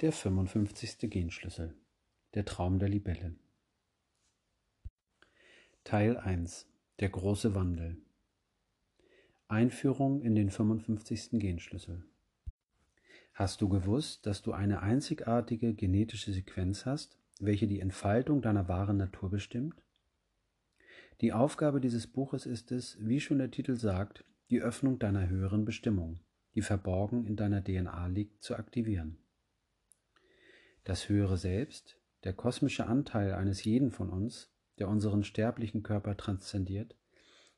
Der 55. Genschlüssel Der Traum der Libelle Teil 1 Der große Wandel Einführung in den 55. Genschlüssel Hast du gewusst, dass du eine einzigartige genetische Sequenz hast, welche die Entfaltung deiner wahren Natur bestimmt? Die Aufgabe dieses Buches ist es, wie schon der Titel sagt, die Öffnung deiner höheren Bestimmung, die verborgen in deiner DNA liegt, zu aktivieren. Das höhere Selbst, der kosmische Anteil eines jeden von uns, der unseren sterblichen Körper transzendiert,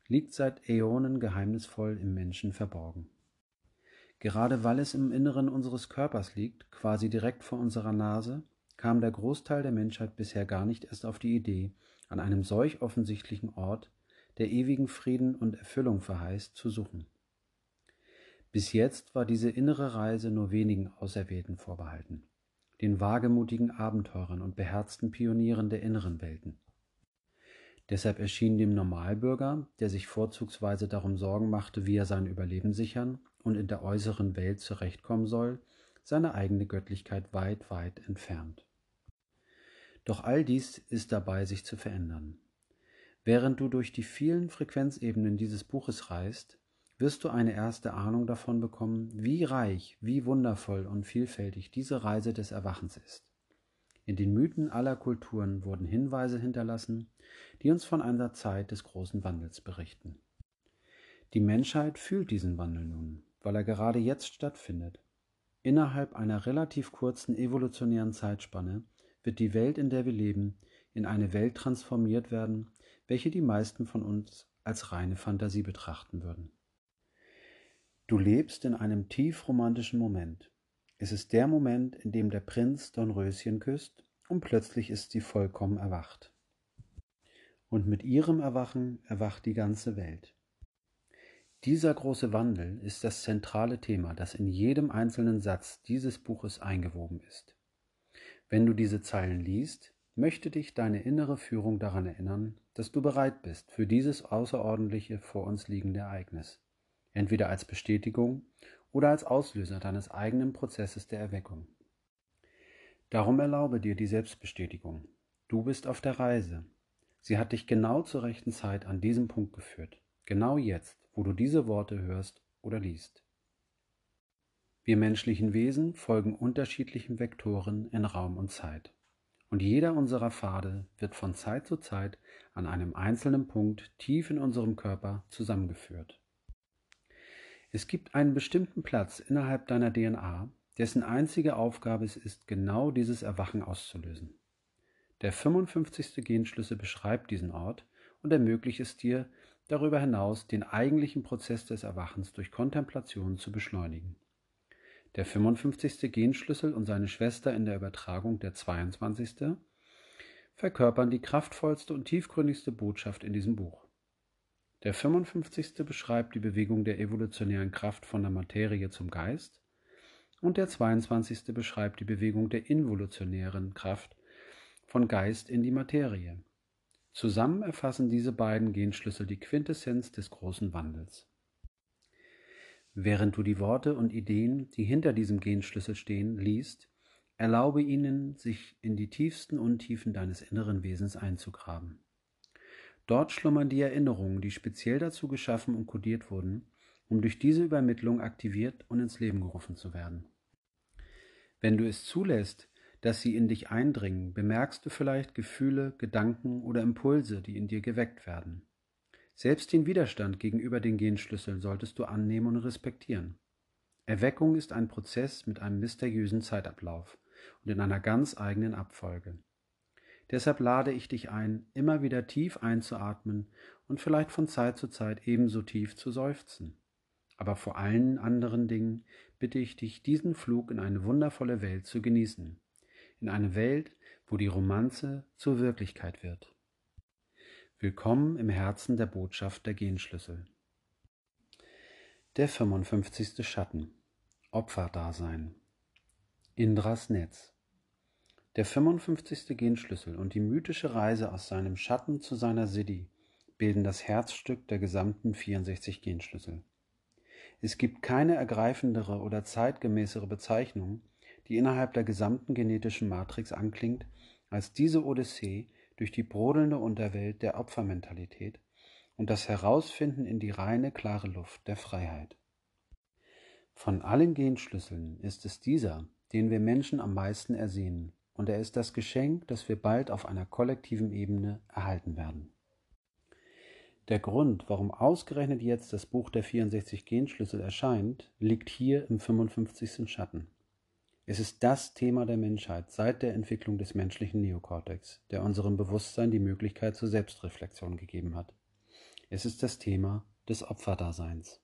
liegt seit Äonen geheimnisvoll im Menschen verborgen. Gerade weil es im Inneren unseres Körpers liegt, quasi direkt vor unserer Nase, kam der Großteil der Menschheit bisher gar nicht erst auf die Idee, an einem solch offensichtlichen Ort, der ewigen Frieden und Erfüllung verheißt, zu suchen. Bis jetzt war diese innere Reise nur wenigen Auserwählten vorbehalten den wagemutigen Abenteurern und beherzten Pionieren der inneren Welten. Deshalb erschien dem Normalbürger, der sich vorzugsweise darum Sorgen machte, wie er sein Überleben sichern und in der äußeren Welt zurechtkommen soll, seine eigene Göttlichkeit weit, weit entfernt. Doch all dies ist dabei, sich zu verändern. Während du durch die vielen Frequenzebenen dieses Buches reist, wirst du eine erste Ahnung davon bekommen, wie reich, wie wundervoll und vielfältig diese Reise des Erwachens ist. In den Mythen aller Kulturen wurden Hinweise hinterlassen, die uns von einer Zeit des großen Wandels berichten. Die Menschheit fühlt diesen Wandel nun, weil er gerade jetzt stattfindet. Innerhalb einer relativ kurzen evolutionären Zeitspanne wird die Welt, in der wir leben, in eine Welt transformiert werden, welche die meisten von uns als reine Fantasie betrachten würden. Du lebst in einem tief romantischen Moment. Es ist der Moment, in dem der Prinz Dornröschen küsst und plötzlich ist sie vollkommen erwacht. Und mit ihrem Erwachen erwacht die ganze Welt. Dieser große Wandel ist das zentrale Thema, das in jedem einzelnen Satz dieses Buches eingewoben ist. Wenn du diese Zeilen liest, möchte dich deine innere Führung daran erinnern, dass du bereit bist für dieses außerordentliche vor uns liegende Ereignis entweder als Bestätigung oder als Auslöser deines eigenen Prozesses der Erweckung. Darum erlaube dir die Selbstbestätigung. Du bist auf der Reise. Sie hat dich genau zur rechten Zeit an diesem Punkt geführt. Genau jetzt, wo du diese Worte hörst oder liest. Wir menschlichen Wesen folgen unterschiedlichen Vektoren in Raum und Zeit. Und jeder unserer Pfade wird von Zeit zu Zeit an einem einzelnen Punkt tief in unserem Körper zusammengeführt. Es gibt einen bestimmten Platz innerhalb deiner DNA, dessen einzige Aufgabe es ist, genau dieses Erwachen auszulösen. Der 55. Genschlüssel beschreibt diesen Ort und ermöglicht es dir, darüber hinaus den eigentlichen Prozess des Erwachens durch Kontemplation zu beschleunigen. Der 55. Genschlüssel und seine Schwester in der Übertragung, der 22. verkörpern die kraftvollste und tiefgründigste Botschaft in diesem Buch. Der 55. beschreibt die Bewegung der evolutionären Kraft von der Materie zum Geist und der 22. beschreibt die Bewegung der involutionären Kraft von Geist in die Materie. Zusammen erfassen diese beiden Genschlüssel die Quintessenz des großen Wandels. Während du die Worte und Ideen, die hinter diesem Genschlüssel stehen, liest, erlaube ihnen, sich in die tiefsten Untiefen deines inneren Wesens einzugraben. Dort schlummern die Erinnerungen, die speziell dazu geschaffen und kodiert wurden, um durch diese Übermittlung aktiviert und ins Leben gerufen zu werden. Wenn du es zulässt, dass sie in dich eindringen, bemerkst du vielleicht Gefühle, Gedanken oder Impulse, die in dir geweckt werden. Selbst den Widerstand gegenüber den Genschlüsseln solltest du annehmen und respektieren. Erweckung ist ein Prozess mit einem mysteriösen Zeitablauf und in einer ganz eigenen Abfolge. Deshalb lade ich dich ein, immer wieder tief einzuatmen und vielleicht von Zeit zu Zeit ebenso tief zu seufzen. Aber vor allen anderen Dingen bitte ich dich, diesen Flug in eine wundervolle Welt zu genießen. In eine Welt, wo die Romanze zur Wirklichkeit wird. Willkommen im Herzen der Botschaft der Genschlüssel. Der 55. Schatten. Opferdasein. Indras Netz. Der 55. Genschlüssel und die mythische Reise aus seinem Schatten zu seiner Siddhi bilden das Herzstück der gesamten 64 Genschlüssel. Es gibt keine ergreifendere oder zeitgemäßere Bezeichnung, die innerhalb der gesamten genetischen Matrix anklingt, als diese Odyssee durch die brodelnde Unterwelt der Opfermentalität und das Herausfinden in die reine, klare Luft der Freiheit. Von allen Genschlüsseln ist es dieser, den wir Menschen am meisten ersehnen, und er ist das Geschenk, das wir bald auf einer kollektiven Ebene erhalten werden. Der Grund, warum ausgerechnet jetzt das Buch der 64 Genschlüssel erscheint, liegt hier im 55. Schatten. Es ist das Thema der Menschheit seit der Entwicklung des menschlichen Neokortex, der unserem Bewusstsein die Möglichkeit zur Selbstreflexion gegeben hat. Es ist das Thema des Opferdaseins.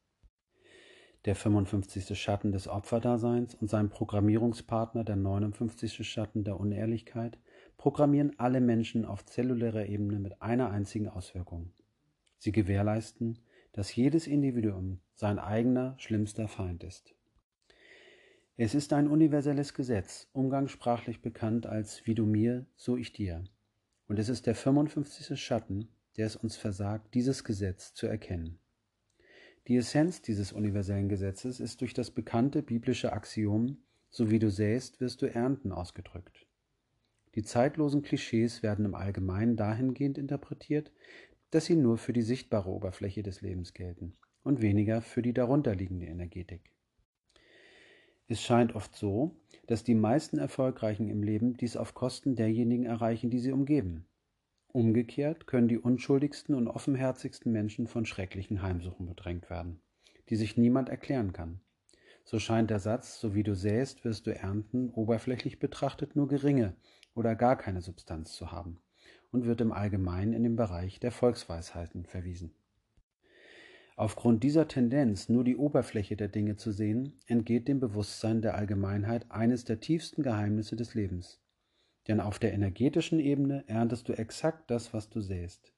Der 55. Schatten des Opferdaseins und sein Programmierungspartner, der 59. Schatten der Unehrlichkeit, programmieren alle Menschen auf zellulärer Ebene mit einer einzigen Auswirkung. Sie gewährleisten, dass jedes Individuum sein eigener schlimmster Feind ist. Es ist ein universelles Gesetz, umgangssprachlich bekannt als wie du mir, so ich dir. Und es ist der 55. Schatten, der es uns versagt, dieses Gesetz zu erkennen. Die Essenz dieses universellen Gesetzes ist durch das bekannte biblische Axiom, so wie du säst, wirst du ernten, ausgedrückt. Die zeitlosen Klischees werden im Allgemeinen dahingehend interpretiert, dass sie nur für die sichtbare Oberfläche des Lebens gelten und weniger für die darunterliegende Energetik. Es scheint oft so, dass die meisten Erfolgreichen im Leben dies auf Kosten derjenigen erreichen, die sie umgeben. Umgekehrt können die unschuldigsten und offenherzigsten Menschen von schrecklichen Heimsuchen bedrängt werden, die sich niemand erklären kann. So scheint der Satz, so wie du säst, wirst du ernten, oberflächlich betrachtet nur geringe oder gar keine Substanz zu haben und wird im Allgemeinen in den Bereich der Volksweisheiten verwiesen. Aufgrund dieser Tendenz, nur die Oberfläche der Dinge zu sehen, entgeht dem Bewusstsein der Allgemeinheit eines der tiefsten Geheimnisse des Lebens. Denn auf der energetischen Ebene erntest du exakt das, was du säst.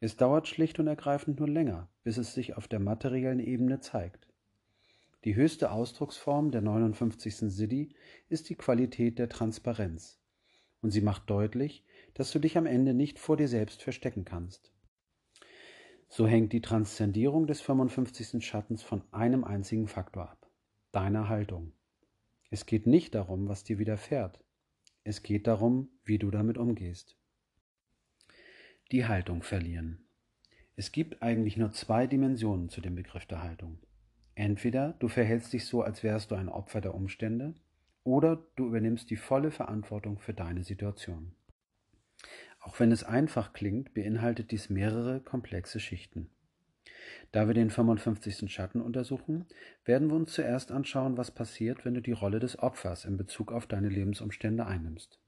Es dauert schlicht und ergreifend nur länger, bis es sich auf der materiellen Ebene zeigt. Die höchste Ausdrucksform der 59. Siddhi ist die Qualität der Transparenz. Und sie macht deutlich, dass du dich am Ende nicht vor dir selbst verstecken kannst. So hängt die Transzendierung des 55. Schattens von einem einzigen Faktor ab, deiner Haltung. Es geht nicht darum, was dir widerfährt. Es geht darum, wie du damit umgehst. Die Haltung verlieren. Es gibt eigentlich nur zwei Dimensionen zu dem Begriff der Haltung. Entweder du verhältst dich so, als wärst du ein Opfer der Umstände, oder du übernimmst die volle Verantwortung für deine Situation. Auch wenn es einfach klingt, beinhaltet dies mehrere komplexe Schichten. Da wir den 55. Schatten untersuchen, werden wir uns zuerst anschauen, was passiert, wenn du die Rolle des Opfers in Bezug auf deine Lebensumstände einnimmst.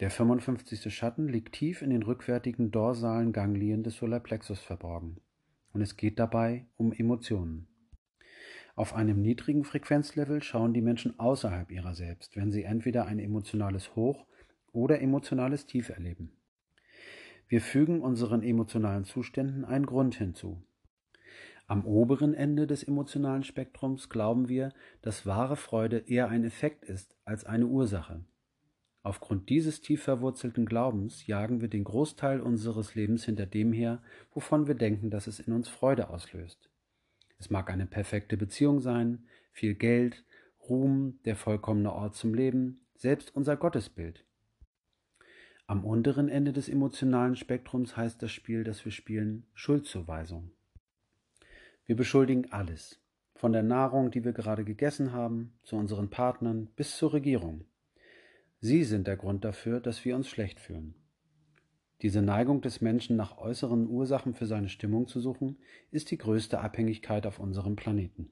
Der 55. Schatten liegt tief in den rückwärtigen dorsalen Ganglien des Solarplexus verborgen. Und es geht dabei um Emotionen. Auf einem niedrigen Frequenzlevel schauen die Menschen außerhalb ihrer selbst, wenn sie entweder ein emotionales Hoch oder emotionales Tief erleben. Wir fügen unseren emotionalen Zuständen einen Grund hinzu. Am oberen Ende des emotionalen Spektrums glauben wir, dass wahre Freude eher ein Effekt ist als eine Ursache. Aufgrund dieses tief verwurzelten Glaubens jagen wir den Großteil unseres Lebens hinter dem her, wovon wir denken, dass es in uns Freude auslöst. Es mag eine perfekte Beziehung sein, viel Geld, Ruhm, der vollkommene Ort zum Leben, selbst unser Gottesbild. Am unteren Ende des emotionalen Spektrums heißt das Spiel, das wir spielen, Schuldzuweisung. Wir beschuldigen alles, von der Nahrung, die wir gerade gegessen haben, zu unseren Partnern bis zur Regierung. Sie sind der Grund dafür, dass wir uns schlecht fühlen. Diese Neigung des Menschen nach äußeren Ursachen für seine Stimmung zu suchen, ist die größte Abhängigkeit auf unserem Planeten.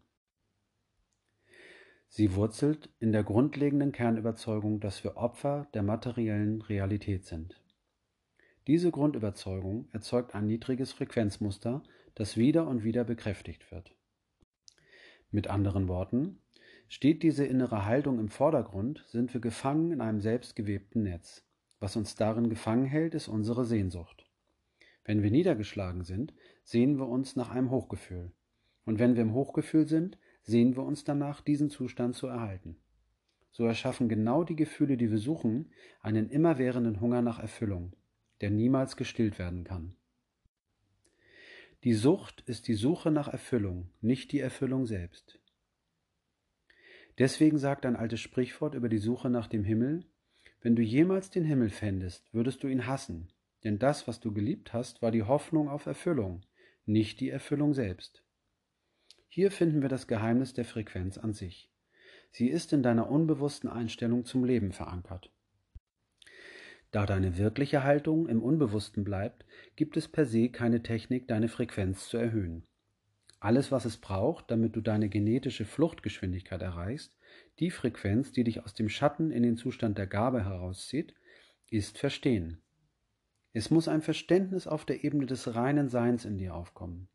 Sie wurzelt in der grundlegenden Kernüberzeugung, dass wir Opfer der materiellen Realität sind. Diese Grundüberzeugung erzeugt ein niedriges Frequenzmuster, das wieder und wieder bekräftigt wird. Mit anderen Worten, steht diese innere Haltung im Vordergrund, sind wir gefangen in einem selbstgewebten Netz. Was uns darin gefangen hält, ist unsere Sehnsucht. Wenn wir niedergeschlagen sind, sehen wir uns nach einem Hochgefühl. Und wenn wir im Hochgefühl sind, sehen wir uns danach, diesen Zustand zu erhalten. So erschaffen genau die Gefühle, die wir suchen, einen immerwährenden Hunger nach Erfüllung, der niemals gestillt werden kann. Die Sucht ist die Suche nach Erfüllung, nicht die Erfüllung selbst. Deswegen sagt ein altes Sprichwort über die Suche nach dem Himmel, wenn du jemals den Himmel fändest, würdest du ihn hassen, denn das, was du geliebt hast, war die Hoffnung auf Erfüllung, nicht die Erfüllung selbst. Hier finden wir das Geheimnis der Frequenz an sich. Sie ist in deiner unbewussten Einstellung zum Leben verankert. Da deine wirkliche Haltung im Unbewussten bleibt, gibt es per se keine Technik, deine Frequenz zu erhöhen. Alles, was es braucht, damit du deine genetische Fluchtgeschwindigkeit erreichst, die Frequenz, die dich aus dem Schatten in den Zustand der Gabe herauszieht, ist Verstehen. Es muss ein Verständnis auf der Ebene des reinen Seins in dir aufkommen.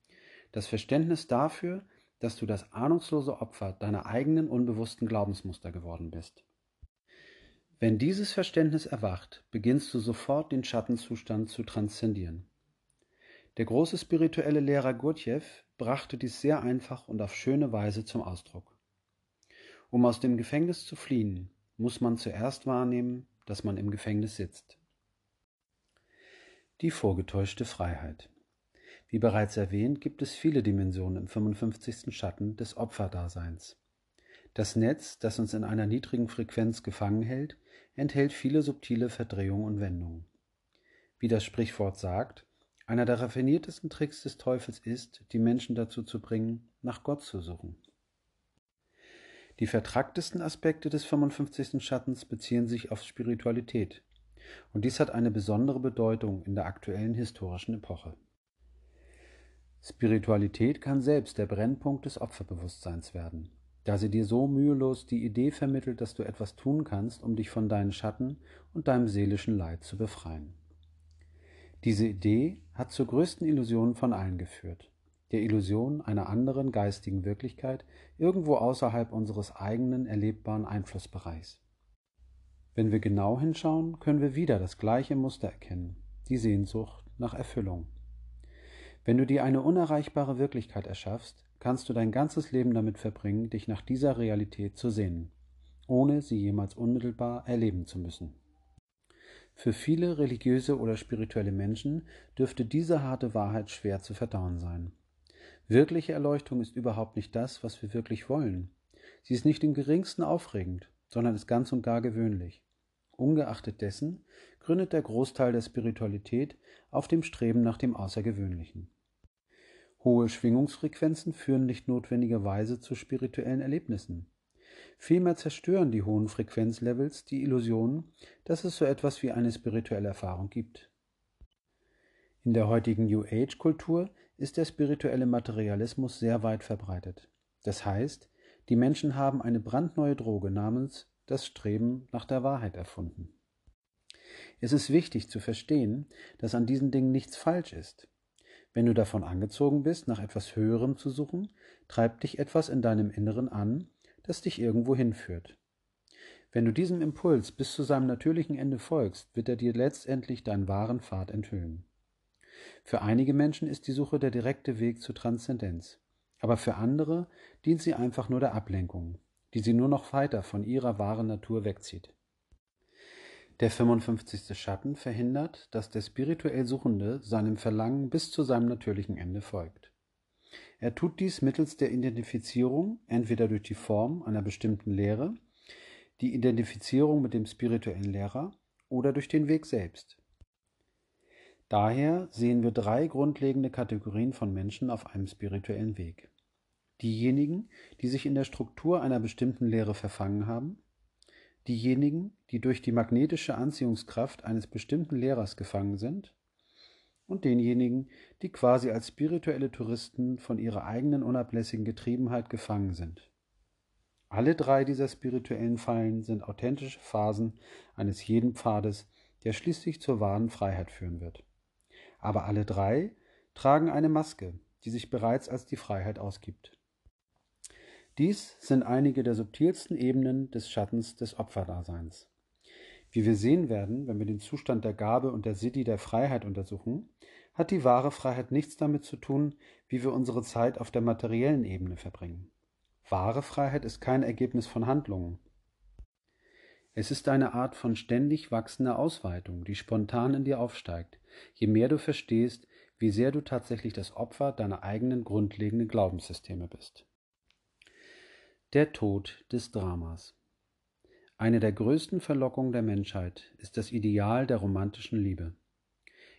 Das Verständnis dafür, dass du das ahnungslose Opfer deiner eigenen unbewussten Glaubensmuster geworden bist. Wenn dieses Verständnis erwacht, beginnst du sofort den Schattenzustand zu transzendieren. Der große spirituelle Lehrer Gurdjieff brachte dies sehr einfach und auf schöne Weise zum Ausdruck. Um aus dem Gefängnis zu fliehen, muss man zuerst wahrnehmen, dass man im Gefängnis sitzt. Die vorgetäuschte Freiheit. Wie bereits erwähnt, gibt es viele Dimensionen im 55. Schatten des Opferdaseins. Das Netz, das uns in einer niedrigen Frequenz gefangen hält, enthält viele subtile Verdrehungen und Wendungen. Wie das Sprichwort sagt, einer der raffiniertesten Tricks des Teufels ist, die Menschen dazu zu bringen, nach Gott zu suchen. Die vertracktesten Aspekte des 55. Schattens beziehen sich auf Spiritualität, und dies hat eine besondere Bedeutung in der aktuellen historischen Epoche. Spiritualität kann selbst der Brennpunkt des Opferbewusstseins werden da sie dir so mühelos die Idee vermittelt, dass du etwas tun kannst, um dich von deinen Schatten und deinem seelischen Leid zu befreien. Diese Idee hat zur größten Illusion von allen geführt, der Illusion einer anderen geistigen Wirklichkeit irgendwo außerhalb unseres eigenen erlebbaren Einflussbereichs. Wenn wir genau hinschauen, können wir wieder das gleiche Muster erkennen, die Sehnsucht nach Erfüllung. Wenn du dir eine unerreichbare Wirklichkeit erschaffst, kannst du dein ganzes Leben damit verbringen, dich nach dieser Realität zu sehnen, ohne sie jemals unmittelbar erleben zu müssen. Für viele religiöse oder spirituelle Menschen dürfte diese harte Wahrheit schwer zu verdauen sein. Wirkliche Erleuchtung ist überhaupt nicht das, was wir wirklich wollen. Sie ist nicht im geringsten aufregend, sondern ist ganz und gar gewöhnlich. Ungeachtet dessen gründet der Großteil der Spiritualität auf dem Streben nach dem Außergewöhnlichen. Hohe Schwingungsfrequenzen führen nicht notwendigerweise zu spirituellen Erlebnissen. Vielmehr zerstören die hohen Frequenzlevels die Illusion, dass es so etwas wie eine spirituelle Erfahrung gibt. In der heutigen New Age-Kultur ist der spirituelle Materialismus sehr weit verbreitet. Das heißt, die Menschen haben eine brandneue Droge namens das Streben nach der Wahrheit erfunden. Es ist wichtig zu verstehen, dass an diesen Dingen nichts falsch ist. Wenn du davon angezogen bist, nach etwas Höherem zu suchen, treibt dich etwas in deinem Inneren an, das dich irgendwo hinführt. Wenn du diesem Impuls bis zu seinem natürlichen Ende folgst, wird er dir letztendlich deinen wahren Pfad enthüllen. Für einige Menschen ist die Suche der direkte Weg zur Transzendenz, aber für andere dient sie einfach nur der Ablenkung, die sie nur noch weiter von ihrer wahren Natur wegzieht. Der 55. Schatten verhindert, dass der spirituell Suchende seinem Verlangen bis zu seinem natürlichen Ende folgt. Er tut dies mittels der Identifizierung, entweder durch die Form einer bestimmten Lehre, die Identifizierung mit dem spirituellen Lehrer oder durch den Weg selbst. Daher sehen wir drei grundlegende Kategorien von Menschen auf einem spirituellen Weg. Diejenigen, die sich in der Struktur einer bestimmten Lehre verfangen haben, diejenigen, die durch die magnetische Anziehungskraft eines bestimmten Lehrers gefangen sind, und denjenigen, die quasi als spirituelle Touristen von ihrer eigenen unablässigen Getriebenheit gefangen sind. Alle drei dieser spirituellen Fallen sind authentische Phasen eines jeden Pfades, der schließlich zur wahren Freiheit führen wird. Aber alle drei tragen eine Maske, die sich bereits als die Freiheit ausgibt. Dies sind einige der subtilsten Ebenen des Schattens des Opferdaseins. Wie wir sehen werden, wenn wir den Zustand der Gabe und der Siddhi der Freiheit untersuchen, hat die wahre Freiheit nichts damit zu tun, wie wir unsere Zeit auf der materiellen Ebene verbringen. Wahre Freiheit ist kein Ergebnis von Handlungen. Es ist eine Art von ständig wachsender Ausweitung, die spontan in dir aufsteigt, je mehr du verstehst, wie sehr du tatsächlich das Opfer deiner eigenen grundlegenden Glaubenssysteme bist. Der Tod des Dramas. Eine der größten Verlockungen der Menschheit ist das Ideal der romantischen Liebe.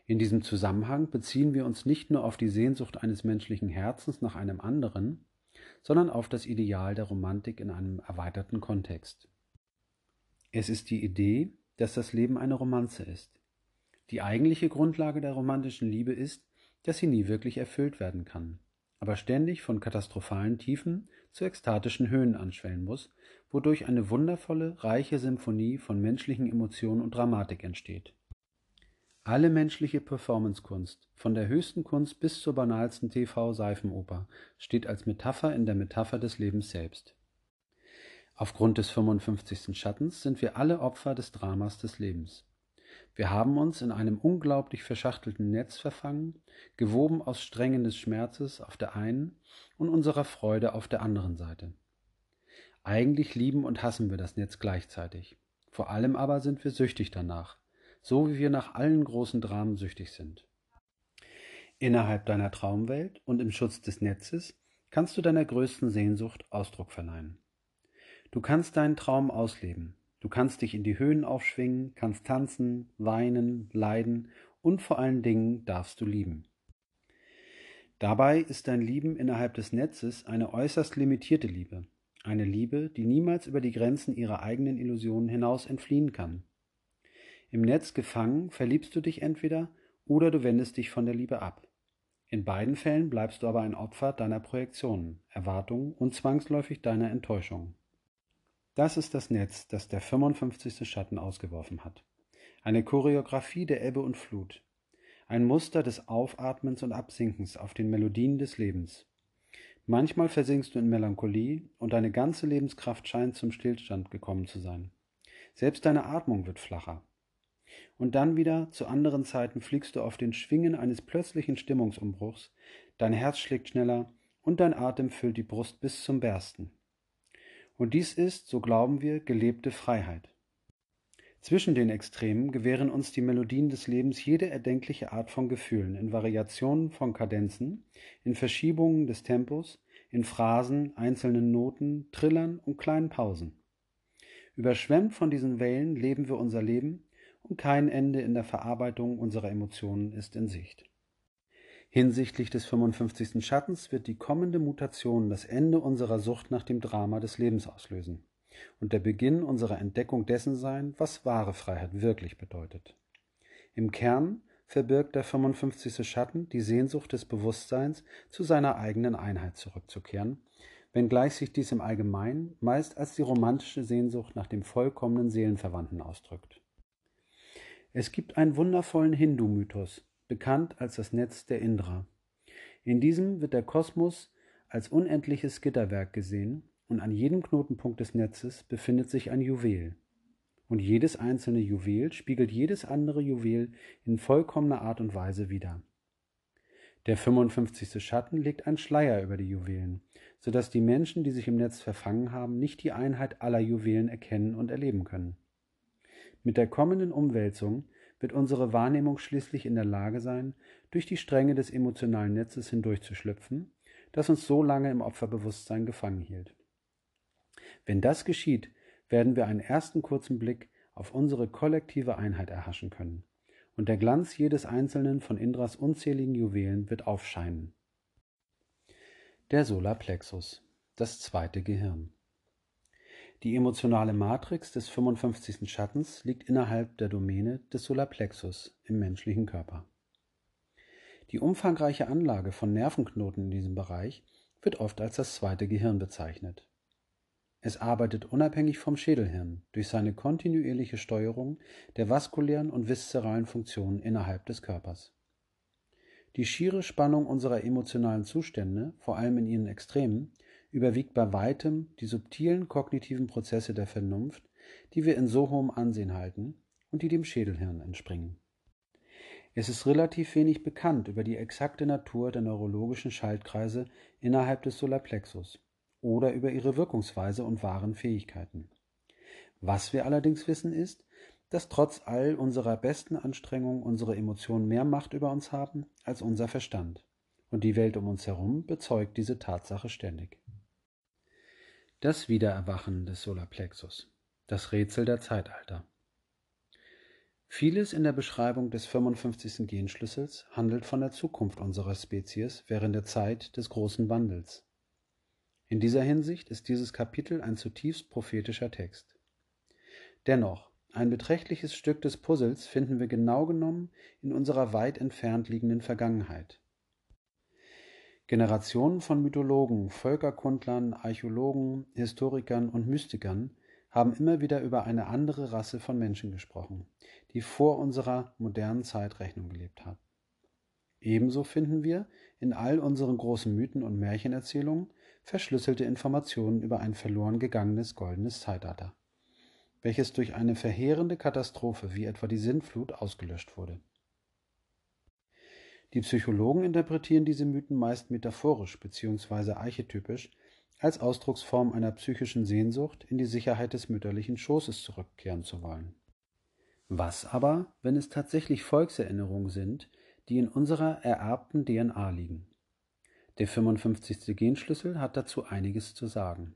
In diesem Zusammenhang beziehen wir uns nicht nur auf die Sehnsucht eines menschlichen Herzens nach einem anderen, sondern auf das Ideal der Romantik in einem erweiterten Kontext. Es ist die Idee, dass das Leben eine Romanze ist. Die eigentliche Grundlage der romantischen Liebe ist, dass sie nie wirklich erfüllt werden kann aber ständig von katastrophalen Tiefen zu ekstatischen Höhen anschwellen muss, wodurch eine wundervolle, reiche Symphonie von menschlichen Emotionen und Dramatik entsteht. Alle menschliche Performancekunst, von der höchsten Kunst bis zur banalsten TV-Seifenoper, steht als Metapher in der Metapher des Lebens selbst. Aufgrund des 55. Schattens sind wir alle Opfer des Dramas des Lebens. Wir haben uns in einem unglaublich verschachtelten Netz verfangen, gewoben aus Strängen des Schmerzes auf der einen und unserer Freude auf der anderen Seite. Eigentlich lieben und hassen wir das Netz gleichzeitig. Vor allem aber sind wir süchtig danach, so wie wir nach allen großen Dramen süchtig sind. Innerhalb deiner Traumwelt und im Schutz des Netzes kannst du deiner größten Sehnsucht Ausdruck verleihen. Du kannst deinen Traum ausleben, Du kannst dich in die Höhen aufschwingen, kannst tanzen, weinen, leiden und vor allen Dingen darfst du lieben. Dabei ist dein Lieben innerhalb des Netzes eine äußerst limitierte Liebe, eine Liebe, die niemals über die Grenzen ihrer eigenen Illusionen hinaus entfliehen kann. Im Netz gefangen verliebst du dich entweder oder du wendest dich von der Liebe ab. In beiden Fällen bleibst du aber ein Opfer deiner Projektionen, Erwartungen und zwangsläufig deiner Enttäuschungen. Das ist das Netz, das der 55. Schatten ausgeworfen hat. Eine Choreografie der Ebbe und Flut. Ein Muster des Aufatmens und Absinkens auf den Melodien des Lebens. Manchmal versinkst du in Melancholie und deine ganze Lebenskraft scheint zum Stillstand gekommen zu sein. Selbst deine Atmung wird flacher. Und dann wieder zu anderen Zeiten fliegst du auf den Schwingen eines plötzlichen Stimmungsumbruchs, dein Herz schlägt schneller und dein Atem füllt die Brust bis zum Bersten. Und dies ist, so glauben wir, gelebte Freiheit. Zwischen den Extremen gewähren uns die Melodien des Lebens jede erdenkliche Art von Gefühlen, in Variationen von Kadenzen, in Verschiebungen des Tempos, in Phrasen, einzelnen Noten, Trillern und kleinen Pausen. Überschwemmt von diesen Wellen leben wir unser Leben und kein Ende in der Verarbeitung unserer Emotionen ist in Sicht. Hinsichtlich des 55. Schattens wird die kommende Mutation das Ende unserer Sucht nach dem Drama des Lebens auslösen und der Beginn unserer Entdeckung dessen sein, was wahre Freiheit wirklich bedeutet. Im Kern verbirgt der 55. Schatten die Sehnsucht des Bewusstseins, zu seiner eigenen Einheit zurückzukehren, wenngleich sich dies im Allgemeinen meist als die romantische Sehnsucht nach dem vollkommenen Seelenverwandten ausdrückt. Es gibt einen wundervollen Hindu-Mythos, bekannt als das Netz der Indra. In diesem wird der Kosmos als unendliches Gitterwerk gesehen und an jedem Knotenpunkt des Netzes befindet sich ein Juwel. Und jedes einzelne Juwel spiegelt jedes andere Juwel in vollkommener Art und Weise wider. Der 55. Schatten legt ein Schleier über die Juwelen, so dass die Menschen, die sich im Netz verfangen haben, nicht die Einheit aller Juwelen erkennen und erleben können. Mit der kommenden Umwälzung wird unsere Wahrnehmung schließlich in der Lage sein, durch die Stränge des emotionalen Netzes hindurchzuschlüpfen, das uns so lange im Opferbewusstsein gefangen hielt. Wenn das geschieht, werden wir einen ersten kurzen Blick auf unsere kollektive Einheit erhaschen können, und der Glanz jedes einzelnen von Indras unzähligen Juwelen wird aufscheinen. Der Solarplexus, das zweite Gehirn. Die emotionale Matrix des 55. Schattens liegt innerhalb der Domäne des Solarplexus im menschlichen Körper. Die umfangreiche Anlage von Nervenknoten in diesem Bereich wird oft als das zweite Gehirn bezeichnet. Es arbeitet unabhängig vom Schädelhirn durch seine kontinuierliche Steuerung der vaskulären und viszeralen Funktionen innerhalb des Körpers. Die schiere Spannung unserer emotionalen Zustände, vor allem in ihren Extremen, überwiegt bei weitem die subtilen kognitiven Prozesse der Vernunft, die wir in so hohem Ansehen halten und die dem Schädelhirn entspringen. Es ist relativ wenig bekannt über die exakte Natur der neurologischen Schaltkreise innerhalb des Solarplexus oder über ihre Wirkungsweise und wahren Fähigkeiten. Was wir allerdings wissen ist, dass trotz all unserer besten Anstrengungen unsere Emotionen mehr Macht über uns haben als unser Verstand. Und die Welt um uns herum bezeugt diese Tatsache ständig. Das Wiedererwachen des Solarplexus. Das Rätsel der Zeitalter. Vieles in der Beschreibung des 55. Genschlüssels handelt von der Zukunft unserer Spezies während der Zeit des großen Wandels. In dieser Hinsicht ist dieses Kapitel ein zutiefst prophetischer Text. Dennoch, ein beträchtliches Stück des Puzzles finden wir genau genommen in unserer weit entfernt liegenden Vergangenheit. Generationen von Mythologen, Völkerkundlern, Archäologen, Historikern und Mystikern haben immer wieder über eine andere Rasse von Menschen gesprochen, die vor unserer modernen Zeitrechnung gelebt hat. Ebenso finden wir in all unseren großen Mythen und Märchenerzählungen verschlüsselte Informationen über ein verloren gegangenes goldenes Zeitalter, welches durch eine verheerende Katastrophe wie etwa die Sintflut ausgelöscht wurde. Die Psychologen interpretieren diese Mythen meist metaphorisch bzw. archetypisch als Ausdrucksform einer psychischen Sehnsucht, in die Sicherheit des mütterlichen Schoßes zurückkehren zu wollen. Was aber, wenn es tatsächlich Volkserinnerungen sind, die in unserer ererbten DNA liegen? Der 55. Genschlüssel hat dazu einiges zu sagen.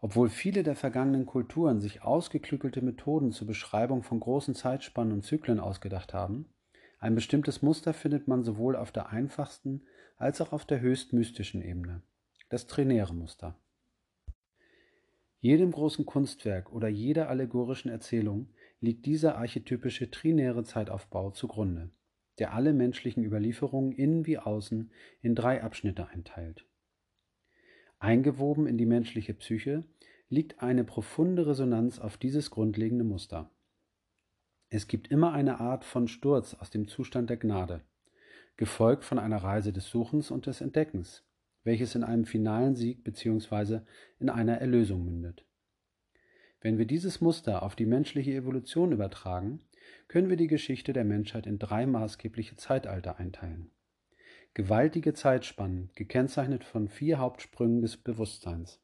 Obwohl viele der vergangenen Kulturen sich ausgeklügelte Methoden zur Beschreibung von großen Zeitspannen und Zyklen ausgedacht haben, ein bestimmtes Muster findet man sowohl auf der einfachsten als auch auf der höchst mystischen Ebene, das trinäre Muster. Jedem großen Kunstwerk oder jeder allegorischen Erzählung liegt dieser archetypische trinäre Zeitaufbau zugrunde der alle menschlichen Überlieferungen innen wie außen in drei Abschnitte einteilt. Eingewoben in die menschliche Psyche liegt eine profunde Resonanz auf dieses grundlegende Muster. Es gibt immer eine Art von Sturz aus dem Zustand der Gnade, gefolgt von einer Reise des Suchens und des Entdeckens, welches in einem finalen Sieg bzw. in einer Erlösung mündet. Wenn wir dieses Muster auf die menschliche Evolution übertragen, können wir die Geschichte der Menschheit in drei maßgebliche Zeitalter einteilen. Gewaltige Zeitspannen, gekennzeichnet von vier Hauptsprüngen des Bewusstseins.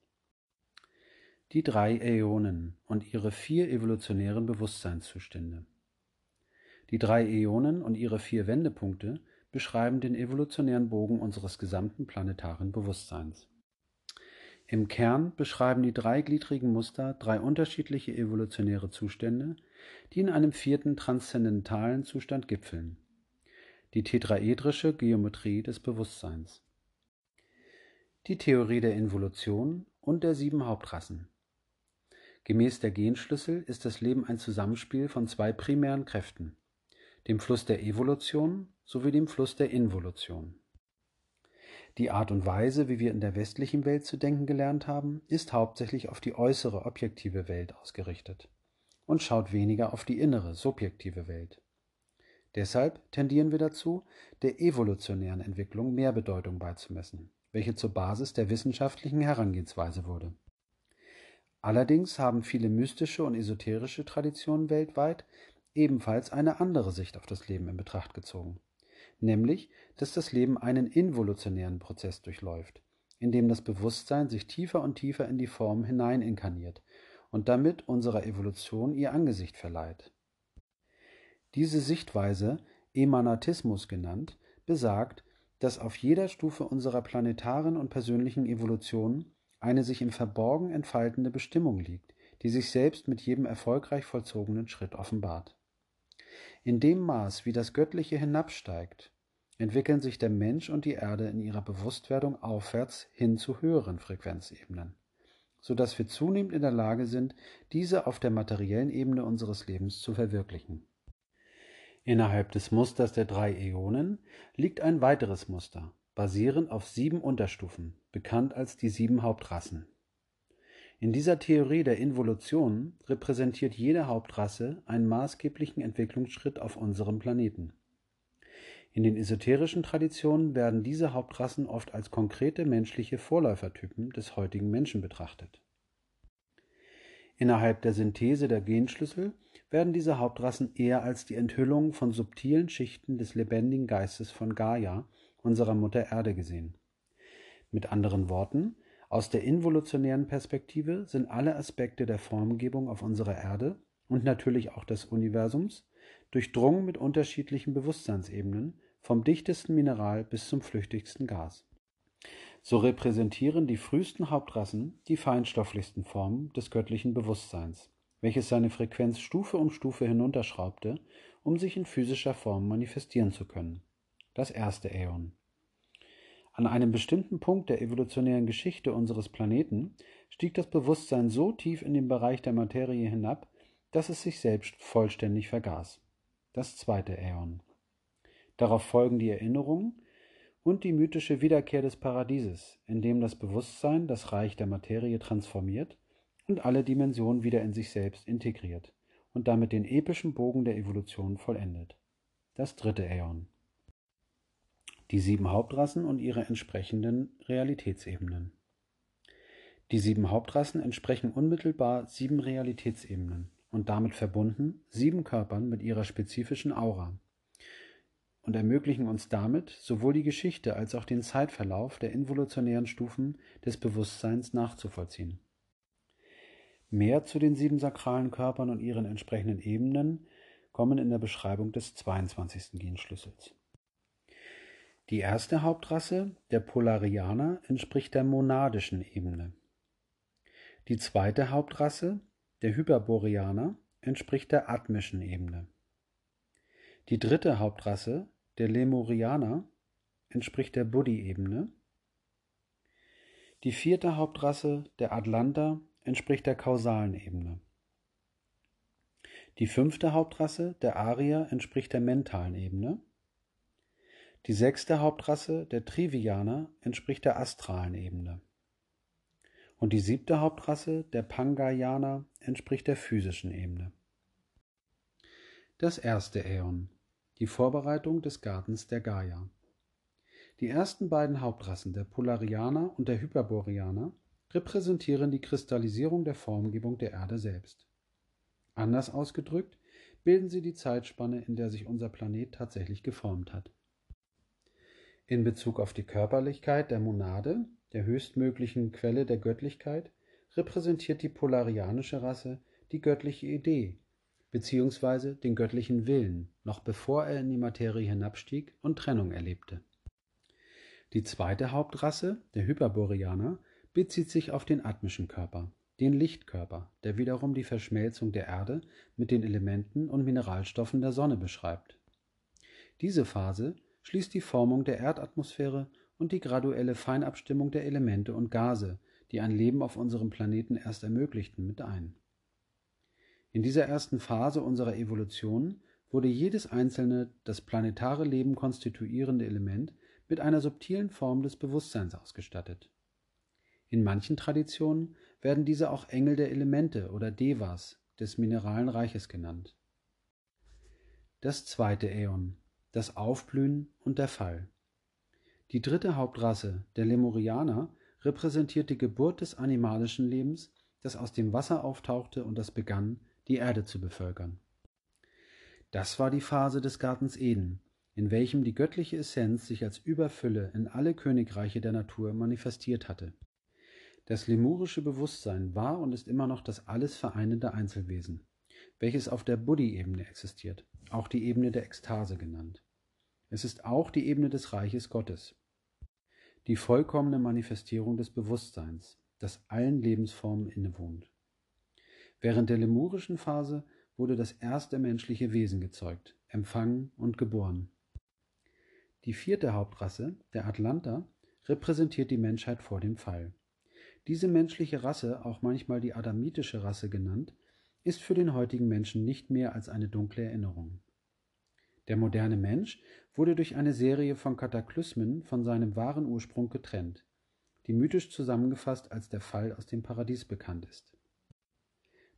Die drei Äonen und ihre vier evolutionären Bewusstseinszustände. Die drei Äonen und ihre vier Wendepunkte beschreiben den evolutionären Bogen unseres gesamten planetaren Bewusstseins. Im Kern beschreiben die dreigliedrigen Muster drei unterschiedliche evolutionäre Zustände, die in einem vierten transzendentalen Zustand gipfeln, die tetraedrische Geometrie des Bewusstseins. Die Theorie der Involution und der sieben Hauptrassen. Gemäß der Genschlüssel ist das Leben ein Zusammenspiel von zwei primären Kräften, dem Fluss der Evolution sowie dem Fluss der Involution. Die Art und Weise, wie wir in der westlichen Welt zu denken gelernt haben, ist hauptsächlich auf die äußere objektive Welt ausgerichtet und schaut weniger auf die innere, subjektive Welt. Deshalb tendieren wir dazu, der evolutionären Entwicklung mehr Bedeutung beizumessen, welche zur Basis der wissenschaftlichen Herangehensweise wurde. Allerdings haben viele mystische und esoterische Traditionen weltweit ebenfalls eine andere Sicht auf das Leben in Betracht gezogen, nämlich, dass das Leben einen involutionären Prozess durchläuft, in dem das Bewusstsein sich tiefer und tiefer in die Form hinein inkarniert und damit unserer Evolution ihr Angesicht verleiht. Diese Sichtweise, Emanatismus genannt, besagt, dass auf jeder Stufe unserer planetaren und persönlichen Evolution eine sich im Verborgen entfaltende Bestimmung liegt, die sich selbst mit jedem erfolgreich vollzogenen Schritt offenbart. In dem Maß, wie das Göttliche hinabsteigt, entwickeln sich der Mensch und die Erde in ihrer Bewusstwerdung aufwärts hin zu höheren Frequenzebenen so dass wir zunehmend in der Lage sind, diese auf der materiellen Ebene unseres Lebens zu verwirklichen. Innerhalb des Musters der drei Äonen liegt ein weiteres Muster, basierend auf sieben Unterstufen, bekannt als die sieben Hauptrassen. In dieser Theorie der Involution repräsentiert jede Hauptrasse einen maßgeblichen Entwicklungsschritt auf unserem Planeten. In den esoterischen Traditionen werden diese Hauptrassen oft als konkrete menschliche Vorläufertypen des heutigen Menschen betrachtet. Innerhalb der Synthese der Genschlüssel werden diese Hauptrassen eher als die Enthüllung von subtilen Schichten des lebendigen Geistes von Gaia, unserer Mutter Erde, gesehen. Mit anderen Worten, aus der involutionären Perspektive sind alle Aspekte der Formgebung auf unserer Erde und natürlich auch des Universums durchdrungen mit unterschiedlichen Bewusstseinsebenen vom dichtesten Mineral bis zum flüchtigsten Gas. so repräsentieren die frühesten Hauptrassen die feinstofflichsten Formen des göttlichen Bewusstseins, welches seine Frequenz Stufe um Stufe hinunterschraubte, um sich in physischer Form manifestieren zu können. Das erste Äon. An einem bestimmten Punkt der evolutionären Geschichte unseres Planeten stieg das Bewusstsein so tief in den Bereich der Materie hinab, dass es sich selbst vollständig vergaß. Das zweite Äon. Darauf folgen die Erinnerungen und die mythische Wiederkehr des Paradieses, in dem das Bewusstsein das Reich der Materie transformiert und alle Dimensionen wieder in sich selbst integriert und damit den epischen Bogen der Evolution vollendet. Das dritte Äon die sieben Hauptrassen und ihre entsprechenden Realitätsebenen. Die sieben Hauptrassen entsprechen unmittelbar sieben Realitätsebenen und damit verbunden sieben Körpern mit ihrer spezifischen Aura und ermöglichen uns damit sowohl die Geschichte als auch den Zeitverlauf der involutionären Stufen des Bewusstseins nachzuvollziehen. Mehr zu den sieben sakralen Körpern und ihren entsprechenden Ebenen kommen in der Beschreibung des 22. Genschlüssels. Die erste Hauptrasse, der Polarianer, entspricht der monadischen Ebene. Die zweite Hauptrasse, der Hyperboreaner, entspricht der atmischen Ebene. Die dritte Hauptrasse, der Lemurianer, entspricht der Buddhi-Ebene. Die vierte Hauptrasse, der Atlanter, entspricht der kausalen Ebene. Die fünfte Hauptrasse, der Arier, entspricht der mentalen Ebene. Die sechste Hauptrasse, der Trivianer, entspricht der astralen Ebene. Und die siebte Hauptrasse, der Pangayaner, entspricht der physischen Ebene. Das erste Äon. Die Vorbereitung des Gartens der Gaia. Die ersten beiden Hauptrassen, der Polarianer und der Hyperboreaner, repräsentieren die Kristallisierung der Formgebung der Erde selbst. Anders ausgedrückt, bilden sie die Zeitspanne, in der sich unser Planet tatsächlich geformt hat. In Bezug auf die Körperlichkeit der Monade, der höchstmöglichen Quelle der Göttlichkeit, repräsentiert die polarianische Rasse die göttliche Idee bzw. den göttlichen Willen, noch bevor er in die Materie hinabstieg und Trennung erlebte. Die zweite Hauptrasse, der Hyperboreaner, bezieht sich auf den atmischen Körper, den Lichtkörper, der wiederum die Verschmelzung der Erde mit den Elementen und Mineralstoffen der Sonne beschreibt. Diese Phase schließt die Formung der Erdatmosphäre und die graduelle Feinabstimmung der Elemente und Gase, die ein Leben auf unserem Planeten erst ermöglichten, mit ein. In dieser ersten Phase unserer Evolution wurde jedes einzelne das planetare Leben konstituierende Element mit einer subtilen Form des Bewusstseins ausgestattet. In manchen Traditionen werden diese auch Engel der Elemente oder Devas des mineralen Reiches genannt. Das zweite Äon, das Aufblühen und der Fall. Die dritte Hauptrasse, der Lemurianer, repräsentiert die Geburt des animalischen Lebens, das aus dem Wasser auftauchte und das begann, die Erde zu bevölkern. Das war die Phase des Gartens Eden, in welchem die göttliche Essenz sich als Überfülle in alle Königreiche der Natur manifestiert hatte. Das lemurische Bewusstsein war und ist immer noch das alles vereinende Einzelwesen, welches auf der Buddhi-Ebene existiert, auch die Ebene der Ekstase genannt. Es ist auch die Ebene des Reiches Gottes, die vollkommene Manifestierung des Bewusstseins, das allen Lebensformen innewohnt. Während der lemurischen Phase wurde das erste menschliche Wesen gezeugt, empfangen und geboren. Die vierte Hauptrasse, der Atlanter, repräsentiert die Menschheit vor dem Fall. Diese menschliche Rasse, auch manchmal die adamitische Rasse genannt, ist für den heutigen Menschen nicht mehr als eine dunkle Erinnerung. Der moderne Mensch wurde durch eine Serie von Kataklysmen von seinem wahren Ursprung getrennt, die mythisch zusammengefasst als der Fall aus dem Paradies bekannt ist.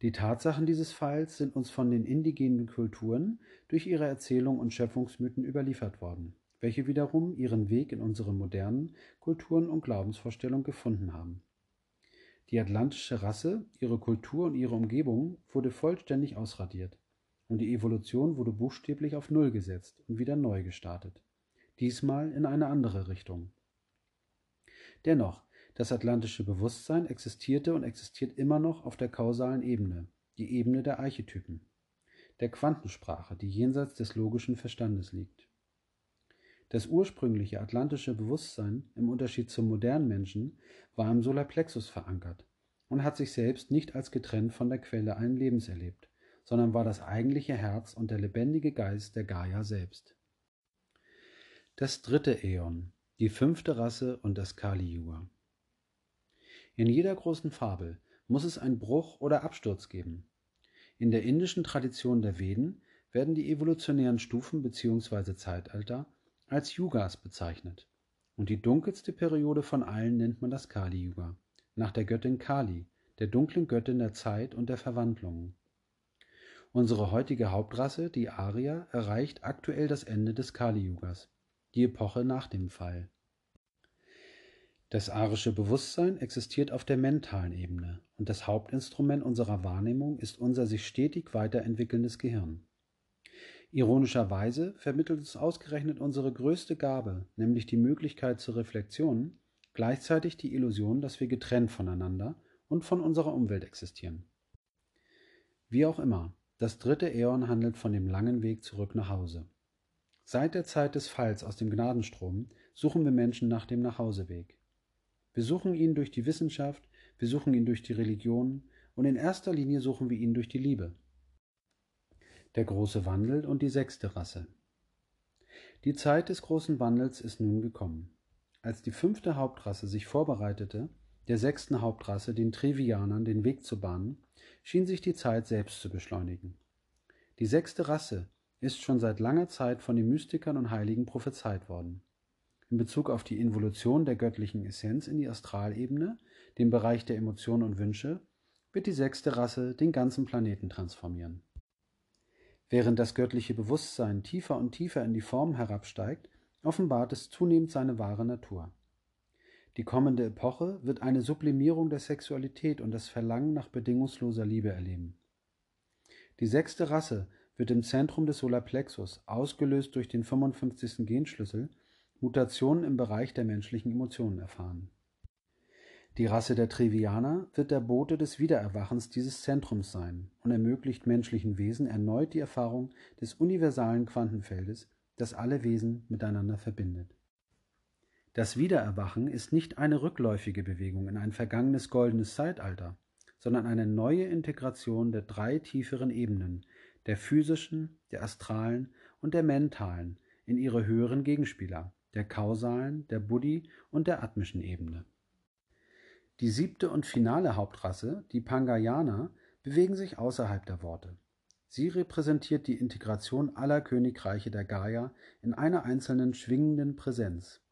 Die Tatsachen dieses Falls sind uns von den indigenen Kulturen durch ihre Erzählung und Schöpfungsmythen überliefert worden, welche wiederum ihren Weg in unsere modernen Kulturen und Glaubensvorstellungen gefunden haben. Die atlantische Rasse, ihre Kultur und ihre Umgebung wurde vollständig ausradiert und die Evolution wurde buchstäblich auf Null gesetzt und wieder neu gestartet. Diesmal in eine andere Richtung. Dennoch, das atlantische Bewusstsein existierte und existiert immer noch auf der kausalen Ebene, die Ebene der Archetypen, der Quantensprache, die jenseits des logischen Verstandes liegt. Das ursprüngliche atlantische Bewusstsein, im Unterschied zum modernen Menschen, war im Solarplexus verankert und hat sich selbst nicht als getrennt von der Quelle allen Lebens erlebt, sondern war das eigentliche Herz und der lebendige Geist der Gaia selbst. Das dritte Äon, die fünfte Rasse und das Kali-Yuga. In jeder großen Fabel muss es einen Bruch oder Absturz geben. In der indischen Tradition der Veden werden die evolutionären Stufen bzw. Zeitalter als Yugas bezeichnet. Und die dunkelste Periode von allen nennt man das Kali-Yuga, nach der Göttin Kali, der dunklen Göttin der Zeit und der Verwandlungen. Unsere heutige Hauptrasse, die Arier, erreicht aktuell das Ende des Kali-Yugas, die Epoche nach dem Fall. Das arische Bewusstsein existiert auf der mentalen Ebene und das Hauptinstrument unserer Wahrnehmung ist unser sich stetig weiterentwickelndes Gehirn. Ironischerweise vermittelt uns ausgerechnet unsere größte Gabe, nämlich die Möglichkeit zur Reflexion, gleichzeitig die Illusion, dass wir getrennt voneinander und von unserer Umwelt existieren. Wie auch immer, das dritte Äon handelt von dem langen Weg zurück nach Hause. Seit der Zeit des Falls aus dem Gnadenstrom suchen wir Menschen nach dem Nachhauseweg. Wir suchen ihn durch die Wissenschaft, wir suchen ihn durch die Religion und in erster Linie suchen wir ihn durch die Liebe. Der große Wandel und die sechste Rasse. Die Zeit des großen Wandels ist nun gekommen. Als die fünfte Hauptrasse sich vorbereitete, der sechsten Hauptrasse, den Trivianern, den Weg zu bahnen, schien sich die Zeit selbst zu beschleunigen. Die sechste Rasse ist schon seit langer Zeit von den Mystikern und Heiligen prophezeit worden in Bezug auf die Involution der göttlichen Essenz in die Astralebene, den Bereich der Emotionen und Wünsche, wird die sechste Rasse den ganzen Planeten transformieren. Während das göttliche Bewusstsein tiefer und tiefer in die Form herabsteigt, offenbart es zunehmend seine wahre Natur. Die kommende Epoche wird eine Sublimierung der Sexualität und das Verlangen nach bedingungsloser Liebe erleben. Die sechste Rasse wird im Zentrum des Solarplexus, ausgelöst durch den 55. Genschlüssel, Mutationen im Bereich der menschlichen Emotionen erfahren. Die Rasse der Trivianer wird der Bote des Wiedererwachens dieses Zentrums sein und ermöglicht menschlichen Wesen erneut die Erfahrung des universalen Quantenfeldes, das alle Wesen miteinander verbindet. Das Wiedererwachen ist nicht eine rückläufige Bewegung in ein vergangenes goldenes Zeitalter, sondern eine neue Integration der drei tieferen Ebenen, der physischen, der astralen und der mentalen, in ihre höheren Gegenspieler, der kausalen, der Buddhi und der atmischen Ebene. Die siebte und finale Hauptrasse, die Pangayana, bewegen sich außerhalb der Worte. Sie repräsentiert die Integration aller Königreiche der Gaia in einer einzelnen schwingenden Präsenz.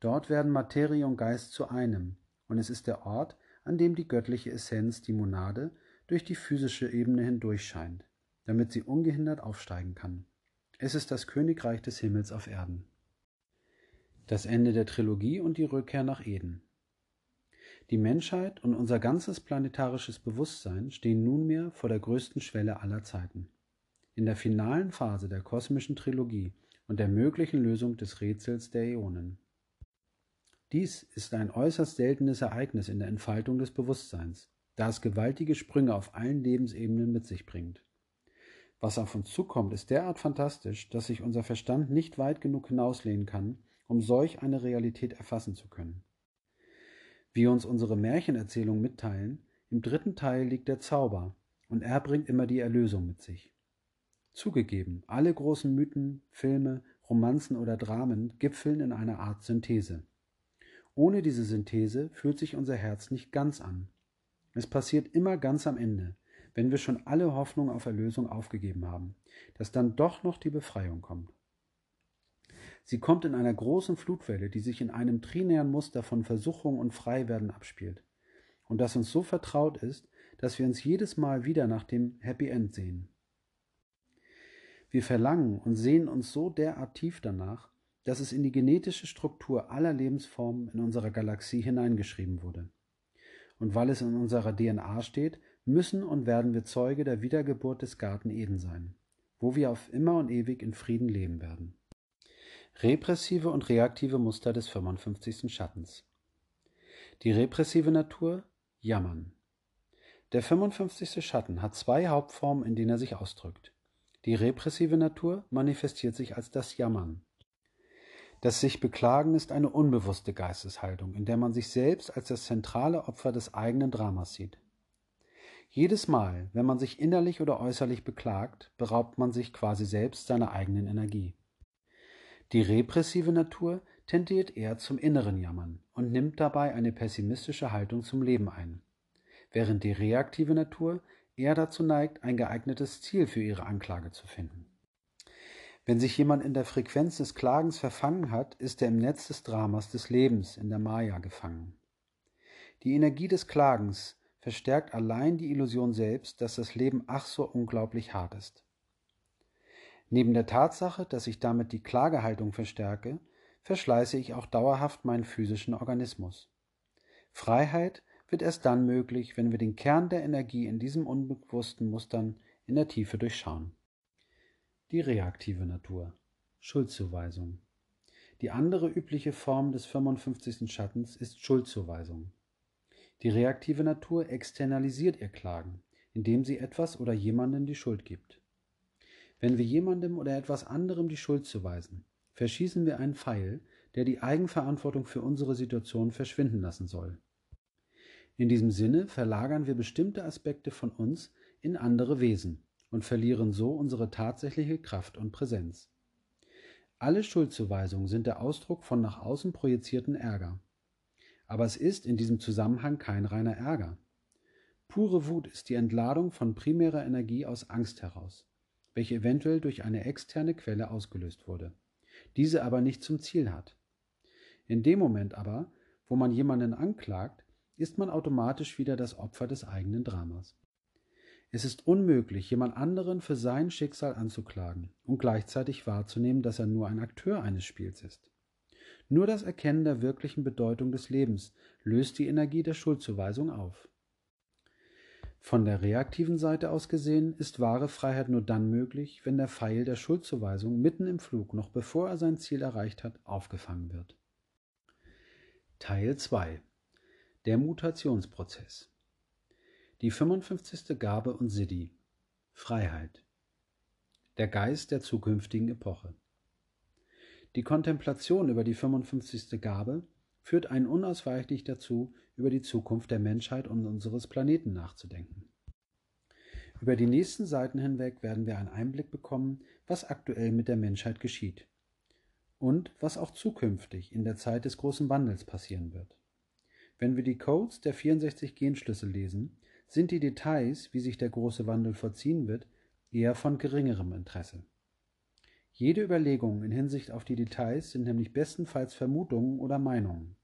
Dort werden Materie und Geist zu einem, und es ist der Ort, an dem die göttliche Essenz, die Monade, durch die physische Ebene hindurch scheint, damit sie ungehindert aufsteigen kann. Es ist das Königreich des Himmels auf Erden. Das Ende der Trilogie und die Rückkehr nach Eden. Die Menschheit und unser ganzes planetarisches Bewusstsein stehen nunmehr vor der größten Schwelle aller Zeiten. In der finalen Phase der kosmischen Trilogie und der möglichen Lösung des Rätsels der Äonen. Dies ist ein äußerst seltenes Ereignis in der Entfaltung des Bewusstseins, da es gewaltige Sprünge auf allen Lebensebenen mit sich bringt. Was auf uns zukommt, ist derart fantastisch, dass sich unser Verstand nicht weit genug hinauslehnen kann, um solch eine Realität erfassen zu können. Wie uns unsere Märchenerzählungen mitteilen, im dritten Teil liegt der Zauber, und er bringt immer die Erlösung mit sich. Zugegeben, alle großen Mythen, Filme, Romanzen oder Dramen gipfeln in einer Art Synthese. Ohne diese Synthese fühlt sich unser Herz nicht ganz an. Es passiert immer ganz am Ende, wenn wir schon alle Hoffnung auf Erlösung aufgegeben haben, dass dann doch noch die Befreiung kommt. Sie kommt in einer großen Flutwelle, die sich in einem trinären Muster von Versuchung und Freiwerden abspielt. Und das uns so vertraut ist, dass wir uns jedes Mal wieder nach dem Happy End sehen. Wir verlangen und sehen uns so derart tief danach, dass es in die genetische Struktur aller Lebensformen in unserer Galaxie hineingeschrieben wurde. Und weil es in unserer DNA steht, müssen und werden wir Zeuge der Wiedergeburt des Garten Eden sein, wo wir auf immer und ewig in Frieden leben werden. Repressive und reaktive Muster des 55. Schattens. Die repressive Natur Jammern. Der 55. Schatten hat zwei Hauptformen, in denen er sich ausdrückt. Die repressive Natur manifestiert sich als das Jammern. Das sich beklagen ist eine unbewusste Geisteshaltung, in der man sich selbst als das zentrale Opfer des eigenen Dramas sieht. Jedes Mal, wenn man sich innerlich oder äußerlich beklagt, beraubt man sich quasi selbst seiner eigenen Energie. Die repressive Natur tendiert eher zum inneren Jammern und nimmt dabei eine pessimistische Haltung zum Leben ein, während die reaktive Natur eher dazu neigt, ein geeignetes Ziel für ihre Anklage zu finden. Wenn sich jemand in der Frequenz des Klagens verfangen hat, ist er im Netz des Dramas des Lebens in der Maya gefangen. Die Energie des Klagens verstärkt allein die Illusion selbst, dass das Leben ach so unglaublich hart ist. Neben der Tatsache, dass ich damit die Klagehaltung verstärke, verschleiße ich auch dauerhaft meinen physischen Organismus. Freiheit wird erst dann möglich, wenn wir den Kern der Energie in diesen unbewussten Mustern in der Tiefe durchschauen. Die reaktive Natur. Schuldzuweisung. Die andere übliche Form des 55. Schattens ist Schuldzuweisung. Die reaktive Natur externalisiert ihr Klagen, indem sie etwas oder jemandem die Schuld gibt. Wenn wir jemandem oder etwas anderem die Schuld zuweisen, verschießen wir einen Pfeil, der die Eigenverantwortung für unsere Situation verschwinden lassen soll. In diesem Sinne verlagern wir bestimmte Aspekte von uns in andere Wesen und verlieren so unsere tatsächliche Kraft und Präsenz. Alle Schuldzuweisungen sind der Ausdruck von nach außen projizierten Ärger. Aber es ist in diesem Zusammenhang kein reiner Ärger. Pure Wut ist die Entladung von primärer Energie aus Angst heraus, welche eventuell durch eine externe Quelle ausgelöst wurde, diese aber nicht zum Ziel hat. In dem Moment aber, wo man jemanden anklagt, ist man automatisch wieder das Opfer des eigenen Dramas. Es ist unmöglich, jemand anderen für sein Schicksal anzuklagen und gleichzeitig wahrzunehmen, dass er nur ein Akteur eines Spiels ist. Nur das Erkennen der wirklichen Bedeutung des Lebens löst die Energie der Schuldzuweisung auf. Von der reaktiven Seite aus gesehen ist wahre Freiheit nur dann möglich, wenn der Pfeil der Schuldzuweisung mitten im Flug, noch bevor er sein Ziel erreicht hat, aufgefangen wird. Teil 2 Der Mutationsprozess Die 55. Gabe und Siddhi Freiheit Der Geist der zukünftigen Epoche die Kontemplation über die 55. Gabe führt einen unausweichlich dazu, über die Zukunft der Menschheit und unseres Planeten nachzudenken. Über die nächsten Seiten hinweg werden wir einen Einblick bekommen, was aktuell mit der Menschheit geschieht und was auch zukünftig in der Zeit des großen Wandels passieren wird. Wenn wir die Codes der 64 Genschlüssel lesen, sind die Details, wie sich der große Wandel vollziehen wird, eher von geringerem Interesse. Jede Überlegung in Hinsicht auf die Details sind nämlich bestenfalls Vermutungen oder Meinungen.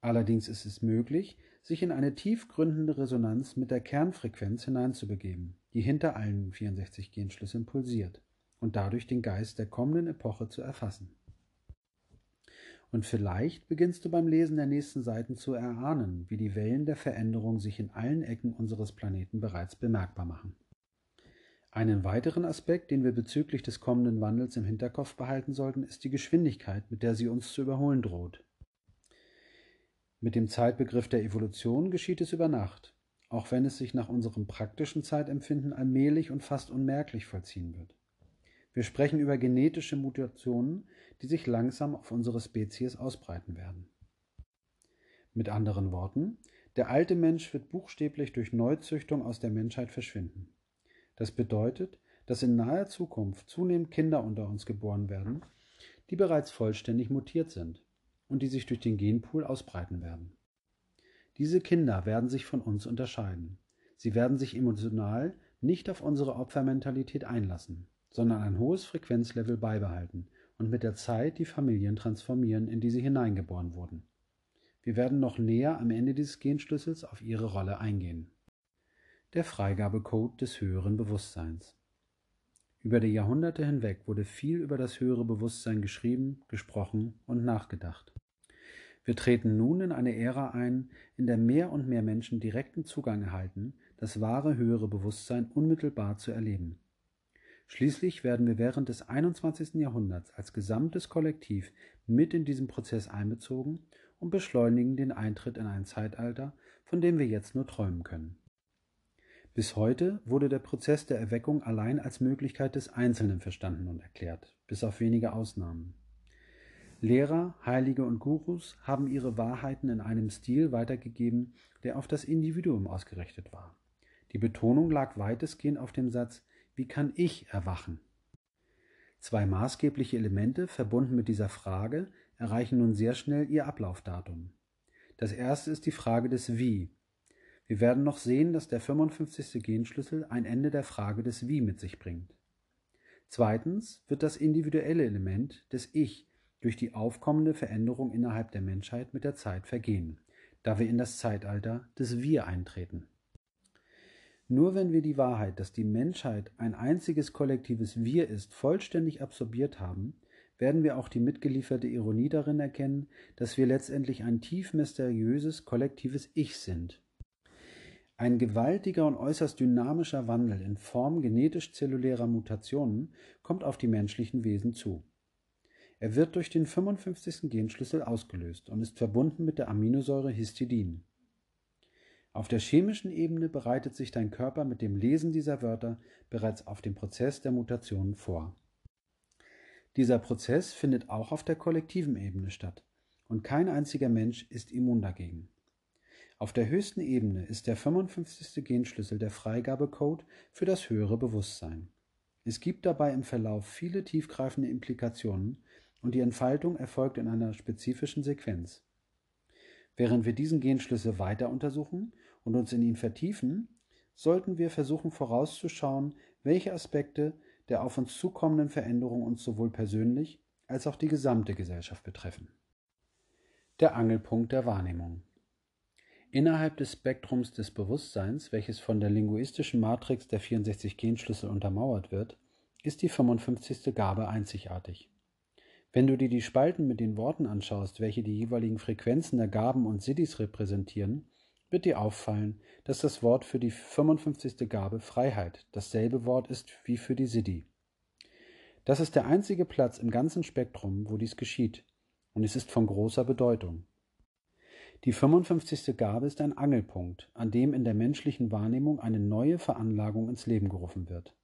Allerdings ist es möglich, sich in eine tiefgründende Resonanz mit der Kernfrequenz hineinzubegeben, die hinter allen 64 Genschlüsseln pulsiert und dadurch den Geist der kommenden Epoche zu erfassen. Und vielleicht beginnst du beim Lesen der nächsten Seiten zu erahnen, wie die Wellen der Veränderung sich in allen Ecken unseres Planeten bereits bemerkbar machen. Einen weiteren Aspekt, den wir bezüglich des kommenden Wandels im Hinterkopf behalten sollten, ist die Geschwindigkeit, mit der sie uns zu überholen droht. Mit dem Zeitbegriff der Evolution geschieht es über Nacht, auch wenn es sich nach unserem praktischen Zeitempfinden allmählich und fast unmerklich vollziehen wird. Wir sprechen über genetische Mutationen, die sich langsam auf unsere Spezies ausbreiten werden. Mit anderen Worten, der alte Mensch wird buchstäblich durch Neuzüchtung aus der Menschheit verschwinden. Das bedeutet, dass in naher Zukunft zunehmend Kinder unter uns geboren werden, die bereits vollständig mutiert sind und die sich durch den Genpool ausbreiten werden. Diese Kinder werden sich von uns unterscheiden. Sie werden sich emotional nicht auf unsere Opfermentalität einlassen, sondern ein hohes Frequenzlevel beibehalten und mit der Zeit die Familien transformieren, in die sie hineingeboren wurden. Wir werden noch näher am Ende dieses Genschlüssels auf ihre Rolle eingehen der Freigabecode des höheren Bewusstseins. Über die Jahrhunderte hinweg wurde viel über das höhere Bewusstsein geschrieben, gesprochen und nachgedacht. Wir treten nun in eine Ära ein, in der mehr und mehr Menschen direkten Zugang erhalten, das wahre höhere Bewusstsein unmittelbar zu erleben. Schließlich werden wir während des 21. Jahrhunderts als gesamtes Kollektiv mit in diesen Prozess einbezogen und beschleunigen den Eintritt in ein Zeitalter, von dem wir jetzt nur träumen können. Bis heute wurde der Prozess der Erweckung allein als Möglichkeit des Einzelnen verstanden und erklärt, bis auf wenige Ausnahmen. Lehrer, Heilige und Gurus haben ihre Wahrheiten in einem Stil weitergegeben, der auf das Individuum ausgerichtet war. Die Betonung lag weitestgehend auf dem Satz Wie kann ich erwachen? Zwei maßgebliche Elemente, verbunden mit dieser Frage, erreichen nun sehr schnell ihr Ablaufdatum. Das erste ist die Frage des Wie. Wir werden noch sehen, dass der 55. Genschlüssel ein Ende der Frage des Wie mit sich bringt. Zweitens wird das individuelle Element des Ich durch die aufkommende Veränderung innerhalb der Menschheit mit der Zeit vergehen, da wir in das Zeitalter des Wir eintreten. Nur wenn wir die Wahrheit, dass die Menschheit ein einziges kollektives Wir ist, vollständig absorbiert haben, werden wir auch die mitgelieferte Ironie darin erkennen, dass wir letztendlich ein tief mysteriöses kollektives Ich sind. Ein gewaltiger und äußerst dynamischer Wandel in Form genetisch-zellulärer Mutationen kommt auf die menschlichen Wesen zu. Er wird durch den 55. Genschlüssel ausgelöst und ist verbunden mit der Aminosäure Histidin. Auf der chemischen Ebene bereitet sich dein Körper mit dem Lesen dieser Wörter bereits auf den Prozess der Mutationen vor. Dieser Prozess findet auch auf der kollektiven Ebene statt und kein einziger Mensch ist immun dagegen. Auf der höchsten Ebene ist der 55. Genschlüssel der Freigabecode für das höhere Bewusstsein. Es gibt dabei im Verlauf viele tiefgreifende Implikationen und die Entfaltung erfolgt in einer spezifischen Sequenz. Während wir diesen Genschlüssel weiter untersuchen und uns in ihn vertiefen, sollten wir versuchen vorauszuschauen, welche Aspekte der auf uns zukommenden Veränderung uns sowohl persönlich als auch die gesamte Gesellschaft betreffen. Der Angelpunkt der Wahrnehmung. Innerhalb des Spektrums des Bewusstseins, welches von der linguistischen Matrix der 64 Genschlüssel untermauert wird, ist die 55. Gabe einzigartig. Wenn du dir die Spalten mit den Worten anschaust, welche die jeweiligen Frequenzen der Gaben und Siddhis repräsentieren, wird dir auffallen, dass das Wort für die 55. Gabe Freiheit dasselbe Wort ist wie für die Siddhi. Das ist der einzige Platz im ganzen Spektrum, wo dies geschieht, und es ist von großer Bedeutung. Die 55. Gabe ist ein Angelpunkt, an dem in der menschlichen Wahrnehmung eine neue Veranlagung ins Leben gerufen wird.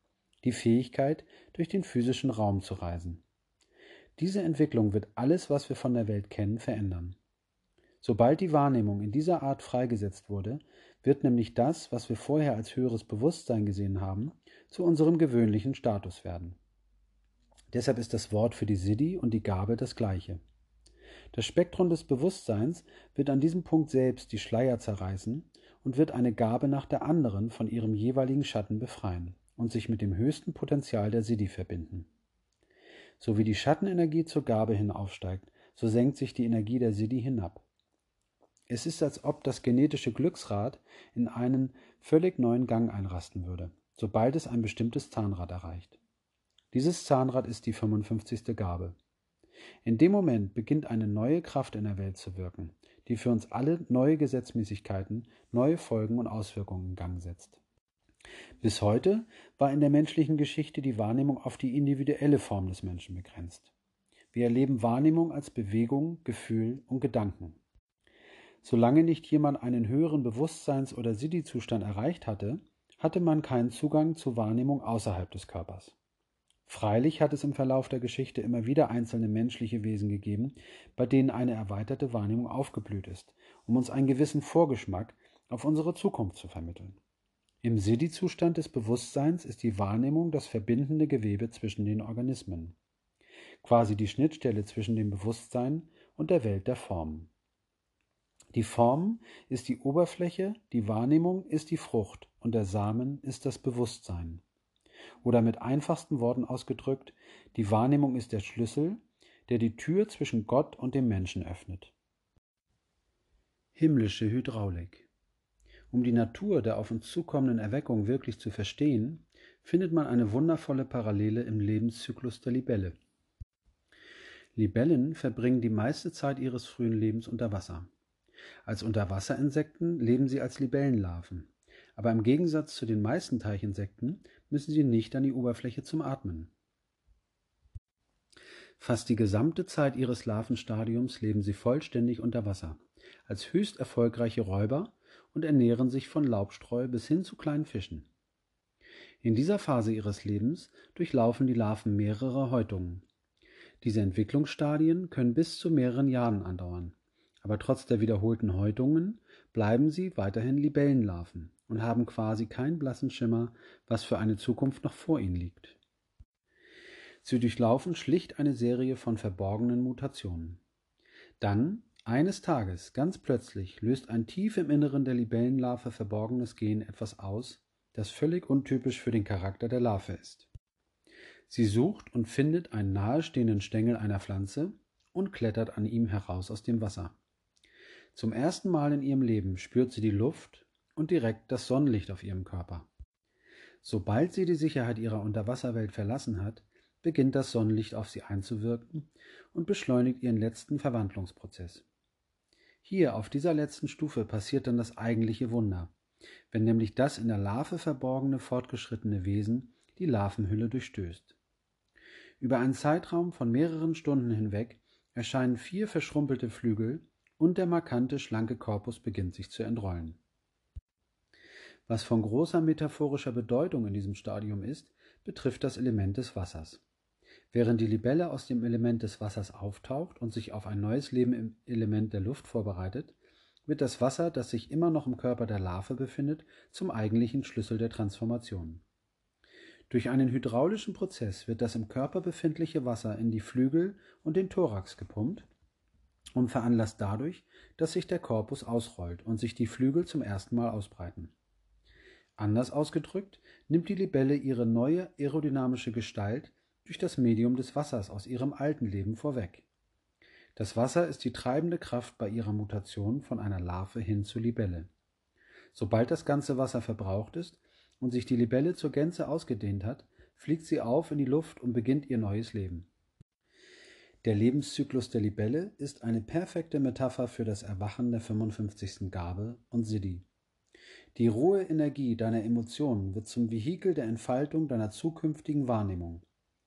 Die Fähigkeit, durch den physischen Raum zu reisen. Diese Entwicklung wird alles, was wir von der Welt kennen, verändern. Sobald die Wahrnehmung in dieser Art freigesetzt wurde, wird nämlich das, was wir vorher als höheres Bewusstsein gesehen haben, zu unserem gewöhnlichen Status werden. Deshalb ist das Wort für die Siddhi und die Gabe das gleiche. Das Spektrum des Bewusstseins wird an diesem Punkt selbst die Schleier zerreißen und wird eine Gabe nach der anderen von ihrem jeweiligen Schatten befreien und sich mit dem höchsten Potenzial der Siddhi verbinden. So wie die Schattenenergie zur Gabe hinaufsteigt, so senkt sich die Energie der Siddhi hinab. Es ist, als ob das genetische Glücksrad in einen völlig neuen Gang einrasten würde, sobald es ein bestimmtes Zahnrad erreicht. Dieses Zahnrad ist die 55. Gabe. In dem Moment beginnt eine neue Kraft in der Welt zu wirken, die für uns alle neue Gesetzmäßigkeiten, neue Folgen und Auswirkungen in Gang setzt. Bis heute war in der menschlichen Geschichte die Wahrnehmung auf die individuelle Form des Menschen begrenzt. Wir erleben Wahrnehmung als Bewegung, Gefühl und Gedanken. Solange nicht jemand einen höheren Bewusstseins- oder Siddhi-Zustand erreicht hatte, hatte man keinen Zugang zur Wahrnehmung außerhalb des Körpers. Freilich hat es im Verlauf der Geschichte immer wieder einzelne menschliche Wesen gegeben, bei denen eine erweiterte Wahrnehmung aufgeblüht ist, um uns einen gewissen Vorgeschmack auf unsere Zukunft zu vermitteln. Im Siddhi-Zustand des Bewusstseins ist die Wahrnehmung das verbindende Gewebe zwischen den Organismen, quasi die Schnittstelle zwischen dem Bewusstsein und der Welt der Formen. Die Form ist die Oberfläche, die Wahrnehmung ist die Frucht und der Samen ist das Bewusstsein. Oder mit einfachsten Worten ausgedrückt, die Wahrnehmung ist der Schlüssel, der die Tür zwischen Gott und dem Menschen öffnet. Himmlische Hydraulik um die Natur der auf uns zukommenden Erweckung wirklich zu verstehen, findet man eine wundervolle Parallele im Lebenszyklus der Libelle. Libellen verbringen die meiste Zeit ihres frühen Lebens unter Wasser. Als Unterwasserinsekten leben sie als Libellenlarven, aber im Gegensatz zu den meisten Teichinsekten müssen sie nicht an die Oberfläche zum Atmen. Fast die gesamte Zeit ihres Larvenstadiums leben sie vollständig unter Wasser, als höchst erfolgreiche Räuber und ernähren sich von Laubstreu bis hin zu kleinen Fischen. In dieser Phase ihres Lebens durchlaufen die Larven mehrere Häutungen. Diese Entwicklungsstadien können bis zu mehreren Jahren andauern, aber trotz der wiederholten Häutungen bleiben sie weiterhin Libellenlarven und haben quasi keinen blassen Schimmer, was für eine Zukunft noch vor ihnen liegt. Sie durchlaufen schlicht eine Serie von verborgenen Mutationen. Dann, eines Tages, ganz plötzlich, löst ein tief im Inneren der Libellenlarve verborgenes Gen etwas aus, das völlig untypisch für den Charakter der Larve ist. Sie sucht und findet einen nahestehenden Stängel einer Pflanze und klettert an ihm heraus aus dem Wasser. Zum ersten Mal in ihrem Leben spürt sie die Luft und direkt das Sonnenlicht auf ihrem Körper. Sobald sie die Sicherheit ihrer Unterwasserwelt verlassen hat, beginnt das Sonnenlicht auf sie einzuwirken und beschleunigt ihren letzten Verwandlungsprozess. Hier auf dieser letzten Stufe passiert dann das eigentliche Wunder, wenn nämlich das in der Larve verborgene fortgeschrittene Wesen die Larvenhülle durchstößt. Über einen Zeitraum von mehreren Stunden hinweg erscheinen vier verschrumpelte Flügel und der markante schlanke Korpus beginnt sich zu entrollen. Was von großer metaphorischer Bedeutung in diesem Stadium ist, betrifft das Element des Wassers. Während die Libelle aus dem Element des Wassers auftaucht und sich auf ein neues Leben im Element der Luft vorbereitet, wird das Wasser, das sich immer noch im Körper der Larve befindet, zum eigentlichen Schlüssel der Transformation. Durch einen hydraulischen Prozess wird das im Körper befindliche Wasser in die Flügel und den Thorax gepumpt und veranlasst dadurch, dass sich der Korpus ausrollt und sich die Flügel zum ersten Mal ausbreiten. Anders ausgedrückt nimmt die Libelle ihre neue aerodynamische Gestalt durch das Medium des Wassers aus ihrem alten Leben vorweg. Das Wasser ist die treibende Kraft bei ihrer Mutation von einer Larve hin zur Libelle. Sobald das ganze Wasser verbraucht ist und sich die Libelle zur Gänze ausgedehnt hat, fliegt sie auf in die Luft und beginnt ihr neues Leben. Der Lebenszyklus der Libelle ist eine perfekte Metapher für das Erwachen der 55. Gabe und Siddhi. Die rohe Energie deiner Emotionen wird zum Vehikel der Entfaltung deiner zukünftigen Wahrnehmung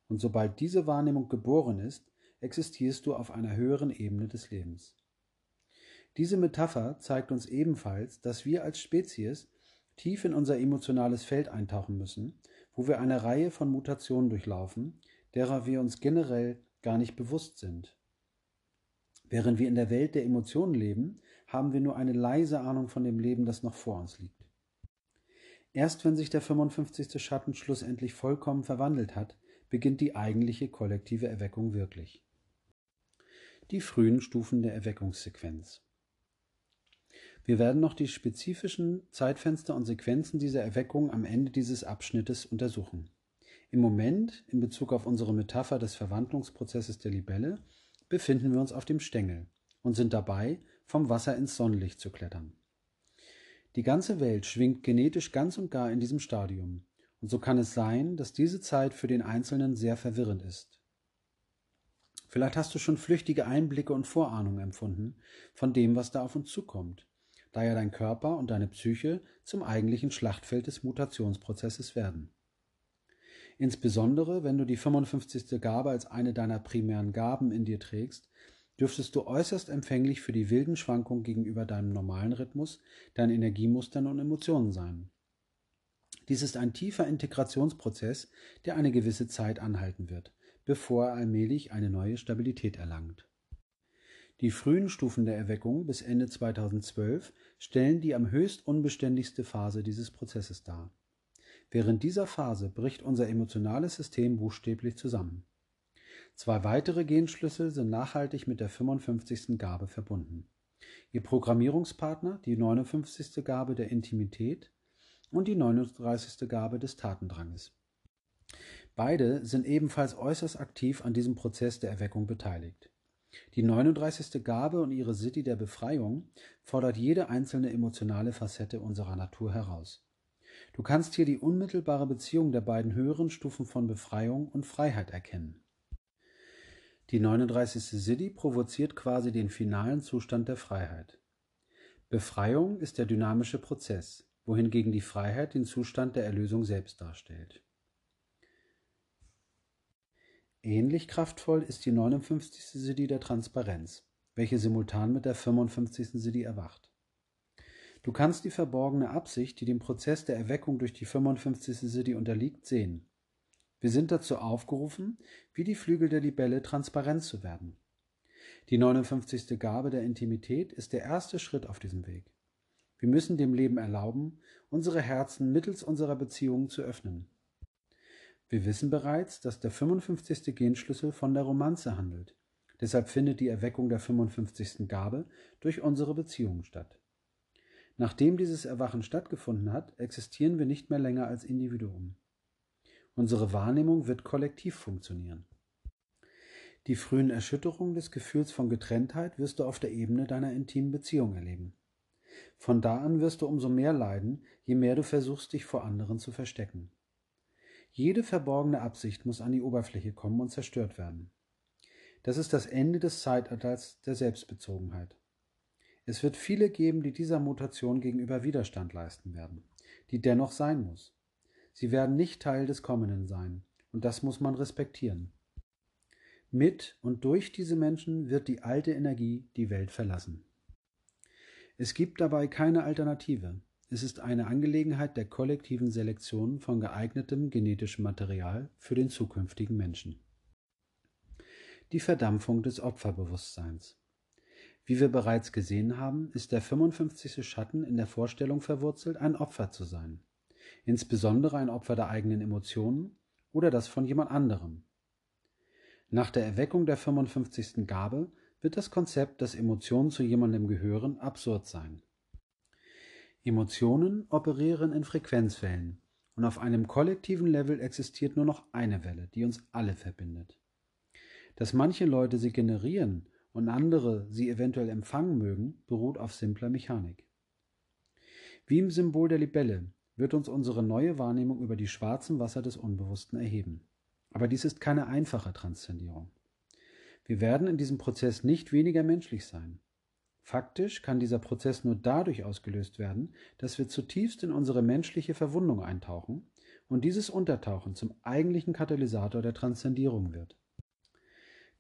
und sobald diese Wahrnehmung geboren ist, existierst du auf einer höheren Ebene des Lebens. Diese Metapher zeigt uns ebenfalls, dass wir als Spezies tief in unser emotionales Feld eintauchen müssen, wo wir eine Reihe von Mutationen durchlaufen, derer wir uns generell gar nicht bewusst sind. Während wir in der Welt der Emotionen leben, haben wir nur eine leise Ahnung von dem Leben, das noch vor uns liegt. Erst wenn sich der 55. Schatten schlussendlich vollkommen verwandelt hat, beginnt die eigentliche kollektive Erweckung wirklich. Die frühen Stufen der Erweckungssequenz. Wir werden noch die spezifischen Zeitfenster und Sequenzen dieser Erweckung am Ende dieses Abschnittes untersuchen. Im Moment, in Bezug auf unsere Metapher des Verwandlungsprozesses der Libelle, befinden wir uns auf dem Stängel und sind dabei, vom Wasser ins Sonnenlicht zu klettern. Die ganze Welt schwingt genetisch ganz und gar in diesem Stadium, und so kann es sein, dass diese Zeit für den Einzelnen sehr verwirrend ist. Vielleicht hast du schon flüchtige Einblicke und Vorahnungen empfunden von dem, was da auf uns zukommt, da ja dein Körper und deine Psyche zum eigentlichen Schlachtfeld des Mutationsprozesses werden. Insbesondere, wenn du die 55. Gabe als eine deiner primären Gaben in dir trägst, dürftest du äußerst empfänglich für die wilden Schwankungen gegenüber deinem normalen Rhythmus, deinen Energiemustern und Emotionen sein. Dies ist ein tiefer Integrationsprozess, der eine gewisse Zeit anhalten wird, bevor er allmählich eine neue Stabilität erlangt. Die frühen Stufen der Erweckung bis Ende 2012 stellen die am höchst unbeständigste Phase dieses Prozesses dar. Während dieser Phase bricht unser emotionales System buchstäblich zusammen. Zwei weitere Genschlüssel sind nachhaltig mit der 55. Gabe verbunden. Ihr Programmierungspartner, die 59. Gabe der Intimität und die 39. Gabe des Tatendranges. Beide sind ebenfalls äußerst aktiv an diesem Prozess der Erweckung beteiligt. Die 39. Gabe und ihre Sitte der Befreiung fordert jede einzelne emotionale Facette unserer Natur heraus. Du kannst hier die unmittelbare Beziehung der beiden höheren Stufen von Befreiung und Freiheit erkennen. Die 39. Siddhi provoziert quasi den finalen Zustand der Freiheit. Befreiung ist der dynamische Prozess, wohingegen die Freiheit den Zustand der Erlösung selbst darstellt. Ähnlich kraftvoll ist die 59. Siddhi der Transparenz, welche simultan mit der 55. Siddhi erwacht. Du kannst die verborgene Absicht, die dem Prozess der Erweckung durch die 55. Siddhi unterliegt, sehen. Wir sind dazu aufgerufen, wie die Flügel der Libelle transparent zu werden. Die 59. Gabe der Intimität ist der erste Schritt auf diesem Weg. Wir müssen dem Leben erlauben, unsere Herzen mittels unserer Beziehungen zu öffnen. Wir wissen bereits, dass der 55. Genschlüssel von der Romanze handelt. Deshalb findet die Erweckung der 55. Gabe durch unsere Beziehungen statt. Nachdem dieses Erwachen stattgefunden hat, existieren wir nicht mehr länger als Individuum. Unsere Wahrnehmung wird kollektiv funktionieren. Die frühen Erschütterungen des Gefühls von Getrenntheit wirst du auf der Ebene deiner intimen Beziehung erleben. Von da an wirst du umso mehr leiden, je mehr du versuchst, dich vor anderen zu verstecken. Jede verborgene Absicht muss an die Oberfläche kommen und zerstört werden. Das ist das Ende des Zeitalters der Selbstbezogenheit. Es wird viele geben, die dieser Mutation gegenüber Widerstand leisten werden, die dennoch sein muss. Sie werden nicht Teil des Kommenden sein, und das muss man respektieren. Mit und durch diese Menschen wird die alte Energie die Welt verlassen. Es gibt dabei keine Alternative. Es ist eine Angelegenheit der kollektiven Selektion von geeignetem genetischem Material für den zukünftigen Menschen. Die Verdampfung des Opferbewusstseins. Wie wir bereits gesehen haben, ist der 55. Schatten in der Vorstellung verwurzelt, ein Opfer zu sein. Insbesondere ein Opfer der eigenen Emotionen oder das von jemand anderem. Nach der Erweckung der 55. Gabe wird das Konzept, dass Emotionen zu jemandem gehören, absurd sein. Emotionen operieren in Frequenzwellen und auf einem kollektiven Level existiert nur noch eine Welle, die uns alle verbindet. Dass manche Leute sie generieren und andere sie eventuell empfangen mögen, beruht auf simpler Mechanik. Wie im Symbol der Libelle wird uns unsere neue Wahrnehmung über die schwarzen Wasser des Unbewussten erheben. Aber dies ist keine einfache Transzendierung. Wir werden in diesem Prozess nicht weniger menschlich sein. Faktisch kann dieser Prozess nur dadurch ausgelöst werden, dass wir zutiefst in unsere menschliche Verwundung eintauchen und dieses Untertauchen zum eigentlichen Katalysator der Transzendierung wird.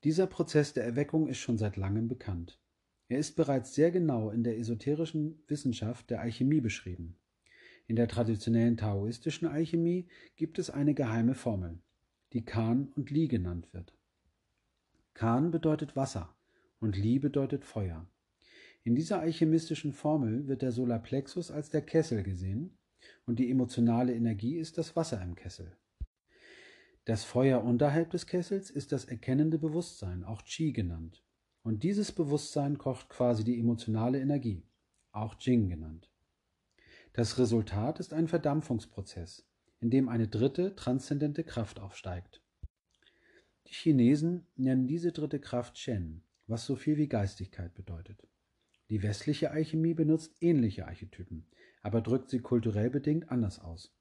Dieser Prozess der Erweckung ist schon seit langem bekannt. Er ist bereits sehr genau in der esoterischen Wissenschaft der Alchemie beschrieben. In der traditionellen taoistischen Alchemie gibt es eine geheime Formel, die Kan und Li genannt wird. Kan bedeutet Wasser und Li bedeutet Feuer. In dieser alchemistischen Formel wird der Solarplexus als der Kessel gesehen und die emotionale Energie ist das Wasser im Kessel. Das Feuer unterhalb des Kessels ist das erkennende Bewusstsein, auch Qi genannt. Und dieses Bewusstsein kocht quasi die emotionale Energie, auch Jing genannt. Das Resultat ist ein Verdampfungsprozess, in dem eine dritte transzendente Kraft aufsteigt. Die Chinesen nennen diese dritte Kraft Shen, was so viel wie Geistigkeit bedeutet. Die westliche Alchemie benutzt ähnliche Archetypen, aber drückt sie kulturell bedingt anders aus.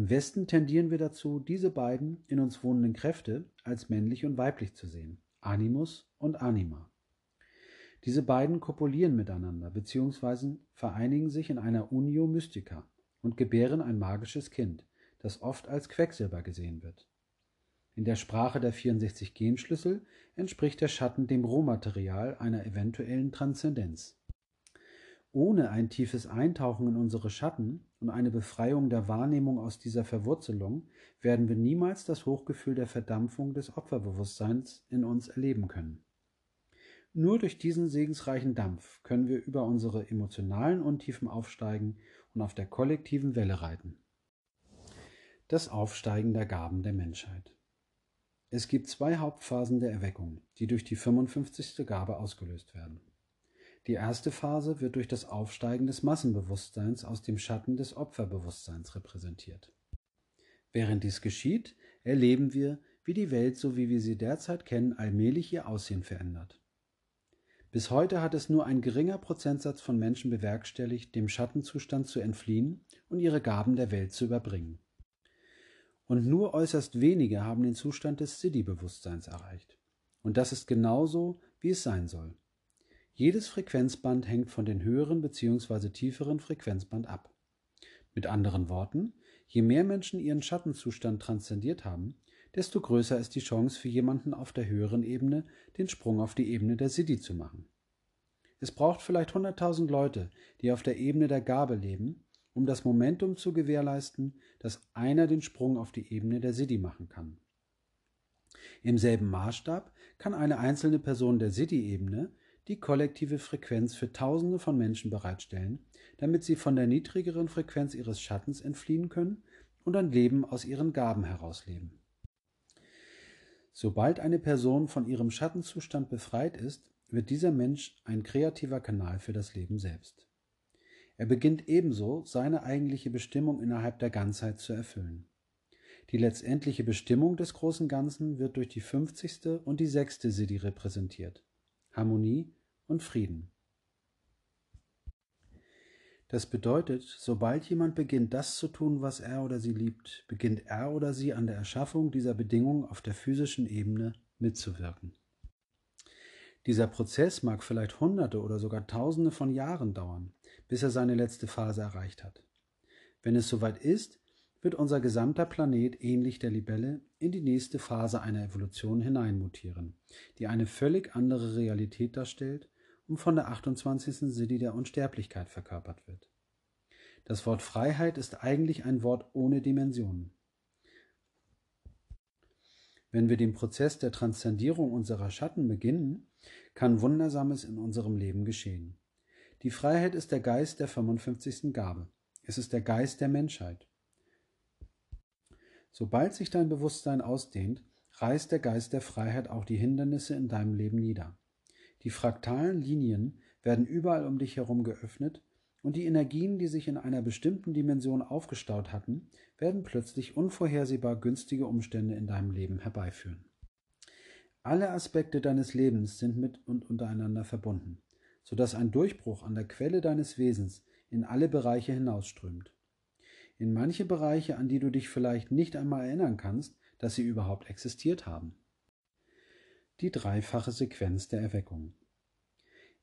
Im Westen tendieren wir dazu, diese beiden in uns wohnenden Kräfte als männlich und weiblich zu sehen, Animus und Anima. Diese beiden kopulieren miteinander bzw. vereinigen sich in einer Unio Mystica und gebären ein magisches Kind, das oft als Quecksilber gesehen wird. In der Sprache der 64 Genschlüssel entspricht der Schatten dem Rohmaterial einer eventuellen Transzendenz. Ohne ein tiefes Eintauchen in unsere Schatten und eine Befreiung der Wahrnehmung aus dieser Verwurzelung werden wir niemals das Hochgefühl der Verdampfung des Opferbewusstseins in uns erleben können. Nur durch diesen segensreichen Dampf können wir über unsere emotionalen Untiefen aufsteigen und auf der kollektiven Welle reiten. Das Aufsteigen der Gaben der Menschheit. Es gibt zwei Hauptphasen der Erweckung, die durch die 55. Gabe ausgelöst werden. Die erste Phase wird durch das Aufsteigen des Massenbewusstseins aus dem Schatten des Opferbewusstseins repräsentiert. Während dies geschieht, erleben wir, wie die Welt, so wie wir sie derzeit kennen, allmählich ihr Aussehen verändert. Bis heute hat es nur ein geringer Prozentsatz von Menschen bewerkstelligt, dem Schattenzustand zu entfliehen und ihre Gaben der Welt zu überbringen. Und nur äußerst wenige haben den Zustand des Siddhi-Bewusstseins erreicht. Und das ist genauso, wie es sein soll. Jedes Frequenzband hängt von den höheren bzw. tieferen Frequenzband ab. Mit anderen Worten, je mehr Menschen ihren Schattenzustand transzendiert haben, desto größer ist die Chance für jemanden auf der höheren Ebene, den Sprung auf die Ebene der Siddhi zu machen. Es braucht vielleicht 100.000 Leute, die auf der Ebene der Gabe leben, um das Momentum zu gewährleisten, dass einer den Sprung auf die Ebene der Siddhi machen kann. Im selben Maßstab kann eine einzelne Person der Siddhi-Ebene die kollektive Frequenz für Tausende von Menschen bereitstellen, damit sie von der niedrigeren Frequenz ihres Schattens entfliehen können und ein Leben aus ihren Gaben herausleben. Sobald eine Person von ihrem Schattenzustand befreit ist, wird dieser Mensch ein kreativer Kanal für das Leben selbst. Er beginnt ebenso, seine eigentliche Bestimmung innerhalb der Ganzheit zu erfüllen. Die letztendliche Bestimmung des großen Ganzen wird durch die 50. und die 6. Siddhi repräsentiert. Harmonie und Frieden. Das bedeutet, sobald jemand beginnt, das zu tun, was er oder sie liebt, beginnt er oder sie an der Erschaffung dieser Bedingungen auf der physischen Ebene mitzuwirken. Dieser Prozess mag vielleicht Hunderte oder sogar Tausende von Jahren dauern, bis er seine letzte Phase erreicht hat. Wenn es soweit ist, wird unser gesamter Planet ähnlich der Libelle in die nächste Phase einer Evolution hineinmutieren, die eine völlig andere Realität darstellt und von der 28. Siddhi der Unsterblichkeit verkörpert wird. Das Wort Freiheit ist eigentlich ein Wort ohne Dimensionen. Wenn wir den Prozess der Transzendierung unserer Schatten beginnen, kann Wundersames in unserem Leben geschehen. Die Freiheit ist der Geist der 55. Gabe. Es ist der Geist der Menschheit. Sobald sich dein Bewusstsein ausdehnt, reißt der Geist der Freiheit auch die Hindernisse in deinem Leben nieder. Die fraktalen Linien werden überall um dich herum geöffnet und die Energien, die sich in einer bestimmten Dimension aufgestaut hatten, werden plötzlich unvorhersehbar günstige Umstände in deinem Leben herbeiführen. Alle Aspekte deines Lebens sind mit und untereinander verbunden, sodass ein Durchbruch an der Quelle deines Wesens in alle Bereiche hinausströmt. In manche Bereiche, an die du dich vielleicht nicht einmal erinnern kannst, dass sie überhaupt existiert haben die dreifache Sequenz der Erweckung.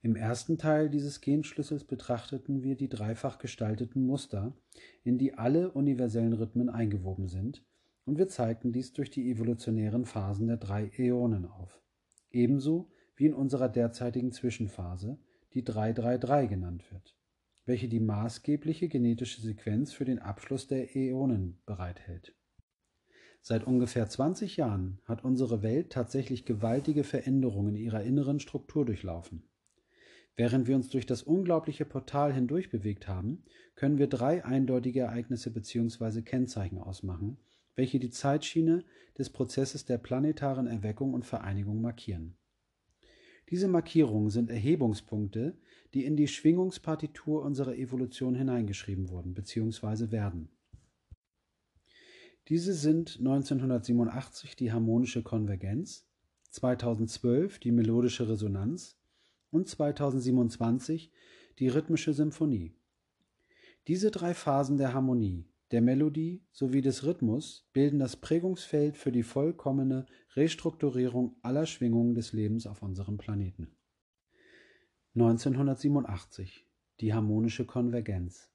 Im ersten Teil dieses Genschlüssels betrachteten wir die dreifach gestalteten Muster, in die alle universellen Rhythmen eingewoben sind, und wir zeigten dies durch die evolutionären Phasen der drei Äonen auf. Ebenso wie in unserer derzeitigen Zwischenphase, die 333 genannt wird, welche die maßgebliche genetische Sequenz für den Abschluss der Äonen bereithält. Seit ungefähr 20 Jahren hat unsere Welt tatsächlich gewaltige Veränderungen ihrer inneren Struktur durchlaufen. Während wir uns durch das unglaubliche Portal hindurch bewegt haben, können wir drei eindeutige Ereignisse bzw. Kennzeichen ausmachen, welche die Zeitschiene des Prozesses der planetaren Erweckung und Vereinigung markieren. Diese Markierungen sind Erhebungspunkte, die in die Schwingungspartitur unserer Evolution hineingeschrieben wurden bzw. werden. Diese sind 1987 die harmonische Konvergenz, 2012 die melodische Resonanz und 2027 die rhythmische Symphonie. Diese drei Phasen der Harmonie, der Melodie sowie des Rhythmus bilden das Prägungsfeld für die vollkommene Restrukturierung aller Schwingungen des Lebens auf unserem Planeten. 1987 die harmonische Konvergenz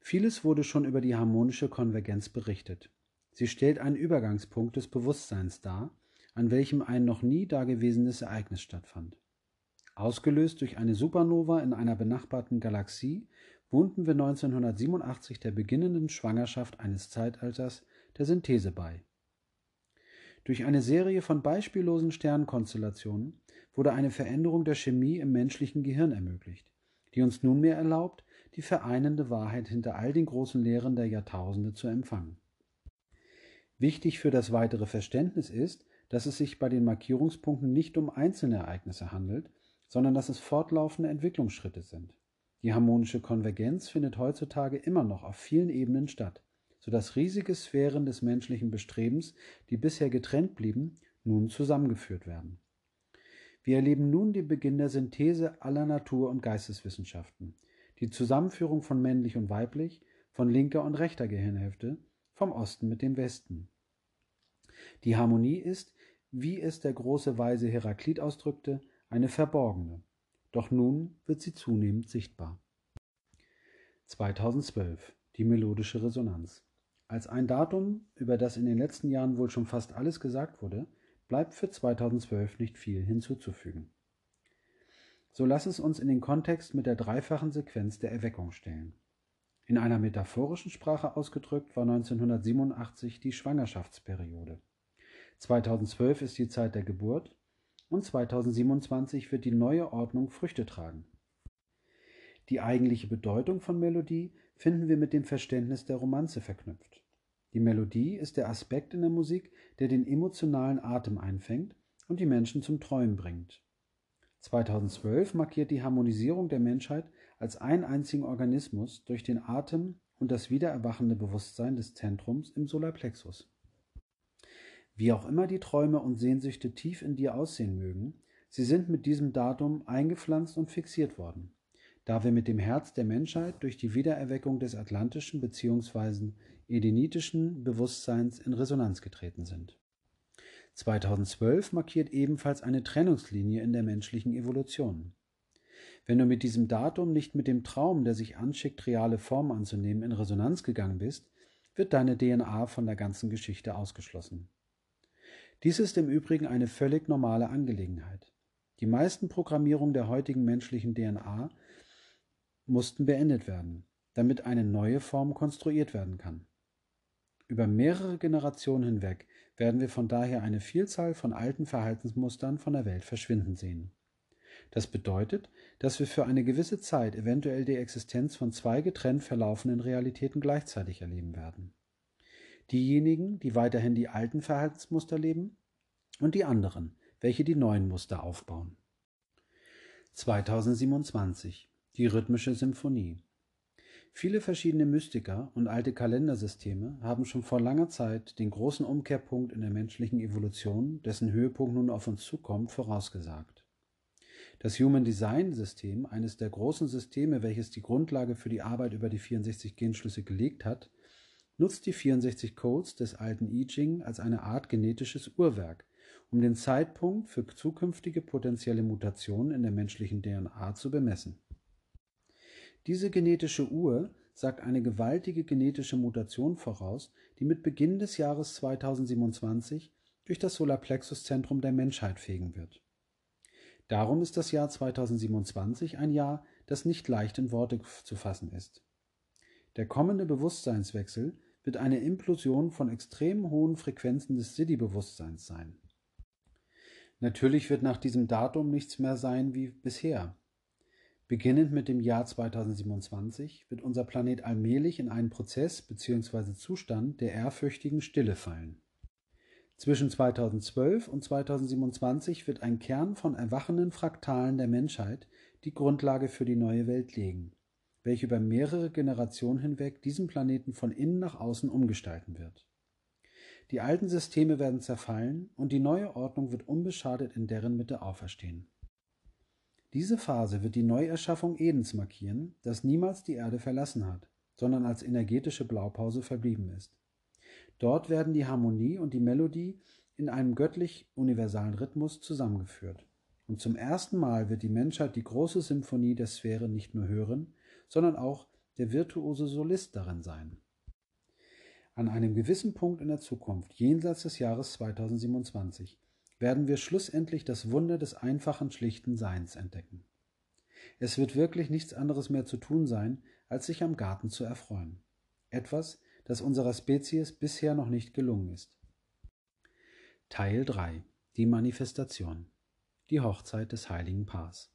Vieles wurde schon über die harmonische Konvergenz berichtet. Sie stellt einen Übergangspunkt des Bewusstseins dar, an welchem ein noch nie dagewesenes Ereignis stattfand. Ausgelöst durch eine Supernova in einer benachbarten Galaxie wohnten wir 1987 der beginnenden Schwangerschaft eines Zeitalters der Synthese bei. Durch eine Serie von beispiellosen Sternkonstellationen wurde eine Veränderung der Chemie im menschlichen Gehirn ermöglicht, die uns nunmehr erlaubt, die vereinende Wahrheit hinter all den großen Lehren der Jahrtausende zu empfangen. Wichtig für das weitere Verständnis ist, dass es sich bei den Markierungspunkten nicht um einzelne Ereignisse handelt, sondern dass es fortlaufende Entwicklungsschritte sind. Die harmonische Konvergenz findet heutzutage immer noch auf vielen Ebenen statt, sodass riesige Sphären des menschlichen Bestrebens, die bisher getrennt blieben, nun zusammengeführt werden. Wir erleben nun den Beginn der Synthese aller Natur- und Geisteswissenschaften, die Zusammenführung von männlich und weiblich, von linker und rechter Gehirnhälfte, vom Osten mit dem Westen. Die Harmonie ist, wie es der große Weise Heraklit ausdrückte, eine verborgene. Doch nun wird sie zunehmend sichtbar. 2012. Die melodische Resonanz. Als ein Datum, über das in den letzten Jahren wohl schon fast alles gesagt wurde, bleibt für 2012 nicht viel hinzuzufügen. So lass es uns in den Kontext mit der dreifachen Sequenz der Erweckung stellen. In einer metaphorischen Sprache ausgedrückt war 1987 die Schwangerschaftsperiode. 2012 ist die Zeit der Geburt und 2027 wird die neue Ordnung Früchte tragen. Die eigentliche Bedeutung von Melodie finden wir mit dem Verständnis der Romanze verknüpft. Die Melodie ist der Aspekt in der Musik, der den emotionalen Atem einfängt und die Menschen zum Träumen bringt. 2012 markiert die Harmonisierung der Menschheit als einen einzigen Organismus durch den Atem und das wiedererwachende Bewusstsein des Zentrums im Solarplexus. Wie auch immer die Träume und Sehnsüchte tief in dir aussehen mögen, sie sind mit diesem Datum eingepflanzt und fixiert worden, da wir mit dem Herz der Menschheit durch die Wiedererweckung des atlantischen bzw. edenitischen Bewusstseins in Resonanz getreten sind. 2012 markiert ebenfalls eine Trennungslinie in der menschlichen Evolution. Wenn du mit diesem Datum nicht mit dem Traum, der sich anschickt, reale Form anzunehmen, in Resonanz gegangen bist, wird deine DNA von der ganzen Geschichte ausgeschlossen. Dies ist im Übrigen eine völlig normale Angelegenheit. Die meisten Programmierungen der heutigen menschlichen DNA mussten beendet werden, damit eine neue Form konstruiert werden kann. Über mehrere Generationen hinweg werden wir von daher eine Vielzahl von alten Verhaltensmustern von der Welt verschwinden sehen. Das bedeutet, dass wir für eine gewisse Zeit eventuell die Existenz von zwei getrennt verlaufenden Realitäten gleichzeitig erleben werden. Diejenigen, die weiterhin die alten Verhaltensmuster leben und die anderen, welche die neuen Muster aufbauen. 2027 Die rhythmische Symphonie Viele verschiedene Mystiker und alte Kalendersysteme haben schon vor langer Zeit den großen Umkehrpunkt in der menschlichen Evolution, dessen Höhepunkt nun auf uns zukommt, vorausgesagt. Das Human Design System, eines der großen Systeme, welches die Grundlage für die Arbeit über die 64 Genschlüsse gelegt hat, nutzt die 64 Codes des alten I Ching als eine Art genetisches Uhrwerk, um den Zeitpunkt für zukünftige potenzielle Mutationen in der menschlichen DNA zu bemessen. Diese genetische Uhr sagt eine gewaltige genetische Mutation voraus, die mit Beginn des Jahres 2027 durch das Solarplexus-Zentrum der Menschheit fegen wird. Darum ist das Jahr 2027 ein Jahr, das nicht leicht in Worte zu fassen ist. Der kommende Bewusstseinswechsel wird eine Implosion von extrem hohen Frequenzen des Siddhi-Bewusstseins sein. Natürlich wird nach diesem Datum nichts mehr sein wie bisher. Beginnend mit dem Jahr 2027 wird unser Planet allmählich in einen Prozess bzw. Zustand der ehrfürchtigen Stille fallen. Zwischen 2012 und 2027 wird ein Kern von erwachenden Fraktalen der Menschheit die Grundlage für die neue Welt legen, welche über mehrere Generationen hinweg diesen Planeten von innen nach außen umgestalten wird. Die alten Systeme werden zerfallen und die neue Ordnung wird unbeschadet in deren Mitte auferstehen. Diese Phase wird die Neuerschaffung Edens markieren, das niemals die Erde verlassen hat, sondern als energetische Blaupause verblieben ist. Dort werden die Harmonie und die Melodie in einem göttlich universalen Rhythmus zusammengeführt. Und zum ersten Mal wird die Menschheit die große Symphonie der Sphäre nicht nur hören, sondern auch der virtuose Solist darin sein. An einem gewissen Punkt in der Zukunft, jenseits des Jahres 2027, werden wir schlussendlich das Wunder des einfachen, schlichten Seins entdecken. Es wird wirklich nichts anderes mehr zu tun sein, als sich am Garten zu erfreuen. Etwas, das unserer Spezies bisher noch nicht gelungen ist. Teil 3 Die Manifestation Die Hochzeit des heiligen Paars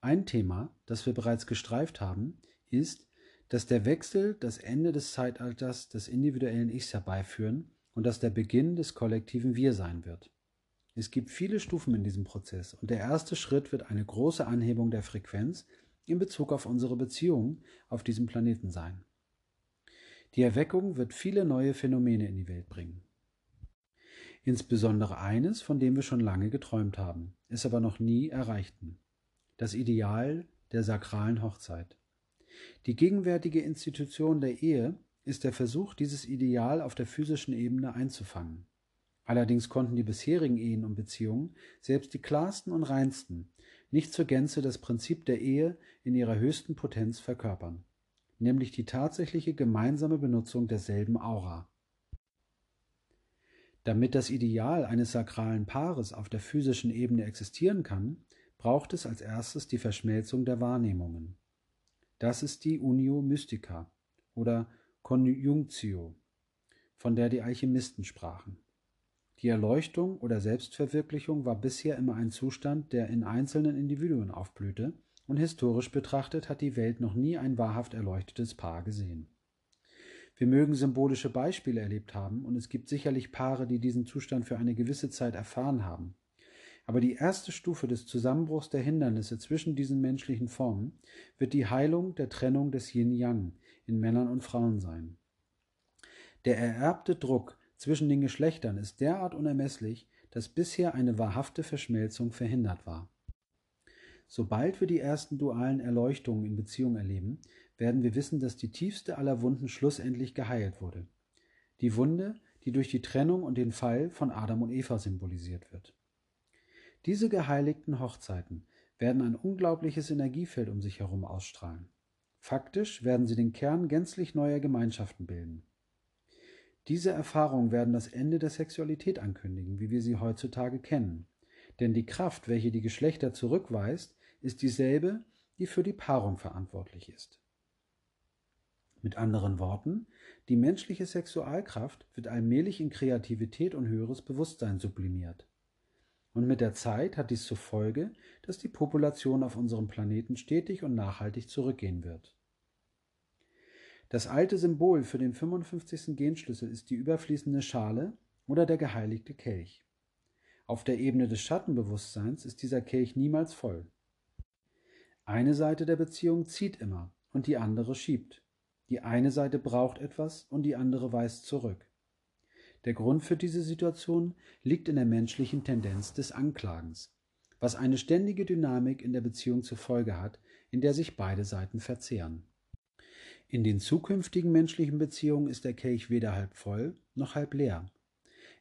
Ein Thema, das wir bereits gestreift haben, ist, dass der Wechsel das Ende des Zeitalters des individuellen Ichs herbeiführen und dass der Beginn des kollektiven Wir sein wird. Es gibt viele Stufen in diesem Prozess und der erste Schritt wird eine große Anhebung der Frequenz in Bezug auf unsere Beziehungen auf diesem Planeten sein. Die Erweckung wird viele neue Phänomene in die Welt bringen. Insbesondere eines, von dem wir schon lange geträumt haben, es aber noch nie erreichten. Das Ideal der sakralen Hochzeit. Die gegenwärtige Institution der Ehe ist der Versuch, dieses Ideal auf der physischen Ebene einzufangen. Allerdings konnten die bisherigen Ehen und Beziehungen, selbst die klarsten und reinsten, nicht zur Gänze das Prinzip der Ehe in ihrer höchsten Potenz verkörpern, nämlich die tatsächliche gemeinsame Benutzung derselben Aura. Damit das Ideal eines sakralen Paares auf der physischen Ebene existieren kann, braucht es als erstes die Verschmelzung der Wahrnehmungen. Das ist die Unio Mystica oder Conjunctio, von der die Alchemisten sprachen. Die Erleuchtung oder Selbstverwirklichung war bisher immer ein Zustand, der in einzelnen Individuen aufblühte, und historisch betrachtet hat die Welt noch nie ein wahrhaft erleuchtetes Paar gesehen. Wir mögen symbolische Beispiele erlebt haben, und es gibt sicherlich Paare, die diesen Zustand für eine gewisse Zeit erfahren haben. Aber die erste Stufe des Zusammenbruchs der Hindernisse zwischen diesen menschlichen Formen wird die Heilung der Trennung des Yin-Yang in Männern und Frauen sein. Der ererbte Druck zwischen den Geschlechtern ist derart unermesslich, dass bisher eine wahrhafte Verschmelzung verhindert war. Sobald wir die ersten dualen Erleuchtungen in Beziehung erleben, werden wir wissen, dass die tiefste aller Wunden schlussendlich geheilt wurde. Die Wunde, die durch die Trennung und den Fall von Adam und Eva symbolisiert wird. Diese geheiligten Hochzeiten werden ein unglaubliches Energiefeld um sich herum ausstrahlen. Faktisch werden sie den Kern gänzlich neuer Gemeinschaften bilden. Diese Erfahrungen werden das Ende der Sexualität ankündigen, wie wir sie heutzutage kennen. Denn die Kraft, welche die Geschlechter zurückweist, ist dieselbe, die für die Paarung verantwortlich ist. Mit anderen Worten, die menschliche Sexualkraft wird allmählich in Kreativität und höheres Bewusstsein sublimiert. Und mit der Zeit hat dies zur Folge, dass die Population auf unserem Planeten stetig und nachhaltig zurückgehen wird. Das alte Symbol für den 55. Genschlüssel ist die überfließende Schale oder der geheiligte Kelch. Auf der Ebene des Schattenbewusstseins ist dieser Kelch niemals voll. Eine Seite der Beziehung zieht immer und die andere schiebt. Die eine Seite braucht etwas und die andere weist zurück. Der Grund für diese Situation liegt in der menschlichen Tendenz des Anklagens, was eine ständige Dynamik in der Beziehung zur Folge hat, in der sich beide Seiten verzehren. In den zukünftigen menschlichen Beziehungen ist der Kelch weder halb voll noch halb leer.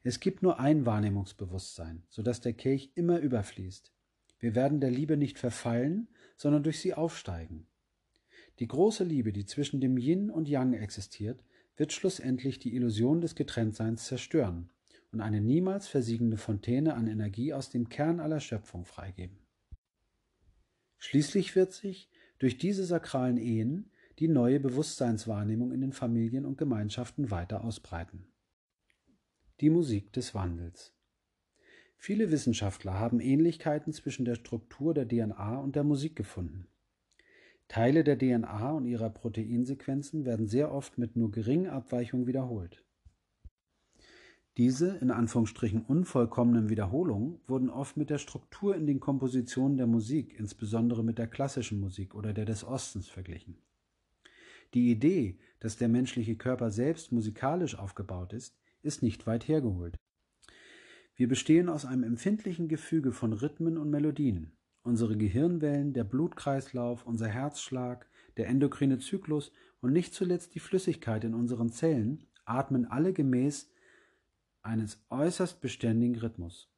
Es gibt nur ein Wahrnehmungsbewusstsein, so dass der Kelch immer überfließt. Wir werden der Liebe nicht verfallen, sondern durch sie aufsteigen. Die große Liebe, die zwischen dem Yin und Yang existiert, wird schlussendlich die Illusion des Getrenntseins zerstören und eine niemals versiegende Fontäne an Energie aus dem Kern aller Schöpfung freigeben. Schließlich wird sich durch diese sakralen Ehen die neue Bewusstseinswahrnehmung in den Familien und Gemeinschaften weiter ausbreiten. Die Musik des Wandels Viele Wissenschaftler haben Ähnlichkeiten zwischen der Struktur der DNA und der Musik gefunden. Teile der DNA und ihrer Proteinsequenzen werden sehr oft mit nur geringen Abweichungen wiederholt. Diese in Anführungsstrichen unvollkommenen Wiederholungen wurden oft mit der Struktur in den Kompositionen der Musik, insbesondere mit der klassischen Musik oder der des Ostens, verglichen. Die Idee, dass der menschliche Körper selbst musikalisch aufgebaut ist, ist nicht weit hergeholt. Wir bestehen aus einem empfindlichen Gefüge von Rhythmen und Melodien. Unsere Gehirnwellen, der Blutkreislauf, unser Herzschlag, der endokrine Zyklus und nicht zuletzt die Flüssigkeit in unseren Zellen atmen alle gemäß eines äußerst beständigen Rhythmus.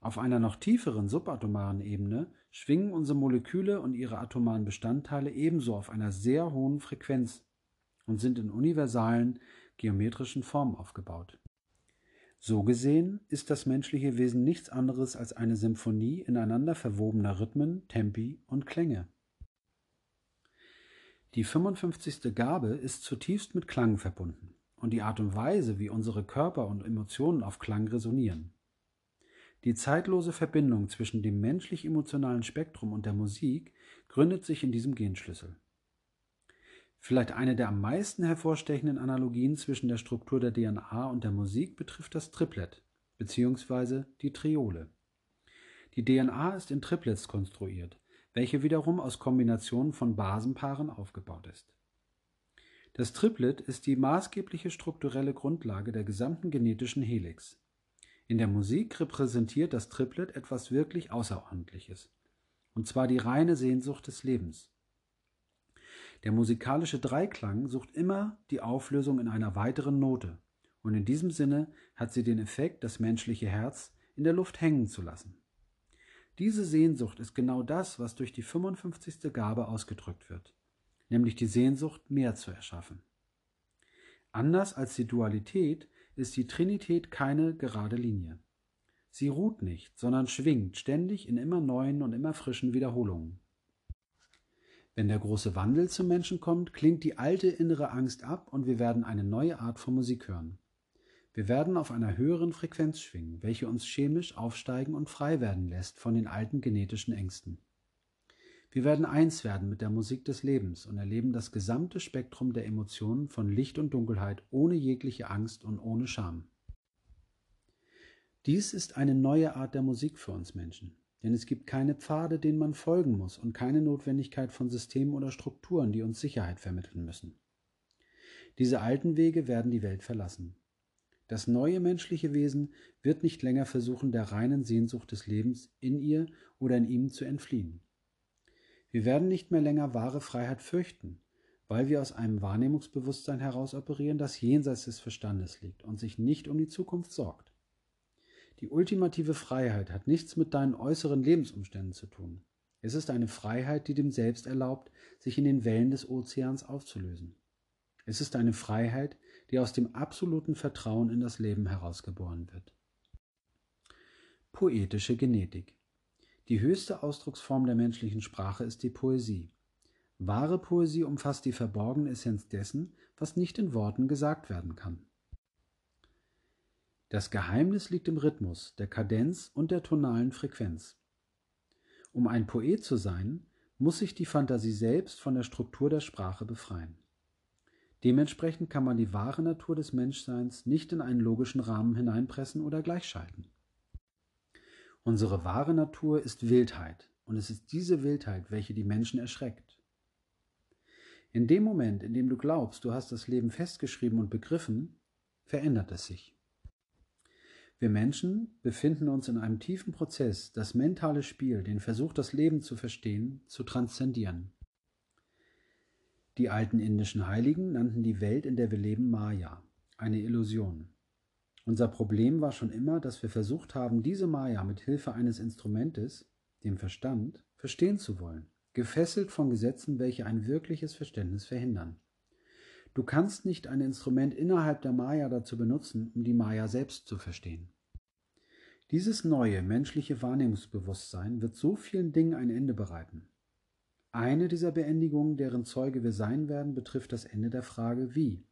Auf einer noch tieferen subatomaren Ebene schwingen unsere Moleküle und ihre atomaren Bestandteile ebenso auf einer sehr hohen Frequenz und sind in universalen geometrischen Formen aufgebaut. So gesehen ist das menschliche Wesen nichts anderes als eine Symphonie ineinander verwobener Rhythmen, Tempi und Klänge. Die 55. Gabe ist zutiefst mit Klang verbunden und die Art und Weise, wie unsere Körper und Emotionen auf Klang resonieren. Die zeitlose Verbindung zwischen dem menschlich-emotionalen Spektrum und der Musik gründet sich in diesem Genschlüssel. Vielleicht eine der am meisten hervorstechenden Analogien zwischen der Struktur der DNA und der Musik betrifft das Triplet bzw. die Triole. Die DNA ist in Triplets konstruiert, welche wiederum aus Kombinationen von Basenpaaren aufgebaut ist. Das Triplet ist die maßgebliche strukturelle Grundlage der gesamten genetischen Helix. In der Musik repräsentiert das Triplet etwas wirklich Außerordentliches, und zwar die reine Sehnsucht des Lebens. Der musikalische Dreiklang sucht immer die Auflösung in einer weiteren Note, und in diesem Sinne hat sie den Effekt, das menschliche Herz in der Luft hängen zu lassen. Diese Sehnsucht ist genau das, was durch die 55. Gabe ausgedrückt wird, nämlich die Sehnsucht, mehr zu erschaffen. Anders als die Dualität ist die Trinität keine gerade Linie. Sie ruht nicht, sondern schwingt ständig in immer neuen und immer frischen Wiederholungen. Wenn der große Wandel zum Menschen kommt, klingt die alte innere Angst ab und wir werden eine neue Art von Musik hören. Wir werden auf einer höheren Frequenz schwingen, welche uns chemisch aufsteigen und frei werden lässt von den alten genetischen Ängsten. Wir werden eins werden mit der Musik des Lebens und erleben das gesamte Spektrum der Emotionen von Licht und Dunkelheit ohne jegliche Angst und ohne Scham. Dies ist eine neue Art der Musik für uns Menschen, denn es gibt keine Pfade, denen man folgen muss und keine Notwendigkeit von Systemen oder Strukturen, die uns Sicherheit vermitteln müssen. Diese alten Wege werden die Welt verlassen. Das neue menschliche Wesen wird nicht länger versuchen, der reinen Sehnsucht des Lebens in ihr oder in ihm zu entfliehen. Wir werden nicht mehr länger wahre Freiheit fürchten, weil wir aus einem Wahrnehmungsbewusstsein heraus operieren, das jenseits des Verstandes liegt und sich nicht um die Zukunft sorgt. Die ultimative Freiheit hat nichts mit deinen äußeren Lebensumständen zu tun. Es ist eine Freiheit, die dem Selbst erlaubt, sich in den Wellen des Ozeans aufzulösen. Es ist eine Freiheit, die aus dem absoluten Vertrauen in das Leben herausgeboren wird. Poetische Genetik die höchste Ausdrucksform der menschlichen Sprache ist die Poesie. Wahre Poesie umfasst die verborgene Essenz dessen, was nicht in Worten gesagt werden kann. Das Geheimnis liegt im Rhythmus, der Kadenz und der tonalen Frequenz. Um ein Poet zu sein, muss sich die Fantasie selbst von der Struktur der Sprache befreien. Dementsprechend kann man die wahre Natur des Menschseins nicht in einen logischen Rahmen hineinpressen oder gleichschalten. Unsere wahre Natur ist Wildheit, und es ist diese Wildheit, welche die Menschen erschreckt. In dem Moment, in dem du glaubst, du hast das Leben festgeschrieben und begriffen, verändert es sich. Wir Menschen befinden uns in einem tiefen Prozess, das mentale Spiel, den Versuch, das Leben zu verstehen, zu transzendieren. Die alten indischen Heiligen nannten die Welt, in der wir leben, Maya, eine Illusion. Unser Problem war schon immer, dass wir versucht haben, diese Maya mit Hilfe eines Instrumentes, dem Verstand, verstehen zu wollen, gefesselt von Gesetzen, welche ein wirkliches Verständnis verhindern. Du kannst nicht ein Instrument innerhalb der Maya dazu benutzen, um die Maya selbst zu verstehen. Dieses neue menschliche Wahrnehmungsbewusstsein wird so vielen Dingen ein Ende bereiten. Eine dieser Beendigungen, deren Zeuge wir sein werden, betrifft das Ende der Frage wie.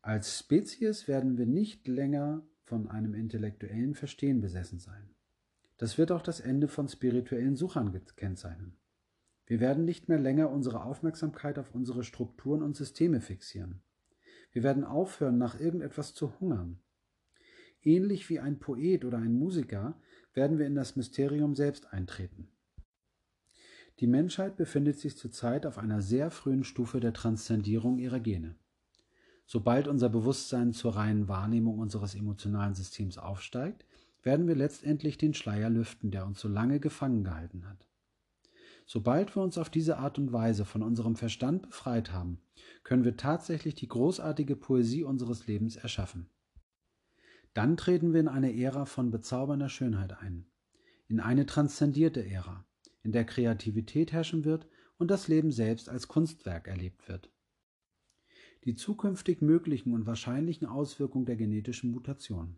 Als Spezies werden wir nicht länger von einem intellektuellen Verstehen besessen sein. Das wird auch das Ende von spirituellen Suchern kennzeichnen. Wir werden nicht mehr länger unsere Aufmerksamkeit auf unsere Strukturen und Systeme fixieren. Wir werden aufhören, nach irgendetwas zu hungern. Ähnlich wie ein Poet oder ein Musiker werden wir in das Mysterium selbst eintreten. Die Menschheit befindet sich zurzeit auf einer sehr frühen Stufe der Transzendierung ihrer Gene. Sobald unser Bewusstsein zur reinen Wahrnehmung unseres emotionalen Systems aufsteigt, werden wir letztendlich den Schleier lüften, der uns so lange gefangen gehalten hat. Sobald wir uns auf diese Art und Weise von unserem Verstand befreit haben, können wir tatsächlich die großartige Poesie unseres Lebens erschaffen. Dann treten wir in eine Ära von bezaubernder Schönheit ein, in eine transzendierte Ära, in der Kreativität herrschen wird und das Leben selbst als Kunstwerk erlebt wird die zukünftig möglichen und wahrscheinlichen Auswirkungen der genetischen Mutation.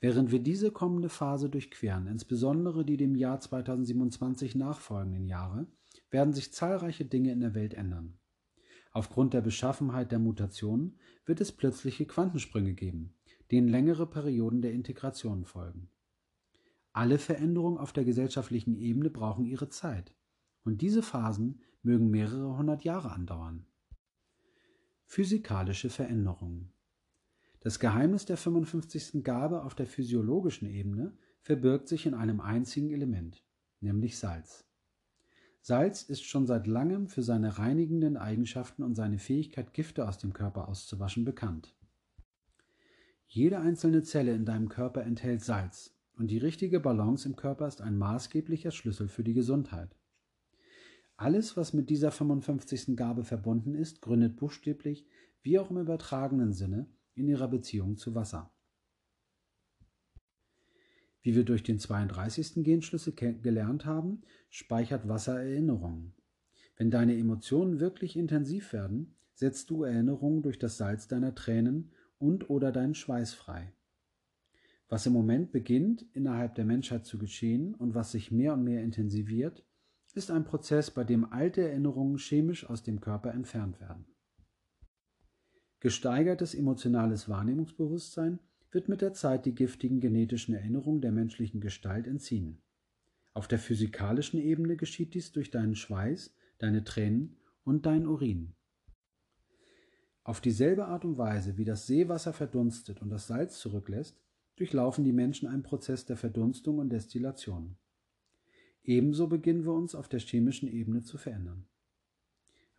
Während wir diese kommende Phase durchqueren, insbesondere die dem Jahr 2027 nachfolgenden Jahre, werden sich zahlreiche Dinge in der Welt ändern. Aufgrund der Beschaffenheit der Mutationen wird es plötzliche Quantensprünge geben, denen längere Perioden der Integration folgen. Alle Veränderungen auf der gesellschaftlichen Ebene brauchen ihre Zeit, und diese Phasen mögen mehrere hundert Jahre andauern. Physikalische Veränderungen. Das Geheimnis der 55. Gabe auf der physiologischen Ebene verbirgt sich in einem einzigen Element, nämlich Salz. Salz ist schon seit langem für seine reinigenden Eigenschaften und seine Fähigkeit, Gifte aus dem Körper auszuwaschen, bekannt. Jede einzelne Zelle in deinem Körper enthält Salz, und die richtige Balance im Körper ist ein maßgeblicher Schlüssel für die Gesundheit. Alles, was mit dieser 55. Gabe verbunden ist, gründet buchstäblich, wie auch im übertragenen Sinne, in ihrer Beziehung zu Wasser. Wie wir durch den 32. Genschlüssel gelernt haben, speichert Wasser Erinnerungen. Wenn deine Emotionen wirklich intensiv werden, setzt du Erinnerungen durch das Salz deiner Tränen und oder deinen Schweiß frei. Was im Moment beginnt, innerhalb der Menschheit zu geschehen und was sich mehr und mehr intensiviert, ist ein Prozess, bei dem alte Erinnerungen chemisch aus dem Körper entfernt werden. Gesteigertes emotionales Wahrnehmungsbewusstsein wird mit der Zeit die giftigen genetischen Erinnerungen der menschlichen Gestalt entziehen. Auf der physikalischen Ebene geschieht dies durch deinen Schweiß, deine Tränen und dein Urin. Auf dieselbe Art und Weise, wie das Seewasser verdunstet und das Salz zurücklässt, durchlaufen die Menschen einen Prozess der Verdunstung und Destillation. Ebenso beginnen wir uns auf der chemischen Ebene zu verändern.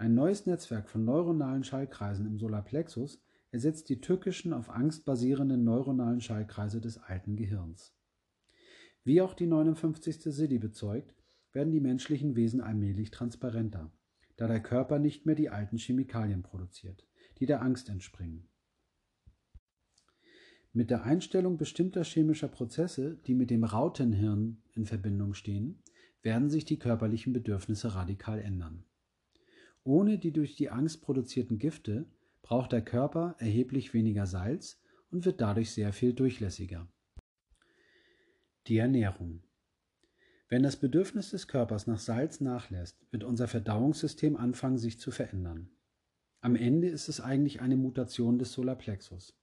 Ein neues Netzwerk von neuronalen Schallkreisen im Solarplexus ersetzt die tückischen, auf Angst basierenden neuronalen Schallkreise des alten Gehirns. Wie auch die 59. Siddhi bezeugt, werden die menschlichen Wesen allmählich transparenter, da der Körper nicht mehr die alten Chemikalien produziert, die der Angst entspringen. Mit der Einstellung bestimmter chemischer Prozesse, die mit dem Rautenhirn in Verbindung stehen, werden sich die körperlichen Bedürfnisse radikal ändern. Ohne die durch die Angst produzierten Gifte braucht der Körper erheblich weniger Salz und wird dadurch sehr viel durchlässiger. Die Ernährung. Wenn das Bedürfnis des Körpers nach Salz nachlässt, wird unser Verdauungssystem anfangen sich zu verändern. Am Ende ist es eigentlich eine Mutation des Solarplexus.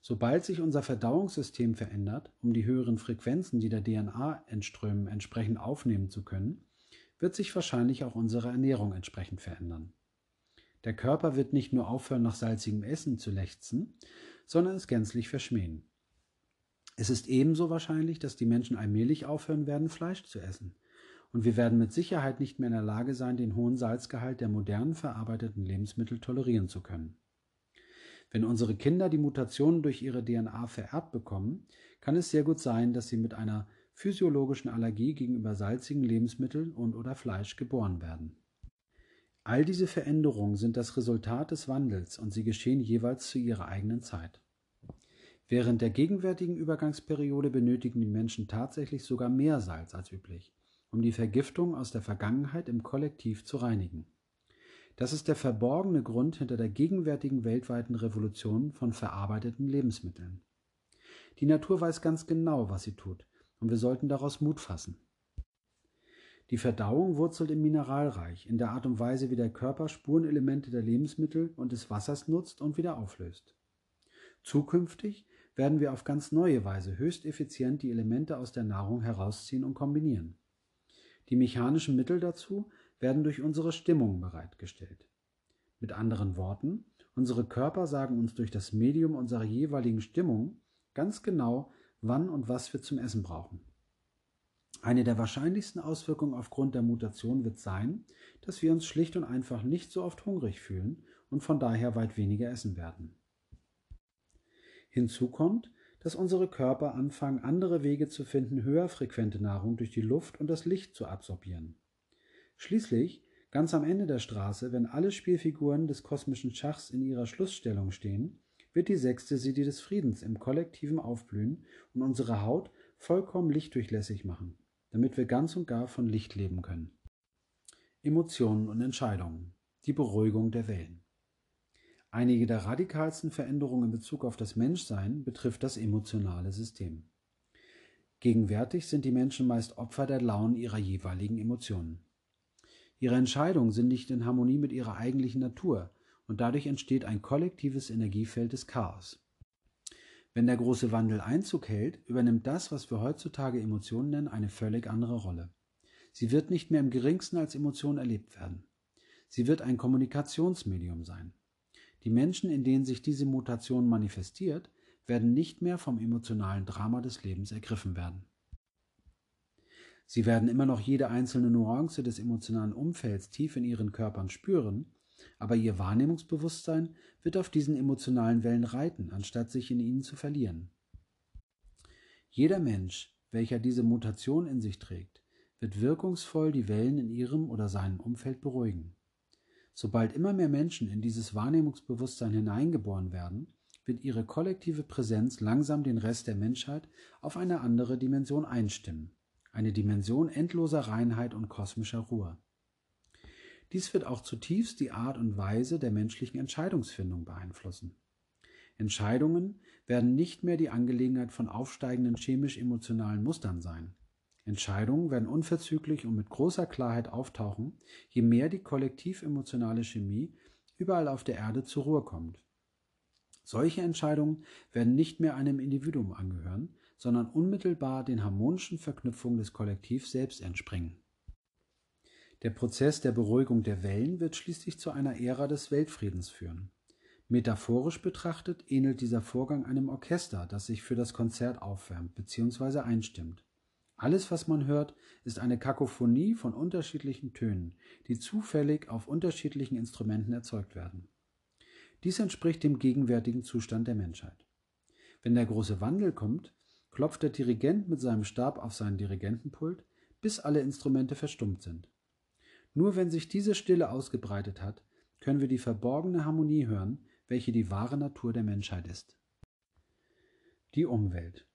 Sobald sich unser Verdauungssystem verändert, um die höheren Frequenzen, die der DNA entströmen, entsprechend aufnehmen zu können, wird sich wahrscheinlich auch unsere Ernährung entsprechend verändern. Der Körper wird nicht nur aufhören, nach salzigem Essen zu lechzen, sondern es gänzlich verschmähen. Es ist ebenso wahrscheinlich, dass die Menschen allmählich aufhören werden, Fleisch zu essen. Und wir werden mit Sicherheit nicht mehr in der Lage sein, den hohen Salzgehalt der modernen verarbeiteten Lebensmittel tolerieren zu können. Wenn unsere Kinder die Mutationen durch ihre DNA vererbt bekommen, kann es sehr gut sein, dass sie mit einer physiologischen Allergie gegenüber salzigen Lebensmitteln und oder Fleisch geboren werden. All diese Veränderungen sind das Resultat des Wandels und sie geschehen jeweils zu ihrer eigenen Zeit. Während der gegenwärtigen Übergangsperiode benötigen die Menschen tatsächlich sogar mehr Salz als üblich, um die Vergiftung aus der Vergangenheit im Kollektiv zu reinigen. Das ist der verborgene Grund hinter der gegenwärtigen weltweiten Revolution von verarbeiteten Lebensmitteln. Die Natur weiß ganz genau, was sie tut, und wir sollten daraus Mut fassen. Die Verdauung wurzelt im Mineralreich, in der Art und Weise, wie der Körper Spurenelemente der Lebensmittel und des Wassers nutzt und wieder auflöst. Zukünftig werden wir auf ganz neue Weise höchst effizient die Elemente aus der Nahrung herausziehen und kombinieren. Die mechanischen Mittel dazu werden durch unsere Stimmung bereitgestellt. Mit anderen Worten, unsere Körper sagen uns durch das Medium unserer jeweiligen Stimmung ganz genau, wann und was wir zum Essen brauchen. Eine der wahrscheinlichsten Auswirkungen aufgrund der Mutation wird sein, dass wir uns schlicht und einfach nicht so oft hungrig fühlen und von daher weit weniger essen werden. Hinzu kommt, dass unsere Körper anfangen, andere Wege zu finden, höher frequente Nahrung durch die Luft und das Licht zu absorbieren. Schließlich, ganz am Ende der Straße, wenn alle Spielfiguren des kosmischen Schachs in ihrer Schlussstellung stehen, wird die sechste Siddhi des Friedens im kollektiven Aufblühen und unsere Haut vollkommen lichtdurchlässig machen, damit wir ganz und gar von Licht leben können. Emotionen und Entscheidungen. Die Beruhigung der Wellen. Einige der radikalsten Veränderungen in Bezug auf das Menschsein betrifft das emotionale System. Gegenwärtig sind die Menschen meist Opfer der Launen ihrer jeweiligen Emotionen. Ihre Entscheidungen sind nicht in Harmonie mit ihrer eigentlichen Natur und dadurch entsteht ein kollektives Energiefeld des Chaos. Wenn der große Wandel Einzug hält, übernimmt das, was wir heutzutage Emotionen nennen, eine völlig andere Rolle. Sie wird nicht mehr im geringsten als Emotion erlebt werden. Sie wird ein Kommunikationsmedium sein. Die Menschen, in denen sich diese Mutation manifestiert, werden nicht mehr vom emotionalen Drama des Lebens ergriffen werden. Sie werden immer noch jede einzelne Nuance des emotionalen Umfelds tief in ihren Körpern spüren, aber ihr Wahrnehmungsbewusstsein wird auf diesen emotionalen Wellen reiten, anstatt sich in ihnen zu verlieren. Jeder Mensch, welcher diese Mutation in sich trägt, wird wirkungsvoll die Wellen in ihrem oder seinem Umfeld beruhigen. Sobald immer mehr Menschen in dieses Wahrnehmungsbewusstsein hineingeboren werden, wird ihre kollektive Präsenz langsam den Rest der Menschheit auf eine andere Dimension einstimmen eine Dimension endloser Reinheit und kosmischer Ruhe. Dies wird auch zutiefst die Art und Weise der menschlichen Entscheidungsfindung beeinflussen. Entscheidungen werden nicht mehr die Angelegenheit von aufsteigenden chemisch-emotionalen Mustern sein. Entscheidungen werden unverzüglich und mit großer Klarheit auftauchen, je mehr die kollektiv-emotionale Chemie überall auf der Erde zur Ruhe kommt. Solche Entscheidungen werden nicht mehr einem Individuum angehören, sondern unmittelbar den harmonischen Verknüpfungen des Kollektivs selbst entspringen. Der Prozess der Beruhigung der Wellen wird schließlich zu einer Ära des Weltfriedens führen. Metaphorisch betrachtet ähnelt dieser Vorgang einem Orchester, das sich für das Konzert aufwärmt bzw. einstimmt. Alles, was man hört, ist eine Kakophonie von unterschiedlichen Tönen, die zufällig auf unterschiedlichen Instrumenten erzeugt werden. Dies entspricht dem gegenwärtigen Zustand der Menschheit. Wenn der große Wandel kommt, klopft der Dirigent mit seinem Stab auf seinen Dirigentenpult, bis alle Instrumente verstummt sind. Nur wenn sich diese Stille ausgebreitet hat, können wir die verborgene Harmonie hören, welche die wahre Natur der Menschheit ist. Die Umwelt.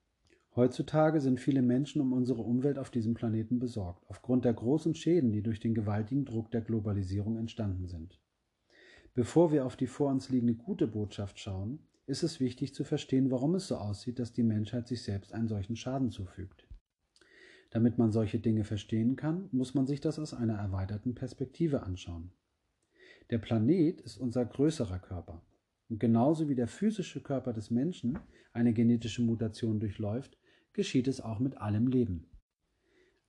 Heutzutage sind viele Menschen um unsere Umwelt auf diesem Planeten besorgt, aufgrund der großen Schäden, die durch den gewaltigen Druck der Globalisierung entstanden sind. Bevor wir auf die vor uns liegende gute Botschaft schauen, ist es wichtig zu verstehen, warum es so aussieht, dass die Menschheit sich selbst einen solchen Schaden zufügt. Damit man solche Dinge verstehen kann, muss man sich das aus einer erweiterten Perspektive anschauen. Der Planet ist unser größerer Körper. Und genauso wie der physische Körper des Menschen eine genetische Mutation durchläuft, geschieht es auch mit allem Leben.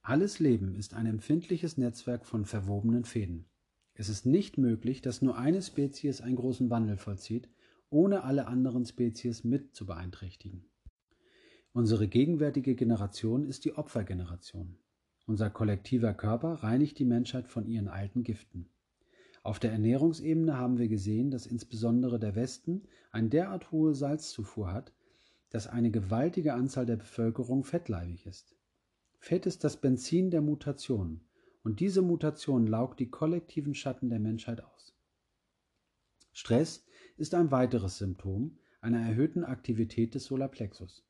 Alles Leben ist ein empfindliches Netzwerk von verwobenen Fäden. Es ist nicht möglich, dass nur eine Spezies einen großen Wandel vollzieht, ohne alle anderen Spezies mit zu beeinträchtigen. Unsere gegenwärtige Generation ist die Opfergeneration. Unser kollektiver Körper reinigt die Menschheit von ihren alten Giften. Auf der Ernährungsebene haben wir gesehen, dass insbesondere der Westen eine derart hohe Salzzufuhr hat, dass eine gewaltige Anzahl der Bevölkerung fettleibig ist. Fett ist das Benzin der Mutation, und diese Mutation laugt die kollektiven Schatten der Menschheit aus. Stress ist ein weiteres Symptom einer erhöhten Aktivität des Solarplexus.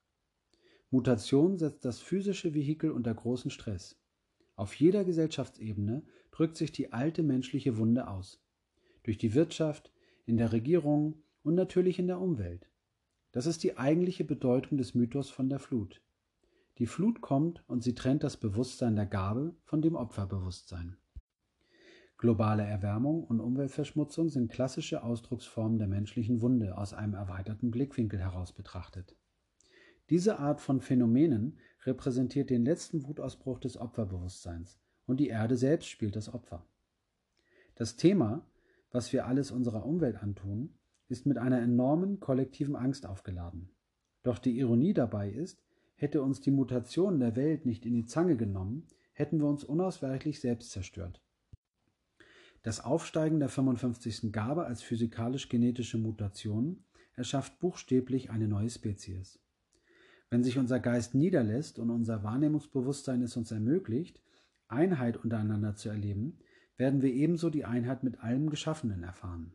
Mutation setzt das physische Vehikel unter großen Stress. Auf jeder Gesellschaftsebene drückt sich die alte menschliche Wunde aus. Durch die Wirtschaft, in der Regierung und natürlich in der Umwelt. Das ist die eigentliche Bedeutung des Mythos von der Flut. Die Flut kommt und sie trennt das Bewusstsein der Gabe von dem Opferbewusstsein. Globale Erwärmung und Umweltverschmutzung sind klassische Ausdrucksformen der menschlichen Wunde aus einem erweiterten Blickwinkel heraus betrachtet. Diese Art von Phänomenen repräsentiert den letzten Wutausbruch des Opferbewusstseins und die Erde selbst spielt das Opfer. Das Thema, was wir alles unserer Umwelt antun, ist mit einer enormen kollektiven Angst aufgeladen. Doch die Ironie dabei ist, hätte uns die Mutation der Welt nicht in die Zange genommen, hätten wir uns unausweichlich selbst zerstört. Das Aufsteigen der 55. Gabe als physikalisch-genetische Mutation erschafft buchstäblich eine neue Spezies. Wenn sich unser Geist niederlässt und unser Wahrnehmungsbewusstsein es uns ermöglicht, Einheit untereinander zu erleben, werden wir ebenso die Einheit mit allem Geschaffenen erfahren.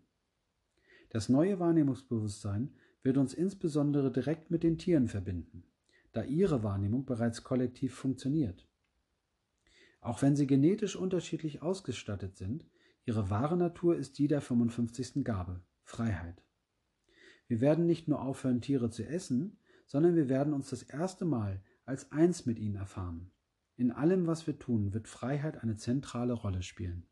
Das neue Wahrnehmungsbewusstsein wird uns insbesondere direkt mit den Tieren verbinden, da ihre Wahrnehmung bereits kollektiv funktioniert. Auch wenn sie genetisch unterschiedlich ausgestattet sind, Ihre wahre Natur ist die der 55. Gabe, Freiheit. Wir werden nicht nur aufhören, Tiere zu essen, sondern wir werden uns das erste Mal als eins mit ihnen erfahren. In allem, was wir tun, wird Freiheit eine zentrale Rolle spielen.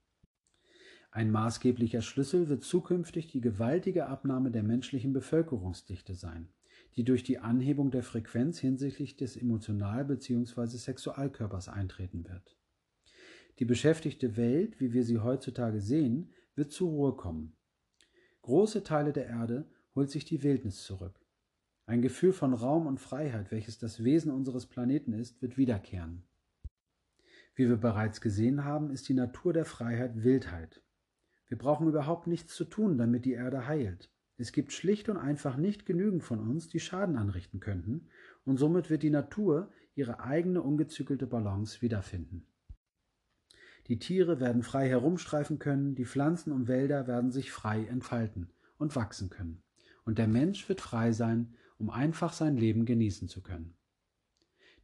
Ein maßgeblicher Schlüssel wird zukünftig die gewaltige Abnahme der menschlichen Bevölkerungsdichte sein, die durch die Anhebung der Frequenz hinsichtlich des Emotional- bzw. Sexualkörpers eintreten wird. Die beschäftigte Welt, wie wir sie heutzutage sehen, wird zur Ruhe kommen. Große Teile der Erde holt sich die Wildnis zurück. Ein Gefühl von Raum und Freiheit, welches das Wesen unseres Planeten ist, wird wiederkehren. Wie wir bereits gesehen haben, ist die Natur der Freiheit Wildheit. Wir brauchen überhaupt nichts zu tun, damit die Erde heilt. Es gibt schlicht und einfach nicht genügend von uns, die Schaden anrichten könnten, und somit wird die Natur ihre eigene ungezügelte Balance wiederfinden. Die Tiere werden frei herumstreifen können, die Pflanzen und Wälder werden sich frei entfalten und wachsen können. Und der Mensch wird frei sein, um einfach sein Leben genießen zu können.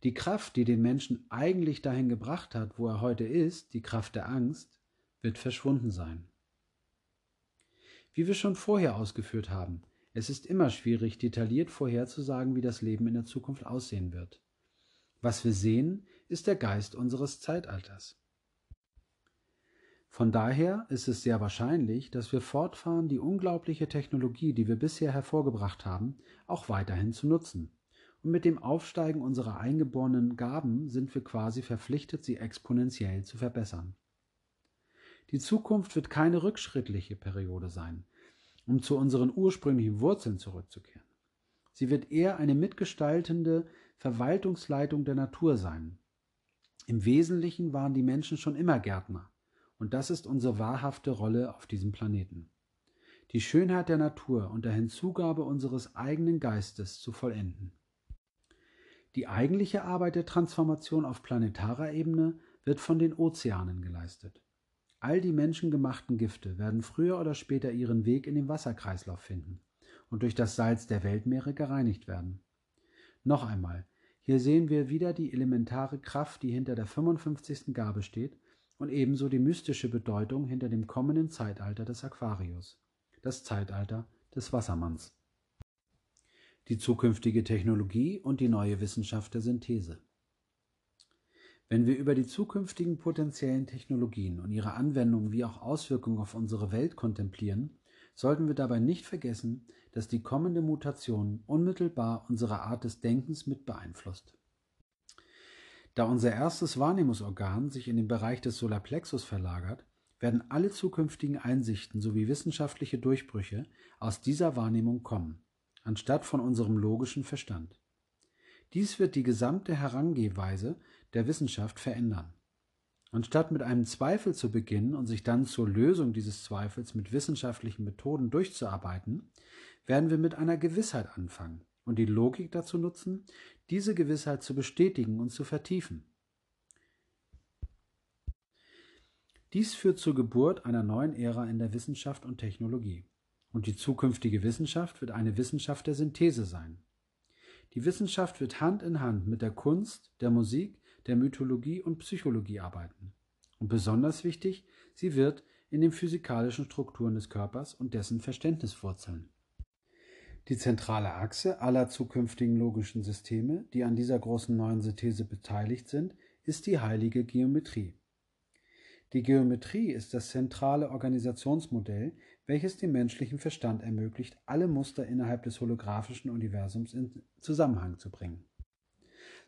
Die Kraft, die den Menschen eigentlich dahin gebracht hat, wo er heute ist, die Kraft der Angst, wird verschwunden sein. Wie wir schon vorher ausgeführt haben, es ist immer schwierig, detailliert vorherzusagen, wie das Leben in der Zukunft aussehen wird. Was wir sehen, ist der Geist unseres Zeitalters. Von daher ist es sehr wahrscheinlich, dass wir fortfahren, die unglaubliche Technologie, die wir bisher hervorgebracht haben, auch weiterhin zu nutzen. Und mit dem Aufsteigen unserer eingeborenen Gaben sind wir quasi verpflichtet, sie exponentiell zu verbessern. Die Zukunft wird keine rückschrittliche Periode sein, um zu unseren ursprünglichen Wurzeln zurückzukehren. Sie wird eher eine mitgestaltende Verwaltungsleitung der Natur sein. Im Wesentlichen waren die Menschen schon immer Gärtner, und das ist unsere wahrhafte Rolle auf diesem Planeten. Die Schönheit der Natur unter Hinzugabe unseres eigenen Geistes zu vollenden. Die eigentliche Arbeit der Transformation auf planetarer Ebene wird von den Ozeanen geleistet. All die menschengemachten Gifte werden früher oder später ihren Weg in den Wasserkreislauf finden und durch das Salz der Weltmeere gereinigt werden. Noch einmal, hier sehen wir wieder die elementare Kraft, die hinter der 55. Gabe steht und ebenso die mystische Bedeutung hinter dem kommenden Zeitalter des Aquarius, das Zeitalter des Wassermanns. Die zukünftige Technologie und die neue Wissenschaft der Synthese. Wenn wir über die zukünftigen potenziellen Technologien und ihre Anwendungen wie auch Auswirkungen auf unsere Welt kontemplieren, sollten wir dabei nicht vergessen, dass die kommende Mutation unmittelbar unsere Art des Denkens mit beeinflusst. Da unser erstes Wahrnehmungsorgan sich in den Bereich des Solarplexus verlagert, werden alle zukünftigen Einsichten sowie wissenschaftliche Durchbrüche aus dieser Wahrnehmung kommen, anstatt von unserem logischen Verstand. Dies wird die gesamte Herangehweise der Wissenschaft verändern. Anstatt mit einem Zweifel zu beginnen und sich dann zur Lösung dieses Zweifels mit wissenschaftlichen Methoden durchzuarbeiten, werden wir mit einer Gewissheit anfangen und die Logik dazu nutzen, diese Gewissheit zu bestätigen und zu vertiefen. Dies führt zur Geburt einer neuen Ära in der Wissenschaft und Technologie. Und die zukünftige Wissenschaft wird eine Wissenschaft der Synthese sein. Die Wissenschaft wird Hand in Hand mit der Kunst, der Musik, der Mythologie und Psychologie arbeiten. Und besonders wichtig, sie wird in den physikalischen Strukturen des Körpers und dessen Verständnis wurzeln. Die zentrale Achse aller zukünftigen logischen Systeme, die an dieser großen neuen Synthese beteiligt sind, ist die heilige Geometrie. Die Geometrie ist das zentrale Organisationsmodell, welches dem menschlichen Verstand ermöglicht, alle Muster innerhalb des holographischen Universums in Zusammenhang zu bringen.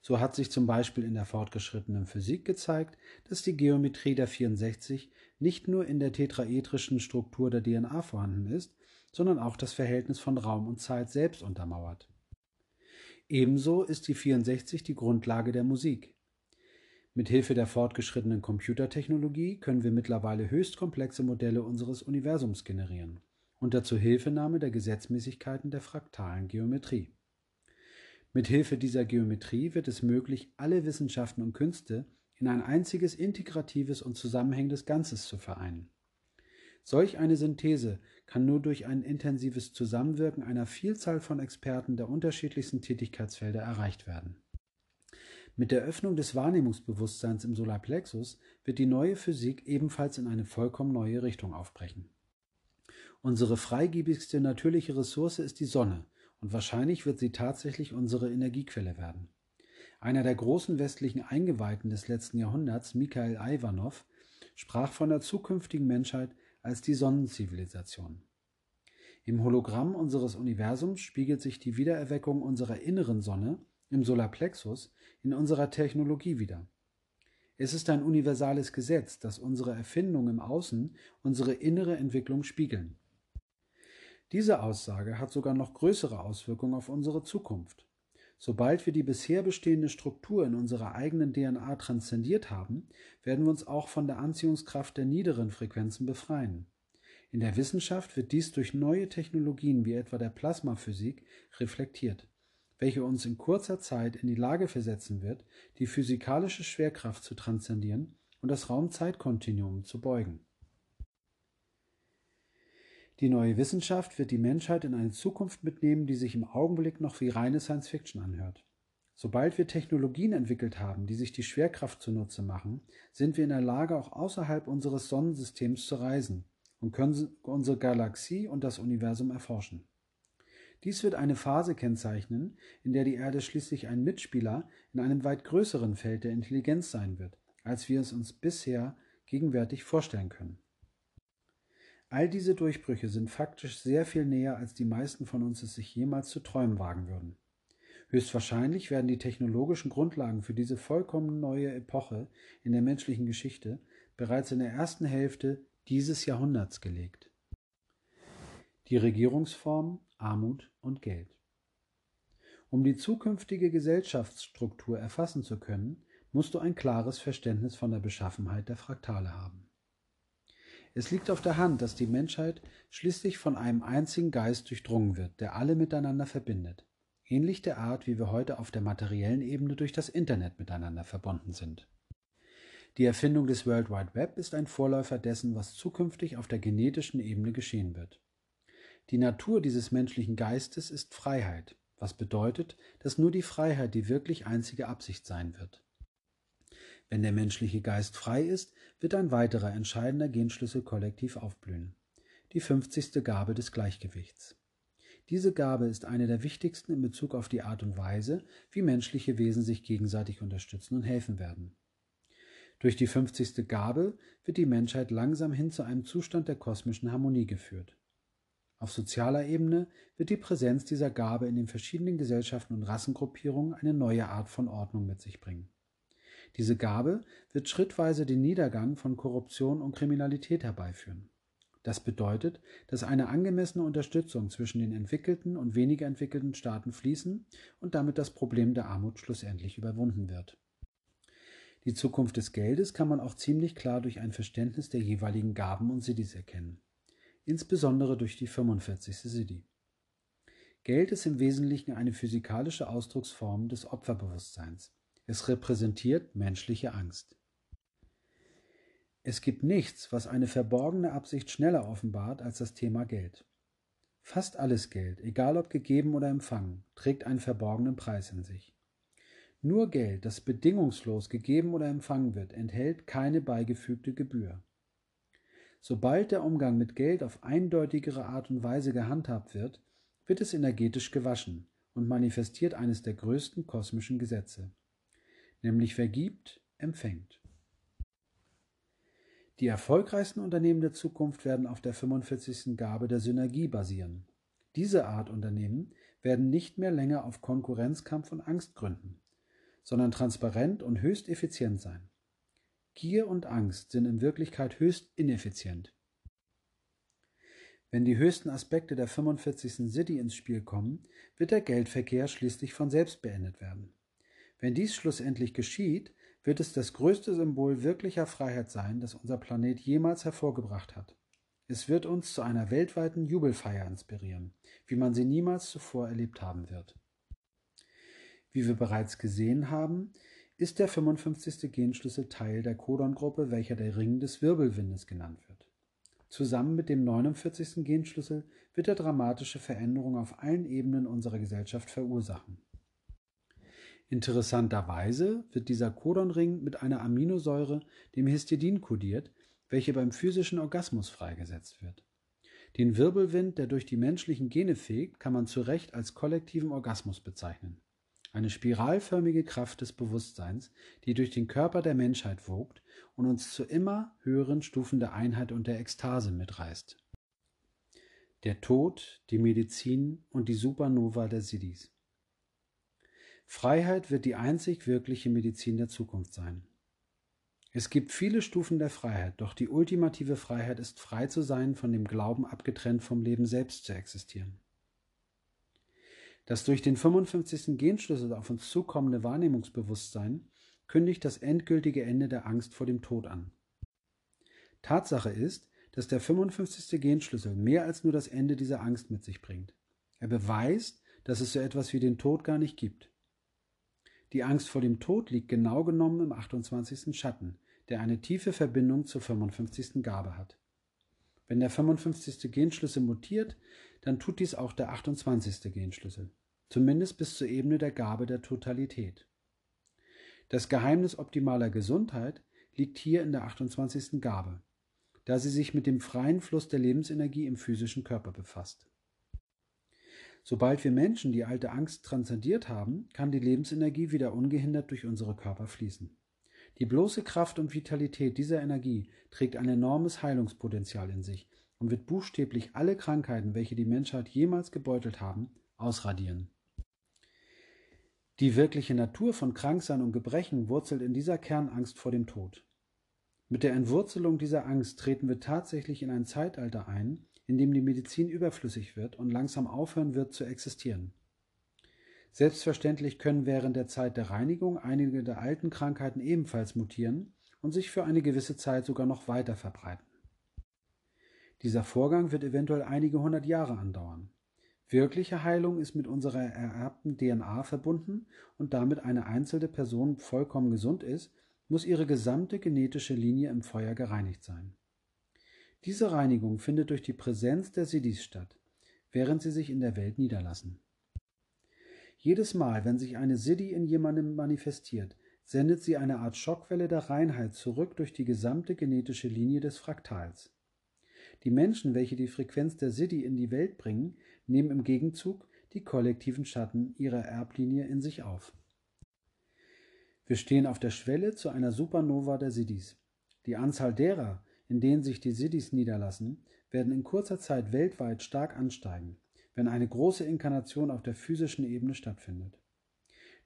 So hat sich zum Beispiel in der fortgeschrittenen Physik gezeigt, dass die Geometrie der 64 nicht nur in der tetraedrischen Struktur der DNA vorhanden ist, sondern auch das Verhältnis von Raum und Zeit selbst untermauert. Ebenso ist die 64 die Grundlage der Musik. Mit Hilfe der fortgeschrittenen Computertechnologie können wir mittlerweile höchst komplexe Modelle unseres Universums generieren, unter Zuhilfenahme der Gesetzmäßigkeiten der fraktalen Geometrie. Mit Hilfe dieser Geometrie wird es möglich, alle Wissenschaften und Künste in ein einziges integratives und zusammenhängendes Ganzes zu vereinen. Solch eine Synthese kann nur durch ein intensives Zusammenwirken einer Vielzahl von Experten der unterschiedlichsten Tätigkeitsfelder erreicht werden. Mit der Öffnung des Wahrnehmungsbewusstseins im Solarplexus wird die neue Physik ebenfalls in eine vollkommen neue Richtung aufbrechen. Unsere freigebigste natürliche Ressource ist die Sonne und wahrscheinlich wird sie tatsächlich unsere Energiequelle werden. Einer der großen westlichen Eingeweihten des letzten Jahrhunderts, Mikhail Ivanov, sprach von der zukünftigen Menschheit als die Sonnenzivilisation. Im Hologramm unseres Universums spiegelt sich die Wiedererweckung unserer inneren Sonne im Solarplexus in unserer Technologie wider. Es ist ein universales Gesetz, dass unsere Erfindungen im Außen unsere innere Entwicklung spiegeln. Diese Aussage hat sogar noch größere Auswirkungen auf unsere Zukunft. Sobald wir die bisher bestehende Struktur in unserer eigenen DNA transzendiert haben, werden wir uns auch von der Anziehungskraft der niederen Frequenzen befreien. In der Wissenschaft wird dies durch neue Technologien wie etwa der Plasmaphysik reflektiert, welche uns in kurzer Zeit in die Lage versetzen wird, die physikalische Schwerkraft zu transzendieren und das Raum-Zeit-Kontinuum zu beugen. Die neue Wissenschaft wird die Menschheit in eine Zukunft mitnehmen, die sich im Augenblick noch wie reine Science Fiction anhört. Sobald wir Technologien entwickelt haben, die sich die Schwerkraft zunutze machen, sind wir in der Lage, auch außerhalb unseres Sonnensystems zu reisen und können unsere Galaxie und das Universum erforschen. Dies wird eine Phase kennzeichnen, in der die Erde schließlich ein Mitspieler in einem weit größeren Feld der Intelligenz sein wird, als wir es uns bisher gegenwärtig vorstellen können. All diese Durchbrüche sind faktisch sehr viel näher, als die meisten von uns es sich jemals zu träumen wagen würden. Höchstwahrscheinlich werden die technologischen Grundlagen für diese vollkommen neue Epoche in der menschlichen Geschichte bereits in der ersten Hälfte dieses Jahrhunderts gelegt. Die Regierungsform Armut und Geld. Um die zukünftige Gesellschaftsstruktur erfassen zu können, musst du ein klares Verständnis von der Beschaffenheit der Fraktale haben. Es liegt auf der Hand, dass die Menschheit schließlich von einem einzigen Geist durchdrungen wird, der alle miteinander verbindet, ähnlich der Art, wie wir heute auf der materiellen Ebene durch das Internet miteinander verbunden sind. Die Erfindung des World Wide Web ist ein Vorläufer dessen, was zukünftig auf der genetischen Ebene geschehen wird. Die Natur dieses menschlichen Geistes ist Freiheit, was bedeutet, dass nur die Freiheit die wirklich einzige Absicht sein wird. Wenn der menschliche Geist frei ist, wird ein weiterer entscheidender Genschlüssel kollektiv aufblühen. Die 50. Gabe des Gleichgewichts. Diese Gabe ist eine der wichtigsten in Bezug auf die Art und Weise, wie menschliche Wesen sich gegenseitig unterstützen und helfen werden. Durch die 50. Gabe wird die Menschheit langsam hin zu einem Zustand der kosmischen Harmonie geführt. Auf sozialer Ebene wird die Präsenz dieser Gabe in den verschiedenen Gesellschaften und Rassengruppierungen eine neue Art von Ordnung mit sich bringen. Diese Gabe wird schrittweise den Niedergang von Korruption und Kriminalität herbeiführen. Das bedeutet, dass eine angemessene Unterstützung zwischen den entwickelten und weniger entwickelten Staaten fließen und damit das Problem der Armut schlussendlich überwunden wird. Die Zukunft des Geldes kann man auch ziemlich klar durch ein Verständnis der jeweiligen Gaben und Siddhis erkennen, insbesondere durch die 45. Siddhi. Geld ist im Wesentlichen eine physikalische Ausdrucksform des Opferbewusstseins. Es repräsentiert menschliche Angst. Es gibt nichts, was eine verborgene Absicht schneller offenbart als das Thema Geld. Fast alles Geld, egal ob gegeben oder empfangen, trägt einen verborgenen Preis in sich. Nur Geld, das bedingungslos gegeben oder empfangen wird, enthält keine beigefügte Gebühr. Sobald der Umgang mit Geld auf eindeutigere Art und Weise gehandhabt wird, wird es energetisch gewaschen und manifestiert eines der größten kosmischen Gesetze nämlich vergibt, empfängt. Die erfolgreichsten Unternehmen der Zukunft werden auf der 45. Gabe der Synergie basieren. Diese Art Unternehmen werden nicht mehr länger auf Konkurrenzkampf und Angst gründen, sondern transparent und höchst effizient sein. Gier und Angst sind in Wirklichkeit höchst ineffizient. Wenn die höchsten Aspekte der 45. City ins Spiel kommen, wird der Geldverkehr schließlich von selbst beendet werden. Wenn dies schlussendlich geschieht, wird es das größte Symbol wirklicher Freiheit sein, das unser Planet jemals hervorgebracht hat. Es wird uns zu einer weltweiten Jubelfeier inspirieren, wie man sie niemals zuvor erlebt haben wird. Wie wir bereits gesehen haben, ist der 55. Genschlüssel Teil der Codon-Gruppe, welcher der Ring des Wirbelwindes genannt wird. Zusammen mit dem 49. Genschlüssel wird er dramatische Veränderungen auf allen Ebenen unserer Gesellschaft verursachen. Interessanterweise wird dieser Codonring mit einer Aminosäure, dem Histidin, kodiert, welche beim physischen Orgasmus freigesetzt wird. Den Wirbelwind, der durch die menschlichen Gene fegt, kann man zu Recht als kollektiven Orgasmus bezeichnen. Eine spiralförmige Kraft des Bewusstseins, die durch den Körper der Menschheit wogt und uns zu immer höheren Stufen der Einheit und der Ekstase mitreißt. Der Tod, die Medizin und die Supernova der Siddhis. Freiheit wird die einzig wirkliche Medizin der Zukunft sein. Es gibt viele Stufen der Freiheit, doch die ultimative Freiheit ist frei zu sein, von dem Glauben abgetrennt vom Leben selbst zu existieren. Das durch den 55. Genschlüssel auf uns zukommende Wahrnehmungsbewusstsein kündigt das endgültige Ende der Angst vor dem Tod an. Tatsache ist, dass der 55. Genschlüssel mehr als nur das Ende dieser Angst mit sich bringt. Er beweist, dass es so etwas wie den Tod gar nicht gibt. Die Angst vor dem Tod liegt genau genommen im 28. Schatten, der eine tiefe Verbindung zur 55. Gabe hat. Wenn der 55. Genschlüssel mutiert, dann tut dies auch der 28. Genschlüssel, zumindest bis zur Ebene der Gabe der Totalität. Das Geheimnis optimaler Gesundheit liegt hier in der 28. Gabe, da sie sich mit dem freien Fluss der Lebensenergie im physischen Körper befasst. Sobald wir Menschen die alte Angst transzendiert haben, kann die Lebensenergie wieder ungehindert durch unsere Körper fließen. Die bloße Kraft und Vitalität dieser Energie trägt ein enormes Heilungspotenzial in sich und wird buchstäblich alle Krankheiten, welche die Menschheit jemals gebeutelt haben, ausradieren. Die wirkliche Natur von Kranksein und Gebrechen wurzelt in dieser Kernangst vor dem Tod. Mit der Entwurzelung dieser Angst treten wir tatsächlich in ein Zeitalter ein, in dem die Medizin überflüssig wird und langsam aufhören wird zu existieren. Selbstverständlich können während der Zeit der Reinigung einige der alten Krankheiten ebenfalls mutieren und sich für eine gewisse Zeit sogar noch weiter verbreiten. Dieser Vorgang wird eventuell einige hundert Jahre andauern. Wirkliche Heilung ist mit unserer ererbten DNA verbunden und damit eine einzelne Person vollkommen gesund ist, muss ihre gesamte genetische Linie im Feuer gereinigt sein. Diese Reinigung findet durch die Präsenz der Siddhis statt, während sie sich in der Welt niederlassen. Jedes Mal, wenn sich eine Siddhi in jemandem manifestiert, sendet sie eine Art Schockwelle der Reinheit zurück durch die gesamte genetische Linie des Fraktals. Die Menschen, welche die Frequenz der Siddhi in die Welt bringen, nehmen im Gegenzug die kollektiven Schatten ihrer Erblinie in sich auf. Wir stehen auf der Schwelle zu einer Supernova der Siddhis. Die Anzahl derer, in denen sich die Siddhis niederlassen, werden in kurzer Zeit weltweit stark ansteigen, wenn eine große Inkarnation auf der physischen Ebene stattfindet.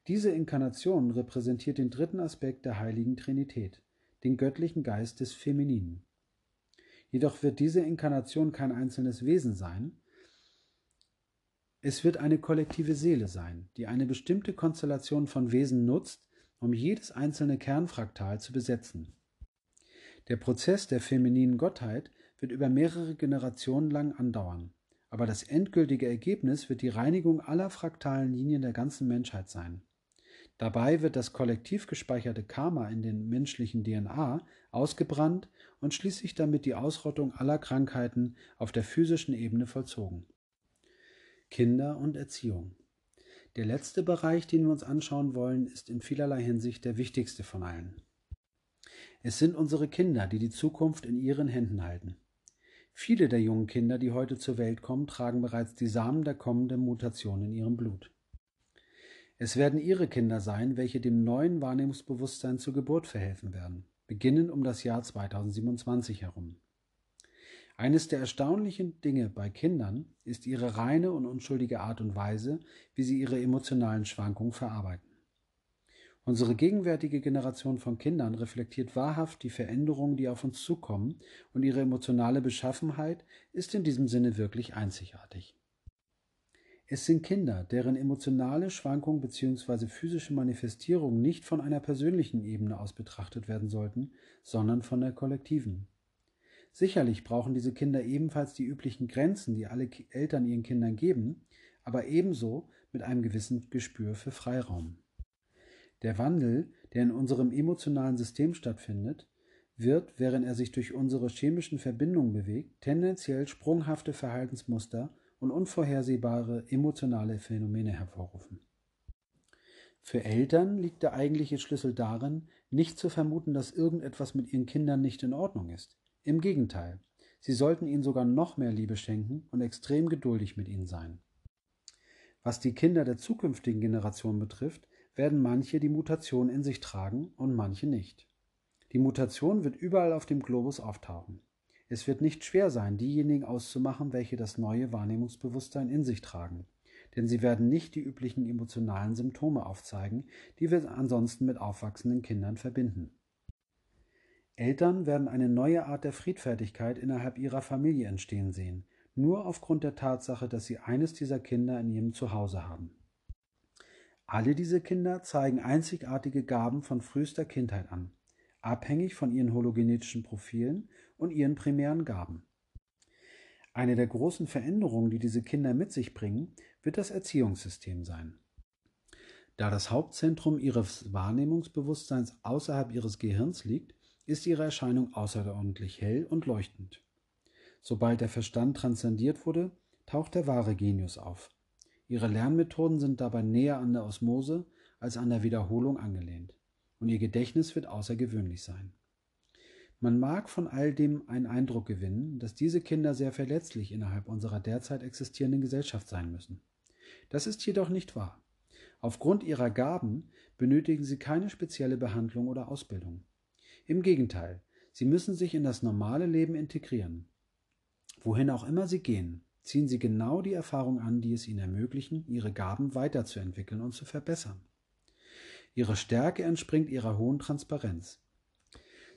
Diese Inkarnation repräsentiert den dritten Aspekt der heiligen Trinität, den göttlichen Geist des Femininen. Jedoch wird diese Inkarnation kein einzelnes Wesen sein, es wird eine kollektive Seele sein, die eine bestimmte Konstellation von Wesen nutzt, um jedes einzelne Kernfraktal zu besetzen. Der Prozess der femininen Gottheit wird über mehrere Generationen lang andauern, aber das endgültige Ergebnis wird die Reinigung aller fraktalen Linien der ganzen Menschheit sein. Dabei wird das kollektiv gespeicherte Karma in den menschlichen DNA ausgebrannt und schließlich damit die Ausrottung aller Krankheiten auf der physischen Ebene vollzogen. Kinder und Erziehung. Der letzte Bereich, den wir uns anschauen wollen, ist in vielerlei Hinsicht der wichtigste von allen. Es sind unsere Kinder, die die Zukunft in ihren Händen halten. Viele der jungen Kinder, die heute zur Welt kommen, tragen bereits die Samen der kommenden Mutation in ihrem Blut. Es werden ihre Kinder sein, welche dem neuen Wahrnehmungsbewusstsein zur Geburt verhelfen werden, beginnend um das Jahr 2027 herum. Eines der erstaunlichen Dinge bei Kindern ist ihre reine und unschuldige Art und Weise, wie sie ihre emotionalen Schwankungen verarbeiten. Unsere gegenwärtige Generation von Kindern reflektiert wahrhaft die Veränderungen, die auf uns zukommen, und ihre emotionale Beschaffenheit ist in diesem Sinne wirklich einzigartig. Es sind Kinder, deren emotionale Schwankungen bzw. physische Manifestierungen nicht von einer persönlichen Ebene aus betrachtet werden sollten, sondern von der kollektiven. Sicherlich brauchen diese Kinder ebenfalls die üblichen Grenzen, die alle Eltern ihren Kindern geben, aber ebenso mit einem gewissen Gespür für Freiraum. Der Wandel, der in unserem emotionalen System stattfindet, wird, während er sich durch unsere chemischen Verbindungen bewegt, tendenziell sprunghafte Verhaltensmuster und unvorhersehbare emotionale Phänomene hervorrufen. Für Eltern liegt der eigentliche Schlüssel darin, nicht zu vermuten, dass irgendetwas mit ihren Kindern nicht in Ordnung ist. Im Gegenteil, sie sollten ihnen sogar noch mehr Liebe schenken und extrem geduldig mit ihnen sein. Was die Kinder der zukünftigen Generation betrifft, werden manche die Mutation in sich tragen und manche nicht. Die Mutation wird überall auf dem Globus auftauchen. Es wird nicht schwer sein, diejenigen auszumachen, welche das neue Wahrnehmungsbewusstsein in sich tragen, denn sie werden nicht die üblichen emotionalen Symptome aufzeigen, die wir ansonsten mit aufwachsenden Kindern verbinden. Eltern werden eine neue Art der Friedfertigkeit innerhalb ihrer Familie entstehen sehen, nur aufgrund der Tatsache, dass sie eines dieser Kinder in ihrem Zuhause haben. Alle diese Kinder zeigen einzigartige Gaben von frühester Kindheit an, abhängig von ihren hologenetischen Profilen und ihren primären Gaben. Eine der großen Veränderungen, die diese Kinder mit sich bringen, wird das Erziehungssystem sein. Da das Hauptzentrum ihres Wahrnehmungsbewusstseins außerhalb ihres Gehirns liegt, ist ihre Erscheinung außerordentlich hell und leuchtend. Sobald der Verstand transzendiert wurde, taucht der wahre Genius auf, Ihre Lernmethoden sind dabei näher an der Osmose als an der Wiederholung angelehnt, und Ihr Gedächtnis wird außergewöhnlich sein. Man mag von all dem einen Eindruck gewinnen, dass diese Kinder sehr verletzlich innerhalb unserer derzeit existierenden Gesellschaft sein müssen. Das ist jedoch nicht wahr. Aufgrund ihrer Gaben benötigen sie keine spezielle Behandlung oder Ausbildung. Im Gegenteil, sie müssen sich in das normale Leben integrieren. Wohin auch immer sie gehen, ziehen sie genau die Erfahrung an, die es ihnen ermöglichen, ihre Gaben weiterzuentwickeln und zu verbessern. Ihre Stärke entspringt ihrer hohen Transparenz.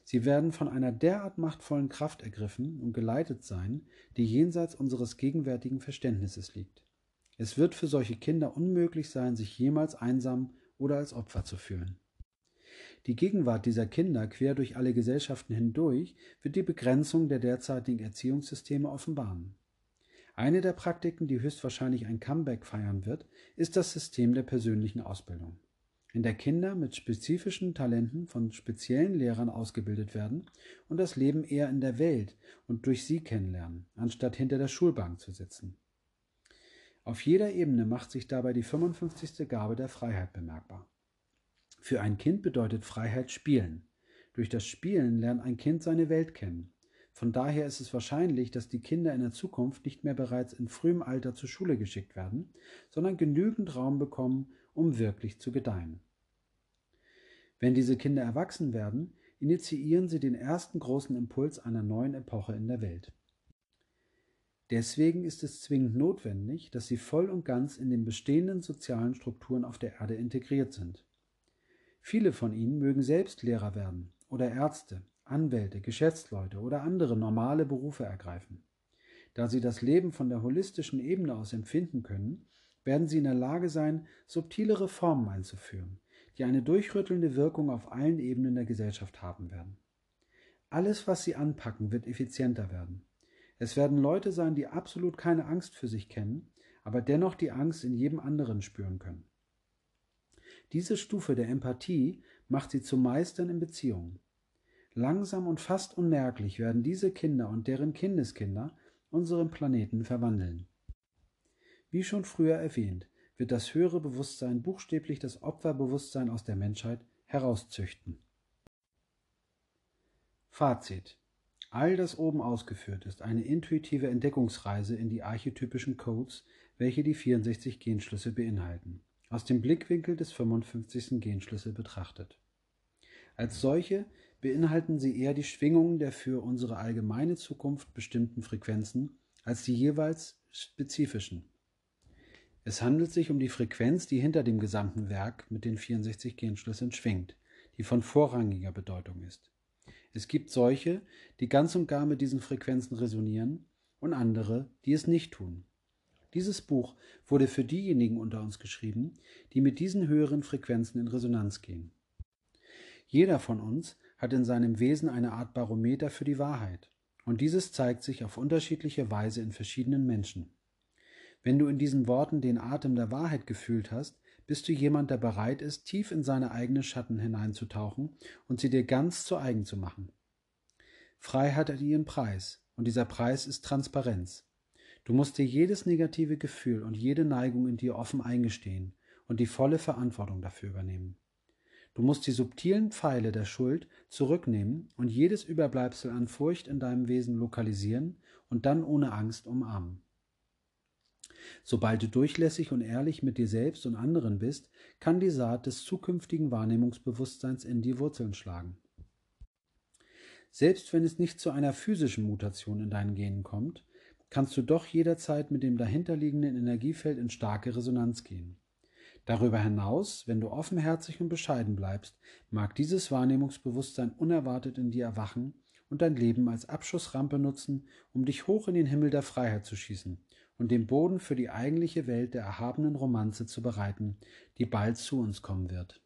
Sie werden von einer derart machtvollen Kraft ergriffen und geleitet sein, die jenseits unseres gegenwärtigen Verständnisses liegt. Es wird für solche Kinder unmöglich sein, sich jemals einsam oder als Opfer zu fühlen. Die Gegenwart dieser Kinder quer durch alle Gesellschaften hindurch wird die Begrenzung der derzeitigen Erziehungssysteme offenbaren. Eine der Praktiken, die höchstwahrscheinlich ein Comeback feiern wird, ist das System der persönlichen Ausbildung in der Kinder mit spezifischen Talenten von speziellen Lehrern ausgebildet werden und das Leben eher in der Welt und durch sie kennenlernen, anstatt hinter der Schulbank zu sitzen. Auf jeder Ebene macht sich dabei die 55. Gabe der Freiheit bemerkbar. Für ein Kind bedeutet Freiheit Spielen. Durch das Spielen lernt ein Kind seine Welt kennen. Von daher ist es wahrscheinlich, dass die Kinder in der Zukunft nicht mehr bereits in frühem Alter zur Schule geschickt werden, sondern genügend Raum bekommen, um wirklich zu gedeihen. Wenn diese Kinder erwachsen werden, initiieren sie den ersten großen Impuls einer neuen Epoche in der Welt. Deswegen ist es zwingend notwendig, dass sie voll und ganz in den bestehenden sozialen Strukturen auf der Erde integriert sind. Viele von ihnen mögen selbst Lehrer werden oder Ärzte, Anwälte, Geschäftsleute oder andere normale Berufe ergreifen. Da sie das Leben von der holistischen Ebene aus empfinden können, werden sie in der Lage sein, subtilere Formen einzuführen, die eine durchrüttelnde Wirkung auf allen Ebenen der Gesellschaft haben werden. Alles, was sie anpacken, wird effizienter werden. Es werden Leute sein, die absolut keine Angst für sich kennen, aber dennoch die Angst in jedem anderen spüren können. Diese Stufe der Empathie macht sie zu Meistern in Beziehungen. Langsam und fast unmerklich werden diese Kinder und deren Kindeskinder unseren Planeten verwandeln. Wie schon früher erwähnt, wird das höhere Bewusstsein buchstäblich das Opferbewusstsein aus der Menschheit herauszüchten. Fazit. All das oben ausgeführt ist eine intuitive Entdeckungsreise in die archetypischen Codes, welche die 64 Genschlüssel beinhalten, aus dem Blickwinkel des 55. Genschlüssel betrachtet. Als solche beinhalten sie eher die Schwingungen der für unsere allgemeine Zukunft bestimmten Frequenzen als die jeweils spezifischen. Es handelt sich um die Frequenz, die hinter dem gesamten Werk mit den 64 Genschlüsseln schwingt, die von vorrangiger Bedeutung ist. Es gibt solche, die ganz und gar mit diesen Frequenzen resonieren und andere, die es nicht tun. Dieses Buch wurde für diejenigen unter uns geschrieben, die mit diesen höheren Frequenzen in Resonanz gehen. Jeder von uns hat in seinem Wesen eine Art Barometer für die Wahrheit, und dieses zeigt sich auf unterschiedliche Weise in verschiedenen Menschen. Wenn du in diesen Worten den Atem der Wahrheit gefühlt hast, bist du jemand, der bereit ist, tief in seine eigenen Schatten hineinzutauchen und sie dir ganz zu eigen zu machen. Freiheit hat ihren Preis, und dieser Preis ist Transparenz. Du musst dir jedes negative Gefühl und jede Neigung in dir offen eingestehen und die volle Verantwortung dafür übernehmen. Du musst die subtilen Pfeile der Schuld zurücknehmen und jedes Überbleibsel an Furcht in deinem Wesen lokalisieren und dann ohne Angst umarmen. Sobald du durchlässig und ehrlich mit dir selbst und anderen bist, kann die Saat des zukünftigen Wahrnehmungsbewusstseins in dir Wurzeln schlagen. Selbst wenn es nicht zu einer physischen Mutation in deinen Genen kommt, kannst du doch jederzeit mit dem dahinterliegenden Energiefeld in starke Resonanz gehen. Darüber hinaus, wenn du offenherzig und bescheiden bleibst, mag dieses Wahrnehmungsbewusstsein unerwartet in dir erwachen und dein Leben als Abschussrampe nutzen, um dich hoch in den Himmel der Freiheit zu schießen und den Boden für die eigentliche Welt der erhabenen Romanze zu bereiten, die bald zu uns kommen wird.